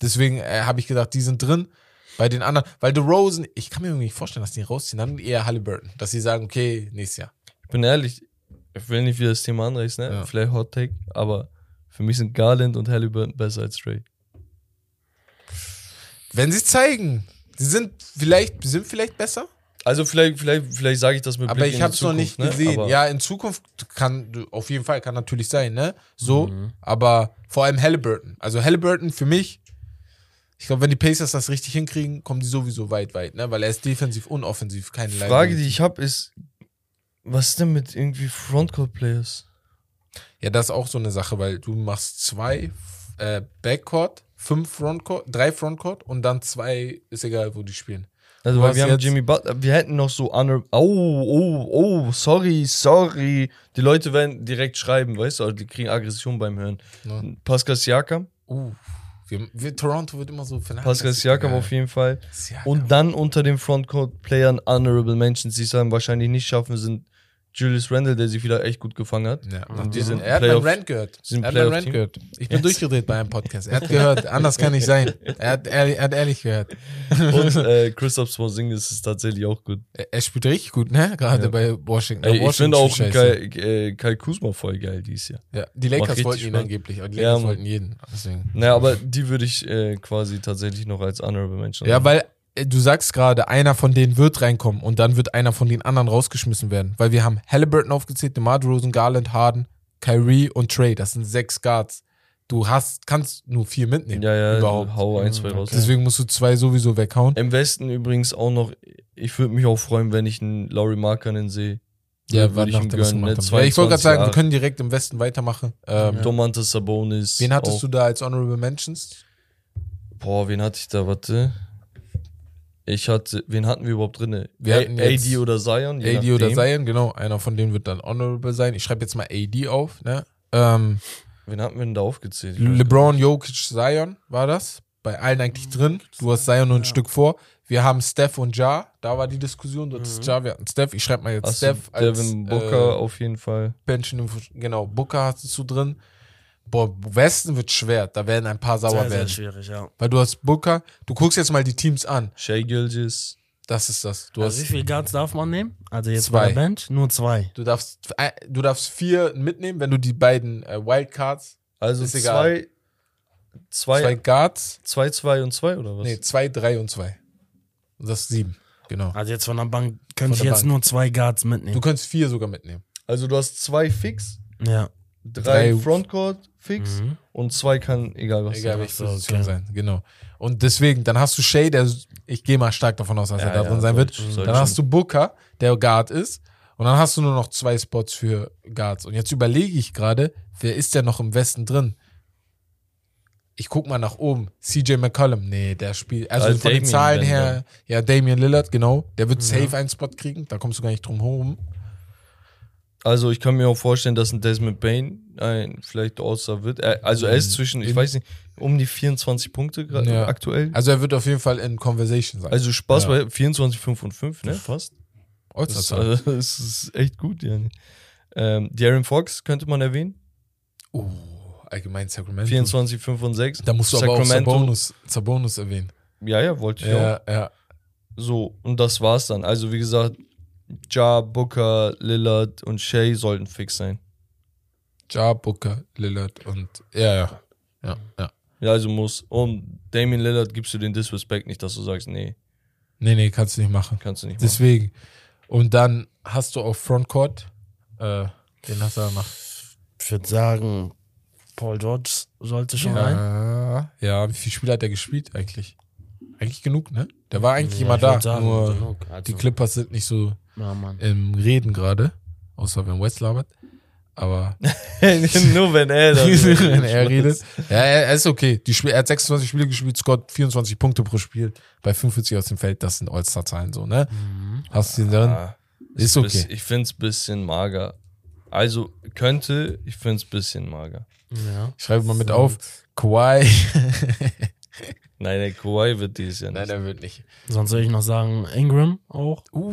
Deswegen äh, habe ich gedacht, die sind drin. Bei den anderen, weil DeRozan, ich kann mir irgendwie nicht vorstellen, dass die rausziehen, dann eher Halliburton. Dass sie sagen, okay, nächstes Jahr. Ich bin ehrlich, ich will nicht wieder das Thema anreißen, ne? Ja. Vielleicht Hot Take, aber für mich sind Garland und Halliburton besser als Trey. Wenn sie es zeigen, sie sind vielleicht, sie sind vielleicht besser, Also vielleicht, vielleicht, vielleicht sage ich das mit aber Blick ich habe es noch nicht Zukunft, gesehen. Ne? Aber ja, in Zukunft kann, auf jeden Fall, kann natürlich sein, ne? So, Mhm. aber vor allem Halliburton. Also Halliburton für mich, ich glaube, wenn die Pacers das richtig hinkriegen, kommen die sowieso weit, weit, ne? Weil er ist defensiv und offensiv keine Frage, die ich habe, ist, was ist denn mit irgendwie Frontcourt-Players? Ja, das ist auch so eine Sache, weil du machst zwei äh, Backcourt, fünf Frontcourt, drei Frontcourt und dann zwei, ist egal, wo die spielen. Also, weil wir haben Jimmy Butler, wir hätten noch so honor oh, oh, oh, sorry, sorry. Die Leute werden direkt schreiben, weißt du, also die kriegen Aggression beim Hören. Ja. Pascal Siakam, Uh, wir, wir, Toronto wird immer so Pascal. Siakam Ja. auf jeden Fall. Siakam. Und dann unter den Frontcourt-Playern Honorable Mentions, die es dann wahrscheinlich nicht schaffen, sind Julius Randle, der sich wieder echt gut gefangen hat. Ja, Und die sind er hat meinen Rant gehört. Er hat meinen Playoff-Team. gehört. Ich bin Jetzt. durchgedreht bei einem Podcast. Er hat gehört, anders kann nicht sein. Er hat ehrlich, er hat ehrlich gehört. Und äh, Christoph Porzingis ist tatsächlich auch gut. Er, er spielt richtig gut, ne? Gerade Ja. bei Washington. Ey, ich Washington finde auch Kai, äh, Kai Kuzma voll geil dieses Jahr. Ja, die Lakers wollten ihn Spaß. angeblich, aber die Ja, Lakers Mann. wollten jeden. Deswegen. Naja, aber die würde ich äh, quasi tatsächlich noch als Honorable Mention Ja, weil äh, du sagst gerade, einer von denen wird reinkommen und dann wird einer von den anderen rausgeschmissen werden. Weil wir haben Halliburton aufgezählt, DeMar DeRozan, Garland, Harden, Kyrie und Trey. Das sind sechs Guards. Du hast, kannst nur vier mitnehmen. Ja, ja, überhaupt. hau ein, zwei raus. Deswegen musst du zwei sowieso weghauen. Im Westen übrigens auch noch, ich würde mich auch freuen, wenn ich einen Laurie Markkanen sehe. Ja, Würde warte, ich ihm gönnen, ne? Ja, ich wollte gerade 22 sagen, wir können direkt im Westen weitermachen. Ähm, Domantas Sabonis. Wen hattest auch. du da als Honorable Mentions? Boah, wen hatte ich da? Warte. Ich hatte, wen hatten wir überhaupt drinne? Wir A- hatten jetzt AD oder Zion? AD oder nachdem. Zion, genau. Einer von denen wird dann Honorable sein. Ich schreibe jetzt mal AD auf. Ne? Ähm, Wen hatten wir denn da aufgezählt? LeBron, Jokic, Zion war das. bei allen eigentlich drin. Du hast Zion nur ein Stück vor. Wir haben Steph und Ja. Da war die Diskussion. Du hattest Ja, wir hatten Steph. Ich schreibe mal jetzt Achso, Steph als Devin Booker äh, auf jeden Fall. Benchen. Genau, Booker hast du drin. Boah, Westen wird schwer. Da werden ein paar sauer Sehr, sehr werden. schwierig, ja. Weil du hast Booker. Du guckst jetzt mal die Teams an. Shea Gilgis. Das ist das. Du, Also wie hast, viele Guards darf man nehmen? Also jetzt Zwei. bei der Bench? Nur zwei. du, darfst, du darfst vier mitnehmen, wenn du die beiden äh, Wildcards, Also Ist egal. zwei, zwei zwei, Guards, zwei, zwei und zwei oder was? nee, zwei, drei und zwei. Und das ist sieben. Genau. Also jetzt von der Bank könnte ich jetzt Bank. nur zwei Guards Du mitnehmen. kannst vier sogar mitnehmen. Also du hast zwei Fix, Ja. Drei, Drei- Frontcourt Fix Mhm. und zwei kann egal was Egal welche Position sein, genau. Und deswegen, dann hast du Shay, der, ich gehe mal stark davon aus, dass Ja, er da ja, drin sein wird. Dann schon. hast du Booker, der Guard ist. Und dann hast du nur noch zwei Spots für Guards. Und jetzt überlege ich gerade, wer ist denn noch im Westen drin? Ich guck mal nach oben. CJ McCollum. Nee, der spielt. Also Also von den Damian Zahlen her, ja, Damian Lillard, genau. Der wird Ja. safe einen Spot kriegen. Da kommst du gar nicht drum herum. Also ich kann mir auch vorstellen, dass ein Desmond Bain ein vielleicht All-Star wird. Er, also er ist zwischen, ich weiß nicht, um die 24 Punkte gerade Ja. aktuell. Also er wird auf jeden Fall in Conversation sein. Also Spaß Ja. bei 24, 5 und 5, ne? Fast. Das, ist- also, das ist echt gut, ja. Ähm, Darren Fox könnte man erwähnen. Oh, allgemein Sacramento. 24, 5 und 6. Da musst du aber auch Sabonis, Sabonis erwähnen. Ja, ja, wollte ich auch. Ja, ja. So, und das war's dann. Also, wie gesagt, Ja, Booker, Lillard und Shay sollten fix sein. Ja, Booker, Lillard und ja, ja. Ja, ja. Ja, also muss. Und Damien Lillard gibst du den Disrespect nicht, dass du sagst, nee, Nee, nee, kannst du nicht machen. kannst du nicht machen. Deswegen. Und dann hast du auf Frontcourt, äh, den hast du danach. Ich würde sagen, Paul George sollte schon rein. Ja, ja, wie viele Spiele hat er gespielt eigentlich? Eigentlich genug, ne? Der war eigentlich Ja, immer da. sagen, nur genug. Also, die Clippers sind nicht so Ja, Mann. im Reden gerade. Außer wenn West labert. Aber Nur wenn er wenn er redet. Ja, er ist okay. Die Spiel, er hat 26 Spiele gespielt, scored 24 Punkte pro Spiel bei 45 aus dem Feld. Das sind All-Star-Zahlen so, ne? Mhm. Hast du ihn drin? Ah, Ist ein okay. bisschen- Ich find's bisschen mager. Also, könnte, ich find's bisschen mager. Ja. Ich schreibe mal mit auf. Kawhi. Nein, der Kawhi wird dieses Jahr nicht. Nein, der wird nicht. Sonst würde ich noch sagen, Ingram auch. Uh,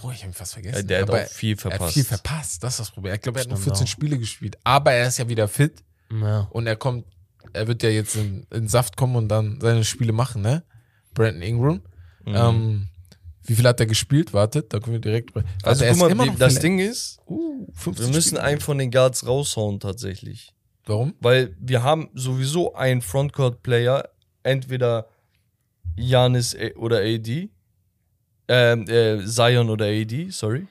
boah, ich hab ihn fast vergessen. Der hat Aber auch viel Er hat verpasst. viel verpasst, das ist das Problem. Ich glaube, er hat nur Stimmt 14 auch. Spiele gespielt. Aber er ist ja wieder fit Ja. und er kommt, er wird ja jetzt in, in Saft kommen und dann seine Spiele machen, ne? Brandon Ingram. Mhm. Ähm, wie viel hat er gespielt? Wartet, da können wir direkt. also, er guck mal, immer die- noch das. Ding ist, Uh, 15 wir müssen Spiele. einen von den Guards raushauen tatsächlich. Warum? Weil wir haben sowieso einen Frontcourt-Player, entweder Janis oder AD, ähm, äh, Zion oder AD, sorry.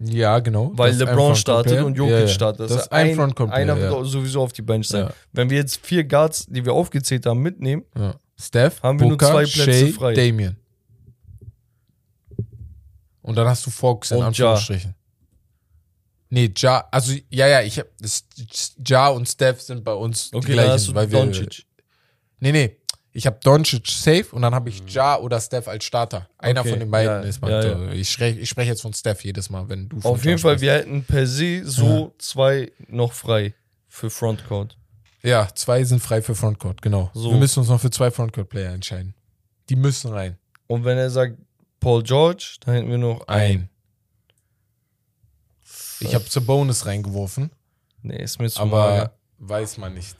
Ja, genau. Weil Das ein LeBron startet und Jokic Ja, ja. startet. Das ist ein Frontcourt Einer Player, wird sowieso auf die Bench sein. Ja. Wenn wir jetzt vier Guards, die wir aufgezählt haben, mitnehmen, ja. Steph, Haben wir nur Booker, zwei Plätze Shea, frei. Damian. Und dann hast du Fox in Und Anführungsstrichen. Nee, Ja, also ja, ja, ich hab das, Ja und Steph sind bei uns die okay, dann gleichen, weil wir, Doncic. Nee, nee. Ich habe Doncic safe und dann habe ich Ja oder Steph als Starter. Einer Okay, von den beiden ja, ist ja, mal. Ich spreche ich sprech jetzt von Steph jedes Mal, wenn du von Auf Ja jeden Fall, sprichst. wir hätten per se so zwei noch frei für Frontcourt. Ja, zwei sind frei für Frontcourt, genau. So. Wir müssen uns noch für zwei Frontcourt-Player entscheiden. Die müssen rein. Und wenn er sagt Paul George, dann hätten wir noch einen. Ein. Ich habe Bonus reingeworfen, Nee, ist mir zu aber mager. Weiß man nicht.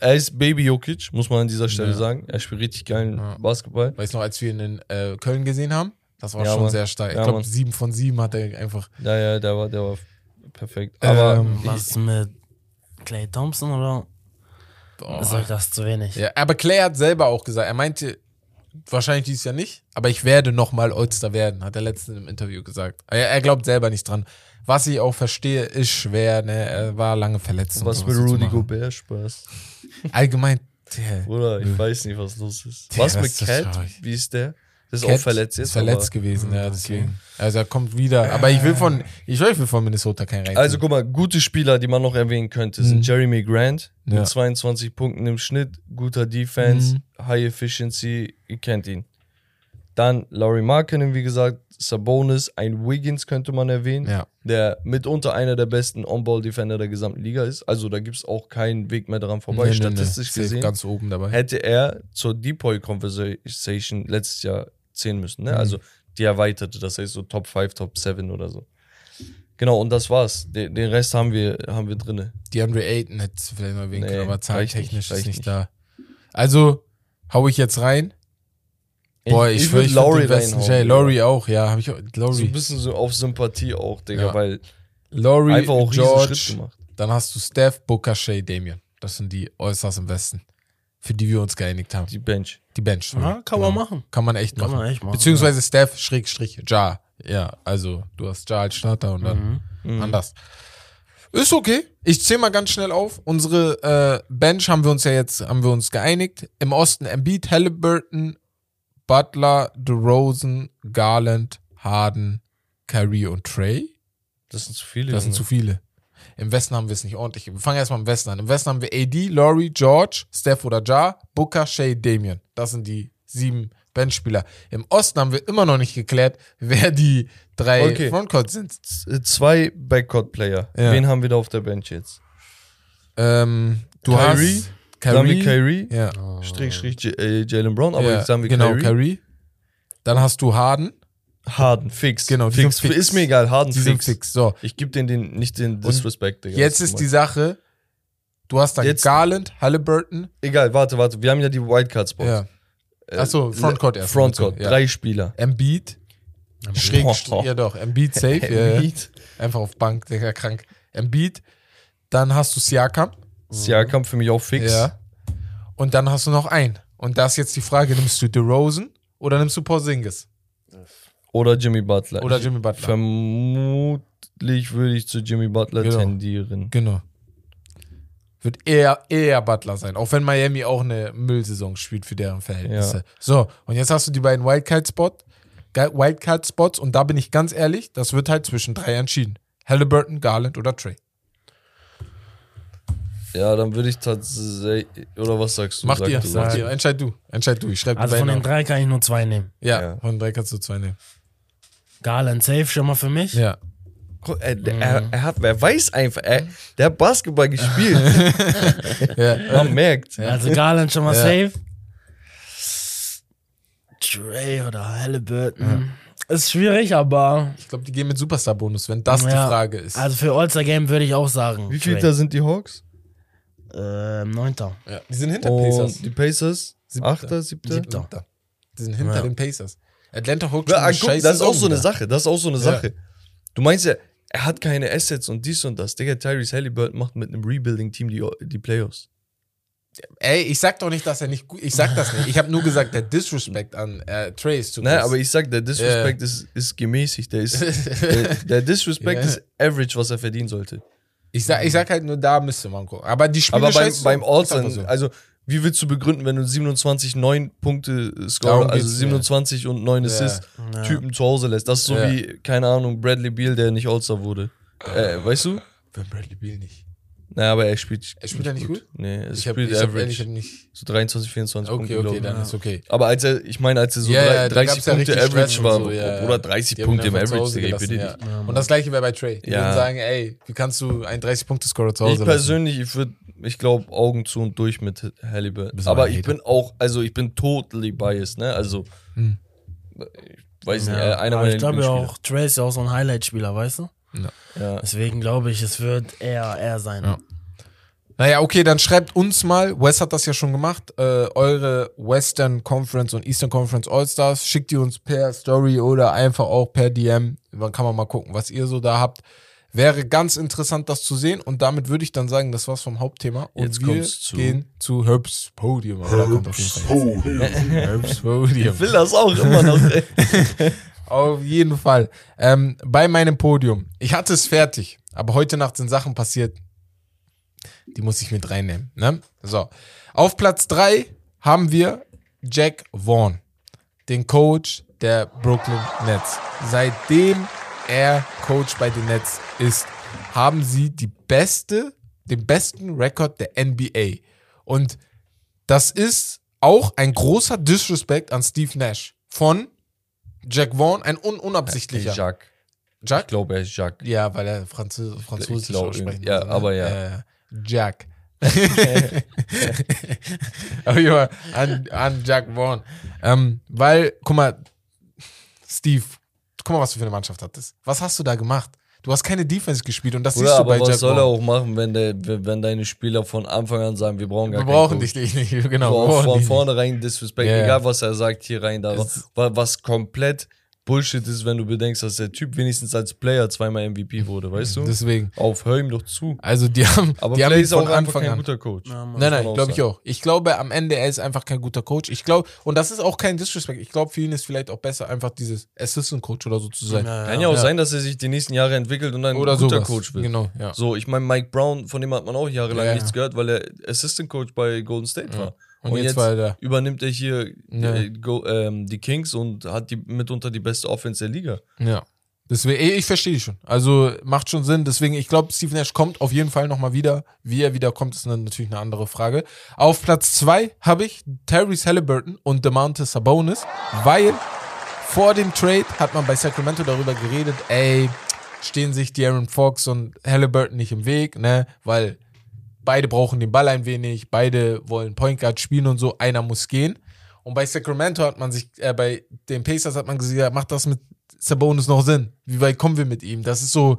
Er ist Baby Jokic, muss man an dieser Stelle Ja. sagen. Er spielt richtig geilen Ja. Basketball. Weiß noch, als wir ihn in äh, Köln gesehen haben, das war Ja, schon Mann. sehr stark. Ich Ja, glaube, Mann. sieben von sieben hat er einfach. Ja, ja, der war, der war perfekt. Aber Ähm, Was mit Clay Thompson oder Boah. ist euch das zu wenig? Ja, aber Clay hat selber auch gesagt, er meinte, wahrscheinlich dieses Jahr nicht, aber ich werde nochmal All-Star werden, hat er letztens im Interview gesagt. Er, er glaubt selber nicht dran. Was ich auch verstehe, ist schwer, ne? Er war lange verletzt. was mit Rudy. Gobert Spaß? Allgemein, der, Bruder, ich weiß nicht, was los ist. Ja, was mit Cat? Wie ist der? Der ist Cat auch verletzt. Ist verletzt aber- gewesen, ja, deswegen. Also er kommt wieder. Aber ich will von, ich will von Minnesota keinen rein. Also guck mal, gute Spieler, die man noch erwähnen könnte, sind Mhm. Jeremy Grant mit Ja. 22 Punkten im Schnitt, guter Defense, Mhm. High Efficiency, ihr kennt ihn. Dann Laurie Markkinen, wie gesagt, Sabonis, ein Wiggins könnte man erwähnen, Ja. der mitunter einer der besten On-Ball-Defender der gesamten Liga ist. Also da gibt es auch keinen Weg mehr daran vorbei, Nee, nee, nee. statistisch Safe gesehen. Ganz oben dabei. hätte er zur Depoy Conversation letztes Jahr zählen müssen. Ne? Mhm. Also die erweiterte, das heißt so Top 5, Top 7 oder so. Genau, und das war's. Den, den Rest haben wir, haben wir drinne. Die Andre Ayton hättest du vielleicht noch erwähnen Nee, können, aber nicht, ist nicht, nicht. da. Also, hau ich jetzt rein. Boah, ich, ich, würd ich Laurie Laurie reinhauen, Digga. Laurie auch, ja, habe ich auch, So ein Laurie. bisschen so auf Sympathie auch, Digga, Ja. weil Laurie, einfach auch George, Schritt gemacht. dann hast du Steph, Booker, Shea, Damian. Das sind die Allstars im Westen, für die wir uns geeinigt haben. Die Bench. Die Bench. Ja, kann man machen. Kann man echt Kann machen. man echt machen. Beziehungsweise Steph, Schrägstrich, Ja. Ja, also du hast Ja als Starter und dann Mhm. anders. Ist okay. Ich zähle mal ganz schnell auf. Unsere äh, Bench haben wir uns ja jetzt, haben wir uns geeinigt. Im Osten Embiid, Halliburton, Butler, DeRozan, Garland, Harden, Kyrie und Trey. Das sind zu viele. Das sind Junge. zu viele. Im Westen haben wir es nicht ordentlich. Wir fangen erstmal im Westen an. Im Westen haben wir AD, Laurie, George, Steph oder Ja, Booker, Shea, Damian. Das sind die sieben Benchspieler. Im Osten haben wir immer noch nicht geklärt, wer die drei Okay. Frontcourts sind. Zwei Backcourt-Player. Ja. Wen haben wir da auf der Bench jetzt? Ähm, du Kyrie? hast wir Kyrie, Ja, Strich, Strich, äh, Jalen Brown, aber ja jetzt haben wir genau, Kyrie. Kyrie. Dann hast du Harden. Harden, fix. Genau, die fix. sind fix. Ist mir egal, Harden Die fix. sind fix. So, Ich gebe denen den, nicht den Disrespect, Digga. jetzt ist die Sache, du hast dann Jetzt- Garland, Halliburton. Egal, warte, warte. Wir haben ja die Wildcard-Spots. Ja. Äh, Achso, Frontcourt erst. Frontcourt, Ja. drei Spieler. Embiid. Schräg, Boah. ja doch, Embiid safe. ja, ja. Embiid, Einfach auf Bank, Digga, krank. Embiid. Dann hast du Siakam. Siakam für mich auch fix. Ja. Und dann hast du noch einen. Und da ist jetzt die Frage, nimmst du DeRozan oder nimmst du Porzingis? Oder Jimmy Butler. Oder Jimmy Butler? Vermutlich würde ich zu Jimmy Butler Genau. tendieren. Genau. Wird eher, eher Butler sein. Auch wenn Miami auch eine Müllsaison spielt für deren Verhältnisse. Ja. So, und jetzt hast du die beiden Wildcard-Spots. Wildcard-Spots und da bin ich ganz ehrlich, das wird halt zwischen drei entschieden. Halliburton, Garland oder Trey. Ja, dann würde ich tatsächlich. Oder was sagst du? Mach Sag dir, du, mach dir. Entscheid du. Entscheid du. Ich schreibe Also von den drei kann ich nur zwei nehmen. Ja, Ja. von den drei kannst du zwei nehmen. Garland safe schon mal für mich. Ja. Guck, Er, er, er hat, er weiß einfach, er, der hat Basketball gespielt. ja. Man merkt. Also Garland schon mal Ja. safe. Trey oder Halliburton. Ist schwierig, aber Ich glaube, die gehen mit Superstar-Bonus, wenn das die Ja. Frage ist. also für All-Star Game würde ich auch sagen. Wie viel da sind die Hawks? Ähm, Neunter. ja. Die sind hinter Und Pacers. die Pacers? Siebter. Achter, siebter? Siebter. Siebter. Die sind hinter Ja. den Pacers. Atlanta Hawks Ja, schon guck, scheiß das ist auch so eine. Sache. Das ist auch so eine Ja. Sache. Du meinst ja, er hat keine Assets und dies und das. Digga, Tyrese Halliburton macht mit einem Rebuilding-Team die, die Playoffs. Ey, ich sag doch nicht, dass er nicht gut. Ich sag das nicht. Ich habe nur gesagt, der Disrespect an äh, Trey ist zu Nein, aber ich sag, der Disrespect ist, ist gemäßig. Der, ist, der, der Disrespect Ja. ist average, was er verdienen sollte. ich, sag, ich sag halt nur, da müsste man gucken. Aber die Spiele Aber beim, scheiße beim All-Star, so. also wie willst du begründen, wenn du 27, 9 Punkte Darum score, also geht's, 27 und 9 Assists Ja. Typen zu Hause lässt? Das ist so Ja. wie, keine Ahnung, Bradley Beal, der nicht All-Star wurde. Äh, weißt du? Für Bradley Beal nicht. Naja, aber er spielt. Er spielt ja nicht gut? Nee, er Ich spielt ich hab average. ehrlich nicht. so 23, 24 Okay, Punkte, okay, glaub dann ich. ist okay. Aber als er, ich meine, als er so Ja, ja, da 30 gab's ja Punkte Average Stress war, so, ja, ja. oder 30 Die Punkte im Average, Digga, ich bitte ja. Und das gleiche wäre bei Trey. Die Ja. würden sagen, ey, wie kannst du einen 30-Punkte-Scorer zu Hause Ich lassen? persönlich, ich würde, ich glaube, Augen zu und durch mit Halliburton. Aber ich bin auch, also ich bin totally biased, ne? Also, Hm. ich weiß nicht, Ja, äh, einer aber meiner ich glaube ja auch, Trey ist ja auch so ein Highlight-Spieler, weißt du? Ja. Deswegen glaube ich, es wird eher er sein. Ja. Naja, okay, dann schreibt uns mal, Wes hat das ja schon gemacht, äh, eure Western Conference und Eastern Conference All-Stars. Schickt die uns per Story oder einfach auch per DM. Dann kann man mal gucken, was ihr so da habt. Wäre ganz interessant, das zu sehen. Und damit würde ich dann sagen, das war's vom Hauptthema. Und Jetzt wir zu- gehen zu Herbs Podium. Fall jetzt. Herbs Podium. Ich will das auch immer noch. ey. Auf jeden Fall. Ähm, bei meinem Podium. Ich hatte es fertig, aber heute Nacht sind Sachen passiert, die muss ich mit reinnehmen. Ne? So. Auf Platz 3 haben wir Jack Vaughn, den Coach der Brooklyn Nets. Seitdem er Coach bei den Nets ist, haben sie die beste, den besten Rekord der NBA. Und das ist auch ein großer Disrespect an Steve Nash von Jack Vaughn, ein un unabsichtlicher. Jacques. Ich Jack? glaube, er ist Jacques. Ja, weil er Französ Französisch glaub, ja, muss, ne? aber ja. Äh, Jack. aber ja, an, an Jack Vaughn. Ähm, weil, guck mal, Steve, guck mal, was du für eine Mannschaft hattest. Was hast du da gemacht? Du hast keine Defense gespielt und das Bruder, siehst du aber bei was Jack soll Vaughn. er auch machen, wenn, der, wenn deine Spieler von Anfang an sagen, wir brauchen gar wir keinen brauchen Coach. dich nicht, genau. so wir brauchen von vornherein Disrespect, ja. egal was er sagt, hier rein da. Was komplett Bullshit ist, wenn du bedenkst, dass der Typ wenigstens als Player zweimal MVP wurde, weißt du? Deswegen. Auf, hör ihm doch zu. Also die haben, Aber die haben Play ist auch Anfang kein an. guter Coach. Ja. Nein, nein, auch glaube ich auch. Ich glaube, am Ende, er ist einfach kein guter Coach. Ich glaube, und das ist auch kein Disrespect. Ich glaube, für ihn ist vielleicht auch besser, einfach dieses Assistant Coach oder so zu sein. Kann ja auch Ja. sein, dass er sich die nächsten Jahre entwickelt und ein Oder guter sowas. Coach wird. Genau, ja. So, ich meine, Mike Brown, von dem hat man auch jahrelang Ja, ja. nichts gehört, weil er Assistant Coach bei Golden State war. Und, jetzt, war er da. übernimmt er hier Ja. äh, go, ähm, die Kings und hat die mitunter die beste Offense der Liga. Ja. Deswegen, ich verstehe schon. Also macht schon Sinn. Deswegen, ich glaube, Steve Nash kommt auf jeden Fall nochmal wieder. Wie er wieder kommt, ist natürlich eine andere Frage. Auf Platz zwei habe ich Tyrese Halliburton und DeMonte Sabonis, weil vor dem Trade hat man bei Sacramento darüber geredet, ey, stehen sich De'Aaron Fox und Halliburton nicht im Weg, ne, weil beide brauchen den Ball ein wenig, beide wollen Point Guard spielen und so, einer muss gehen. Und bei Sacramento hat man sich, äh, bei den Pacers hat man gesagt, macht das mit Sabonis noch Sinn? Wie weit kommen wir mit ihm? Das ist so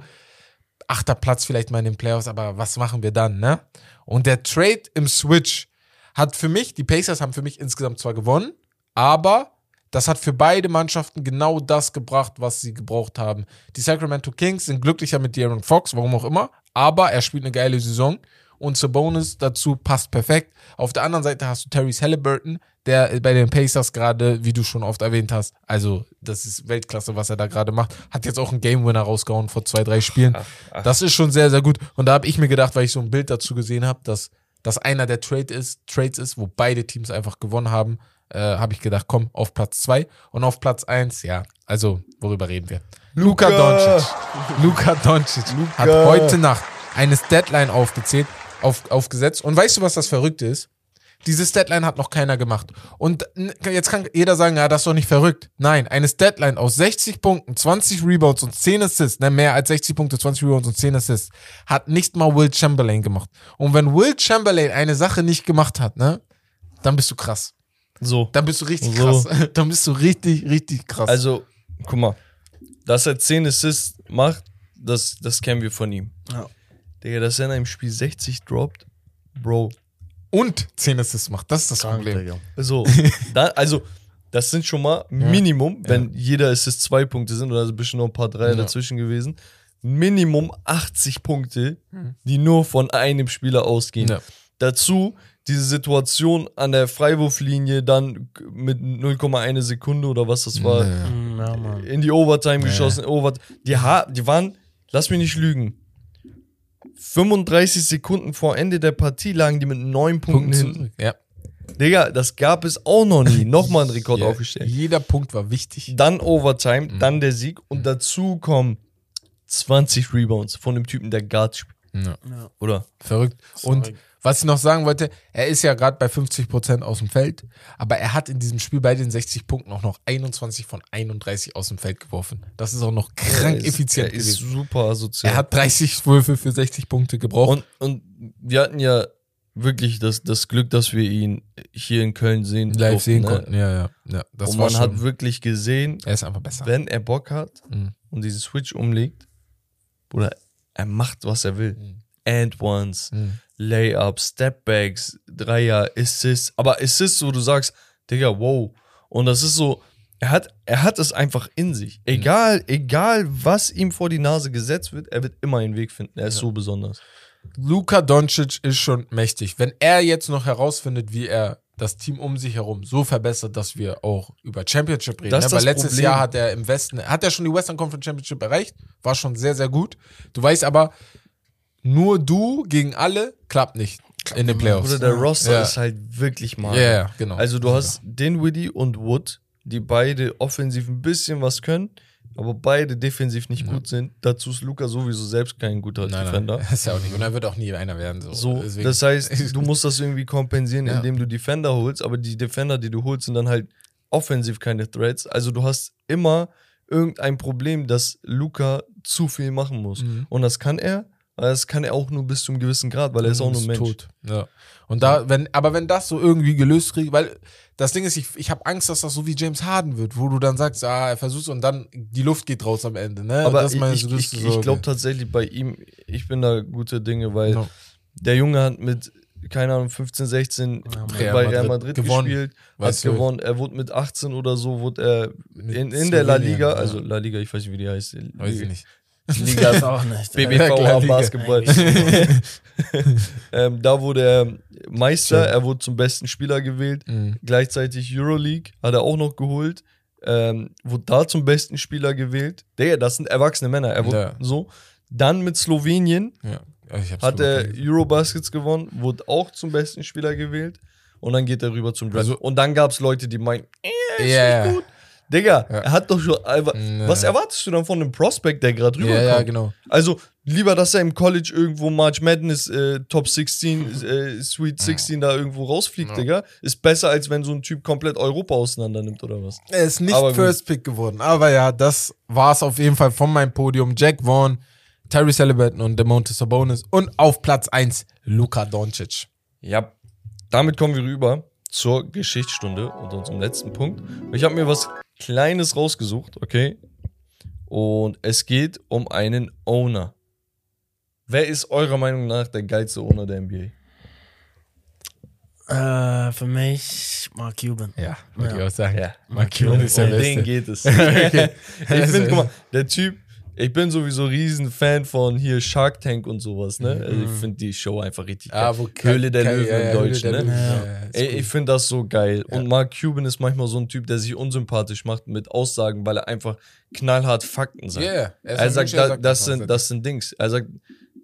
achter Platz vielleicht mal in den Playoffs, aber was machen wir dann, ne? Und der Trade im Switch hat für mich, die Pacers haben für mich insgesamt zwar gewonnen, aber das hat für beide Mannschaften genau das gebracht, was sie gebraucht haben. Die Sacramento Kings sind glücklicher mit De'Aaron Fox, warum auch immer, aber er spielt eine geile Saison und Sabonis dazu passt perfekt. Auf der anderen Seite hast du Tyrese Halliburton, der bei den Pacers gerade, wie du schon oft erwähnt hast, also das ist Weltklasse, was er da gerade macht. Hat jetzt auch einen Game Winner rausgehauen vor zwei, drei Spielen. Das ist schon sehr, sehr gut. Und da habe ich mir gedacht, weil ich so ein Bild dazu gesehen habe, dass das einer der Trade ist, Trades ist, wo beide Teams einfach gewonnen haben, äh, habe ich gedacht, komm, auf Platz zwei und auf Platz eins, ja, also worüber reden wir? Luka Doncic. Luka Doncic hat heute Nacht eine Deadline aufgezählt, auf, aufgesetzt. Und weißt du, was das Verrückte ist? Dieses Deadline hat noch keiner gemacht. Und jetzt kann jeder sagen, ja, das ist doch nicht verrückt. Nein, eine Deadline aus 60 Punkten, 20 Rebounds und 10 Assists, ne, mehr als 60 Punkte, 20 Rebounds und 10 Assists, hat nicht mal Will Chamberlain gemacht. Und wenn Will Chamberlain eine Sache nicht gemacht hat, ne, dann bist du krass. So. Dann bist du richtig So. krass. Dann bist du richtig, richtig krass. Also, guck mal, dass er 10 Assists macht, das, das kennen wir von ihm. Ja. Digga, dass er in einem Spiel 60 droppt, Bro. und 10 Assists macht, das ist das Krank, Problem. Digga. So, da, also, das sind schon mal Minimum, wenn jeder Assist zwei Punkte sind, oder also bestimmt noch ein paar Dreier Ja. dazwischen gewesen. Minimum 80 Punkte, die nur von einem Spieler ausgehen. Ja. Dazu diese Situation an der Freiwurflinie dann mit 0,1 Sekunde oder was das war, Ja. Ja, Mann. in die Overtime geschossen. Over die, ha die waren, lass mich nicht lügen, 35 Sekunden vor Ende der Partie lagen die mit 9 Punkten Punkte hinten. zurück. Ja. Digga, das gab es auch noch nie. Nochmal ein Rekord Ja. aufgestellt. Jeder Punkt war wichtig. Dann Overtime, Mhm. dann der Sieg und dazu kommen 20 Rebounds von dem Typen, der Guard spielt. Ja. Oder? Verrückt. Und Verrückt. Was ich noch sagen wollte, er ist ja gerade bei 50% aus dem Feld, aber er hat in diesem Spiel bei den 60 Punkten auch noch 21 von 31 aus dem Feld geworfen. Das ist auch noch krank er ist, effizient Er ist gewesen. super asozial. Er hat 30 Würfe für 60 Punkte gebraucht. und, und wir hatten ja wirklich das, das Glück, dass wir ihn hier in Köln sehen live durften, sehen ne? konnten. Ja, ja. ja das und war man hat wirklich gesehen, er ist einfach besser. wenn er Bock hat Mhm. und diesen Switch umlegt, oder er macht, was er will. Mhm. And ones, Mhm. Layups, Stepbacks, Dreier, Assists. Aber Assists, wo du sagst, Digga, wow. Und das ist so, er hat, er hat es einfach in sich. Egal, egal, was ihm vor die Nase gesetzt wird, er wird immer einen Weg finden. Er ist so besonders. Luka Doncic ist schon mächtig. Wenn er jetzt noch herausfindet, wie er das Team um sich herum so verbessert, dass wir auch über Championship reden. Das ne? Weil letztes Problem. Jahr hat er im Westen, hat er schon die Western Conference Championship erreicht, war schon sehr, sehr gut. Du weißt aber, nur du gegen alle klappt nicht in den Playoffs. Oder der Roster Ja. ist halt wirklich mal. Ja, ja, genau. Also du hast Dinwiddie und Wood, die beide offensiv ein bisschen was können, aber beide defensiv nicht gut sind. Dazu ist Luca sowieso selbst kein guter nein, Defender. nein, ist ja auch nicht. Und er wird auch nie einer werden. So, So, das heißt, du musst das irgendwie kompensieren, Ja. indem du Defender holst, aber die Defender, die du holst, sind dann halt offensiv keine Threats. Also du hast immer irgendein Problem, dass Luca zu viel machen muss. Mhm. Und das kann er, das kann er auch nur bis zu einem gewissen Grad, weil er ist auch nur ein Mensch. tot. Ja. Und da, wenn, aber wenn das so irgendwie gelöst kriegt, weil das Ding ist, ich, ich habe Angst, dass das so wie James Harden wird, wo du dann sagst, ah, er versucht und dann die Luft geht raus am Ende, ne? Aber das ist meine ich, ich, ich, ich glaube tatsächlich bei ihm, ich bin da gute Dinge, weil Ja. der Junge hat mit, keine Ahnung, 15, 16 Real bei Real Madrid Madrid gewonnen. gespielt, hat gewonnen. Er wurde mit 18 oder so, wurde er in, in der La Liga, ja. also La Liga, ich weiß nicht, wie die heißt. Weiß ich nicht. Liga Das auch nicht. BBV Ja. Basketball. ähm, da wurde er Meister, er wurde zum besten Spieler gewählt. Mhm. Gleichzeitig Euroleague hat er auch noch geholt. Ähm, wurde da zum besten Spieler gewählt. Der, das sind erwachsene Männer. Er wurde Ja. so. Dann mit Slowenien Ja. Hab's hat er. Eurobaskets gewonnen, wurde auch zum besten Spieler gewählt. Und dann geht er rüber zum Draft. Also- und dann gab es Leute, die meinten, Ja, ja. Digga, Ja. er hat doch schon. Ja. Was erwartest du dann von einem Prospect, der gerade rüberkommt? Ja, ja, genau. Also lieber, dass er im College irgendwo March Madness äh, Top 16, äh, Sweet 16 da irgendwo rausfliegt, Ja. Digga. Ist besser, als wenn so ein Typ komplett Europa auseinander nimmt oder was. Er ist nicht Aber. First Pick geworden. Aber ja, das war's auf jeden Fall von meinem Podium. Jack Vaughn, Tyrese Halliburton und Demonte Sabonis. Und auf Platz 1 Luka Doncic. Ja, damit kommen wir rüber zur Geschichtsstunde und unserem letzten Punkt. Ich habe mir was Kleines rausgesucht, okay? Und es geht um einen Owner. Wer ist eurer Meinung nach der geilste Owner der NBA? Äh, für mich Mark Cuban. Ja, würde Ja. ich auch sagen. Ja. Mark Cuban ist der um den geht es. Ich finde, guck mal, der Typ, ich bin sowieso riesen Fan von hier Shark Tank und sowas, ne? Also ich finde die Show einfach richtig geil. Ah, wo Höhle der Löwen ja, im Deutschen, ne? Ja. ja, cool. ich finde das so geil. Und Mark Cuban ist manchmal so ein Typ, der sich unsympathisch macht mit Aussagen, weil er einfach knallhart Fakten sagt. Ist Er ein sagt, er da, das, einfach, sind, das sind Dings. Er sagt,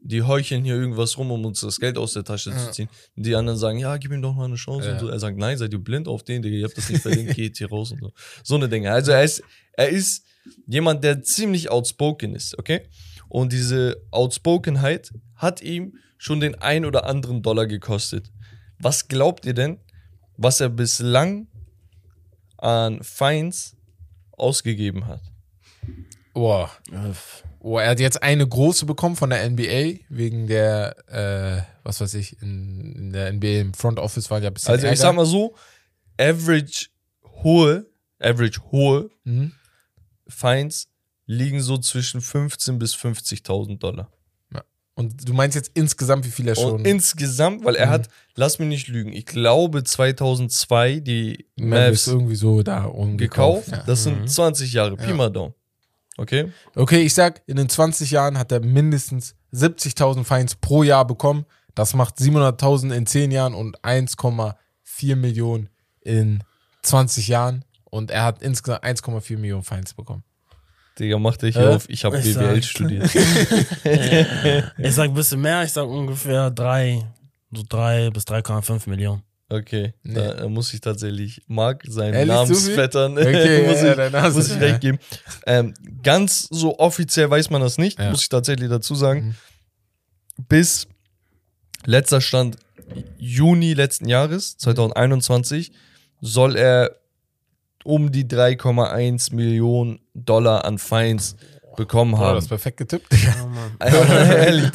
die heucheln hier irgendwas rum, um uns das Geld aus der Tasche zu ziehen. Und die anderen sagen, ja, gib ihm doch mal eine Chance und so. Er sagt, nein, seid ihr blind auf den, Digga, ihr habt das nicht verdient, geht hier raus und so. So eine Dinge. Also er ist, er ist jemand, der ziemlich outspoken ist, okay? Und diese Outspokenheit hat ihm schon den ein oder anderen Dollar gekostet. Was glaubt ihr denn, was er bislang an Fines ausgegeben hat? Boah. Oh, er hat jetzt eine große bekommen von der NBA, wegen der, äh, was weiß ich, in, in der NBA im Front Office waren ja ein bisschen Also ich Ärger. sag mal so, average hohe, average hohe Mhm. Fines liegen so zwischen 15 bis 50.000 Dollar. Und du meinst jetzt insgesamt, wie viel er schon Und insgesamt, weil er Mhm. hat, lass mich nicht lügen, ich glaube 2002 die Mavs irgendwie so da umgekauft. gekauft. Ja. Das Mhm. sind 20 Jahre, Pi Ja. mal Daumen. Okay? Okay, ich sag, in den 20 Jahren hat er mindestens 70.000 Fines pro Jahr bekommen. Das macht 700.000 in 10 Jahren und 1,4 Millionen in 20 Jahren. Und er hat insgesamt 1,4 Millionen Fines bekommen. Digga, mach dich Äh? auf, ich habe BWL sag- studiert. ich sag ein bisschen mehr, ich sag ungefähr drei, so drei bis 3,5 Millionen. Okay, Nee. da äh, muss ich tatsächlich Marc seinen Ehrlich? Namensvettern Okay, muss, ja, ich, muss recht geben. Ähm, ganz so offiziell weiß man das nicht, Ja. muss ich tatsächlich dazu sagen. Mhm. Bis letzter Stand Juni letzten Jahres, 2021, soll er um die 3,1 Millionen Dollar an Fines bekommen Oh, haben. das ist perfekt getippt, Digga. Ja, Mann. Also, ehrlich,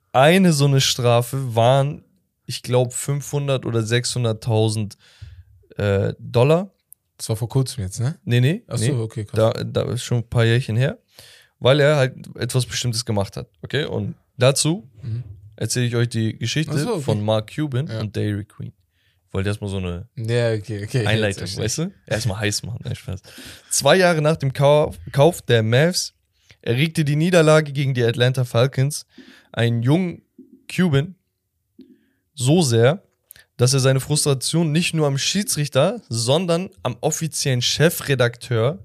eine so eine Strafe waren, ich glaube, 500 oder 600.000 äh, Dollar. Das war vor kurzem jetzt, ne? Nee, nee. Achso, nee. okay, krass. Da, da ist schon ein paar Jährchen her. Weil er halt etwas Bestimmtes gemacht hat. Okay? Und dazu Mhm. erzähle ich euch die Geschichte so, okay. von Mark Cuban Ja. und Dairy Queen. Wollte erstmal so eine Ja, okay, okay. Einleitung, weißt du? Erstmal heiß machen, nein, Spaß. Zwei Jahre nach dem Kauf, Kauf der Mavs erregte die Niederlage gegen die Atlanta Falcons einen jungen Cuban so sehr, dass er seine Frustration nicht nur am Schiedsrichter, sondern am offiziellen Chefredakteur,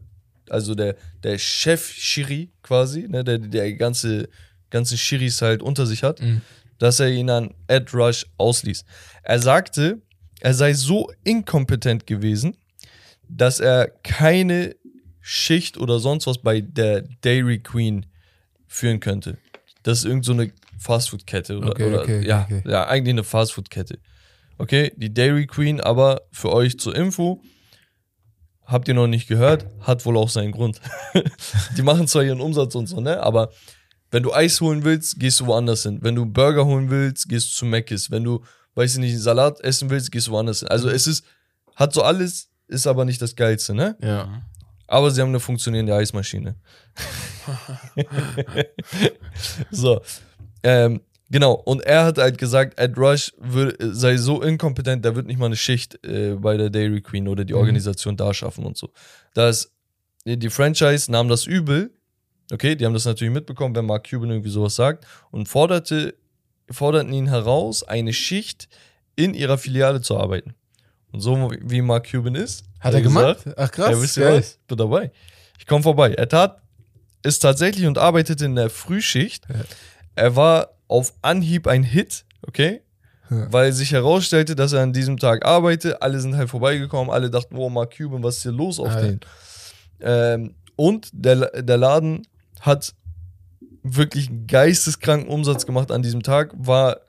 also der, der Chef-Schiri quasi, ne, der der ganze, ganze Schiris halt unter sich hat, Mhm. dass er ihn an Ed Rush ausließ. Er sagte, er sei so inkompetent gewesen, dass er keine Schicht oder sonst was bei der Dairy Queen führen könnte. Das ist irgend so eine Fastfood-Kette oder, Okay, oder okay, ja, okay. ja, eigentlich eine Fastfood-Kette. Okay, die Dairy Queen, aber für euch zur Info, habt ihr noch nicht gehört, hat wohl auch seinen Grund. die machen zwar ihren Umsatz und so, ne? Aber wenn du Eis holen willst, gehst du woanders hin. Wenn du Burger holen willst, gehst du zu Mc's. Wenn du, weiß ich nicht, Salat essen willst, gehst du woanders hin. Also es ist, hat so alles, ist aber nicht das Geilste, ne? Ja. Aber sie haben eine funktionierende Eismaschine. so. Ähm, genau. Und er hat halt gesagt, Ed Rush wür- sei so inkompetent, der wird nicht mal eine Schicht äh, bei der Dairy Queen oder die Organisation da schaffen und so. Das, die Franchise nahm das übel. Okay, die haben das natürlich mitbekommen, wenn Mark Cuban irgendwie sowas sagt und forderte, forderten ihn heraus, eine Schicht in ihrer Filiale zu arbeiten. Und so wie Mark Cuban ist, Hat er gesagt, gemacht? Ach krass. ja, wisst ihr was? Bin dabei. Ich komme vorbei. Er tat es tatsächlich und arbeitete in der Frühschicht. Er war auf Anhieb ein Hit, okay? Ja. Weil sich herausstellte, dass er an diesem Tag arbeitet. Alle sind halt vorbeigekommen. Alle dachten, oh, Mark Cuban, was ist hier los auf Ja. den? Ähm, und der, der Laden hat wirklich einen geisteskranken Umsatz gemacht an diesem Tag. War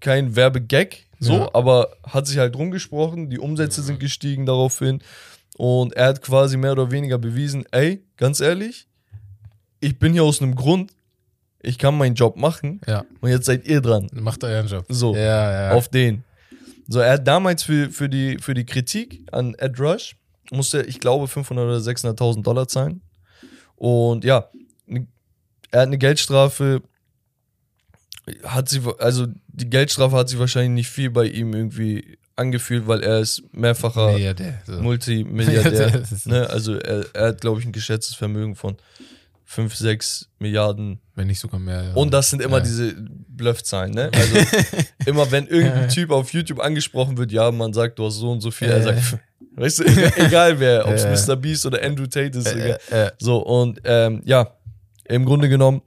kein Werbegag, so, Ja. aber hat sich halt rumgesprochen. Die Umsätze sind gestiegen daraufhin. Und er hat quasi mehr oder weniger bewiesen, ey, ganz ehrlich, ich bin hier aus einem Grund, ich kann meinen Job machen Ja. und jetzt seid ihr dran. Macht euren Job. So, Ja, ja. auf den. So, er hat damals für, für, die, für die Kritik an Ed Rush, musste, ich glaube, 500 oder 600.000 Dollar zahlen. Und ja, ne- er hat eine Geldstrafe, hat sie, also die Geldstrafe hat sich wahrscheinlich nicht viel bei ihm irgendwie angefühlt, weil er ist mehrfacher der. So. Multimilliardär. Ne? Also er, er hat, glaube ich, ein geschätztes Vermögen von 5, 6 Milliarden. Wenn nicht sogar mehr. Ja. Und das sind immer Ja. diese Bluffzahlen, ne? Also immer wenn irgendein Typ auf YouTube angesprochen wird, ja, man sagt, du hast so und so viel, er sagt, weißt du, egal, wer, ob es. Mr. Beast oder Andrew Tate ist, So, und ähm, ja, im Grunde genommen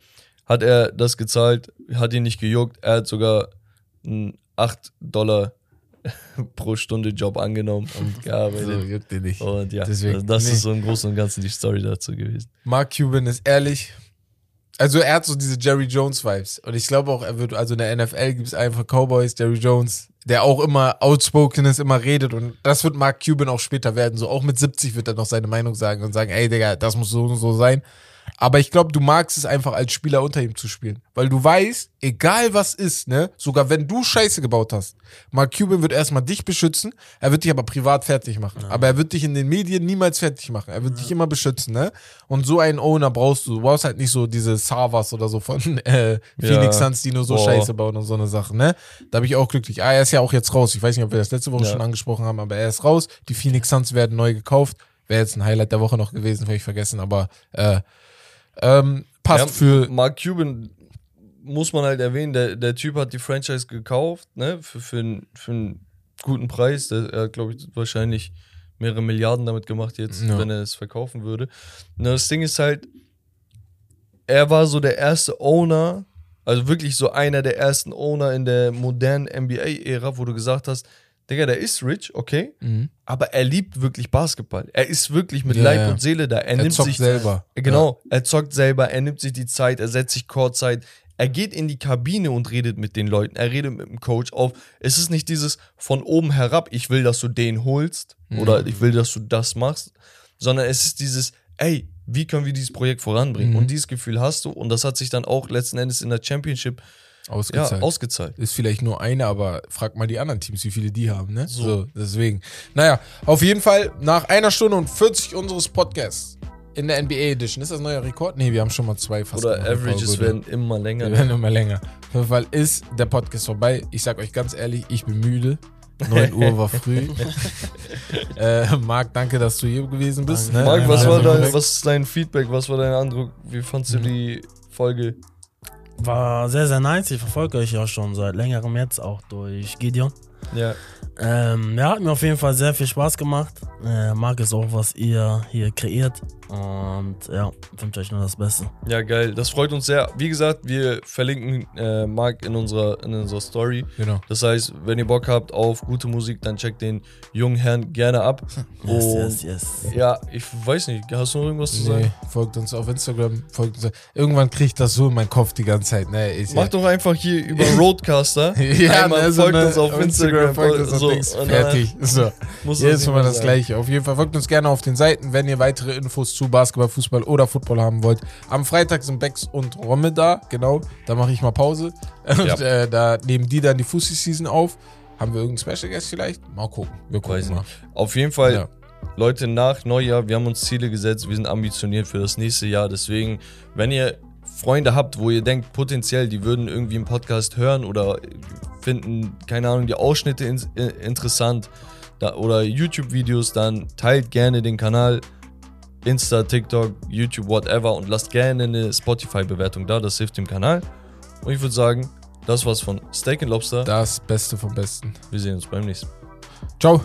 hat er das gezahlt, hat ihn nicht gejuckt. Er hat sogar einen 8 Dollar pro Stunde Job angenommen und so, gearbeitet. juckt den nicht. Und ja, Deswegen, das nee. ist so im Großen und Ganzen die Story dazu gewesen. Mark Cuban ist ehrlich. Also er hat so diese Jerry Jones Vibes und ich glaube auch, er wird also in der NFL gibt es einfach Cowboys, Jerry Jones, der auch immer outspoken ist, immer redet und das wird Mark Cuban auch später werden. So auch mit 70 wird er noch seine Meinung sagen und sagen, ey Digga, das muss so und so sein. Aber ich glaube, du magst es einfach als Spieler unter ihm zu spielen, weil du weißt, egal was ist, ne, sogar wenn du Scheiße gebaut hast, Mark Cuban wird erstmal dich beschützen, er wird dich aber privat fertig machen, aber er wird dich in den Medien niemals fertig machen, er wird dich immer beschützen, ne? Und so einen Owner brauchst du, du brauchst halt nicht so diese Savas oder so von äh, Phoenix Ja. Suns, die nur so Boah. Scheiße bauen und so eine Sache, ne? Da bin ich auch glücklich. Ah, er ist ja auch jetzt raus. Ich weiß nicht, ob wir das letzte Woche Ja. schon angesprochen haben, aber er ist raus. Die Phoenix Suns werden neu gekauft. Wäre jetzt ein Highlight der Woche noch gewesen, habe ich vergessen, aber äh, ähm, passt Ja, für. Mark Cuban muss man halt erwähnen, der, der Typ hat die Franchise gekauft, ne, für, für, einen- für einen guten Preis. Der, er hat, glaube ich, wahrscheinlich mehrere Milliarden damit gemacht jetzt, Ja. wenn er es verkaufen würde. Und das Ding ist halt, er war so der erste Owner, also wirklich so einer der ersten Owner in der modernen NBA-Ära, wo du gesagt hast, Digga, der ist rich, okay, Mhm. aber er liebt wirklich Basketball. Er ist wirklich mit Ja, Leib ja. und Seele da. Er, Er nimmt zockt sich selber. Genau, er zockt selber, er nimmt sich die Zeit, er setzt sich Courtzeit, er geht in die Kabine und redet mit den Leuten, er redet mit dem Coach auf. Es ist nicht dieses von oben herab, ich will, dass du den holst oder ich will, dass du das machst, sondern es ist dieses, ey, wie können wir dieses Projekt voranbringen? Mhm. Und dieses Gefühl hast du und das hat sich dann auch letzten Endes in der Championship ja, Ausgezahlt. ausgezahlt. ist vielleicht nur eine, aber frag mal die anderen Teams, wie viele die haben, ne? So. So, deswegen. Naja, auf jeden Fall nach einer Stunde und 40 unseres Podcasts in der NBA Edition. Ist das neuer Rekord? Nee, wir haben schon mal zwei fast. Oder Averages werden immer länger. Wir werden immer länger. Auf jeden Fall ist der Podcast vorbei. Ich sag euch ganz ehrlich, ich bin müde. 9 Uhr war früh. äh, Marc, danke, dass du hier gewesen bist. Ne? Marc, was, Ja, war dein, was ist dein Feedback? Was war dein Eindruck? Wie fandst du die Folge? War sehr, sehr nice. Ich verfolge euch ja schon seit längerem jetzt, auch durch Gideon. Ja. Ähm, ja, hat mir auf jeden Fall sehr viel Spaß gemacht. Äh, mag es auch, was ihr hier kreiert. Und ja, wünsche euch nur das Beste. Ja, geil. Das freut uns sehr. Wie gesagt, wir verlinken äh, Marc in unserer, in unserer Story. Genau. Das heißt, wenn ihr Bock habt auf gute Musik, dann checkt den jungen Herrn gerne ab. Yes, Und yes, yes. ja, ich weiß nicht, hast du noch irgendwas zu sagen? Nee, folgt uns auf Instagram. Folgt uns. Irgendwann kriegt das so in meinen Kopf die ganze Zeit. Ne, ist Macht doch einfach hier über Roadcaster. Ja, Einmal ne, so folgt eine- uns auf Instagram, Instagram folgt uns. Dings, Und dann fertig. So. muss Jedes Mal das sein. gleiche. Auf jeden Fall folgt uns gerne auf den Seiten, wenn ihr weitere Infos zu Basketball, Fußball oder Football haben wollt. Am Freitag sind Bex und Romme da, genau. Da mache ich mal Pause. Und Ja. äh, da nehmen die dann die Fussi-Season auf. Haben wir irgendeinen Special Guest vielleicht? Mal gucken. Wir gucken Weiß mal. nicht. Auf jeden Fall, Ja. Leute, nach Neujahr, wir haben uns Ziele gesetzt, wir sind ambitioniert für das nächste Jahr. Deswegen, wenn ihr Freunde habt, wo ihr denkt, potenziell, die würden irgendwie einen Podcast hören oder finden, keine Ahnung, die Ausschnitte in, äh, interessant da, oder YouTube-Videos, dann teilt gerne den Kanal. Insta, TikTok, YouTube, whatever und lasst gerne eine Spotify-Bewertung da, das hilft dem Kanal. Und ich würde sagen, das war's von Steak and Lobster. Das Beste vom Besten. Wir sehen uns beim nächsten Mal. Ciao.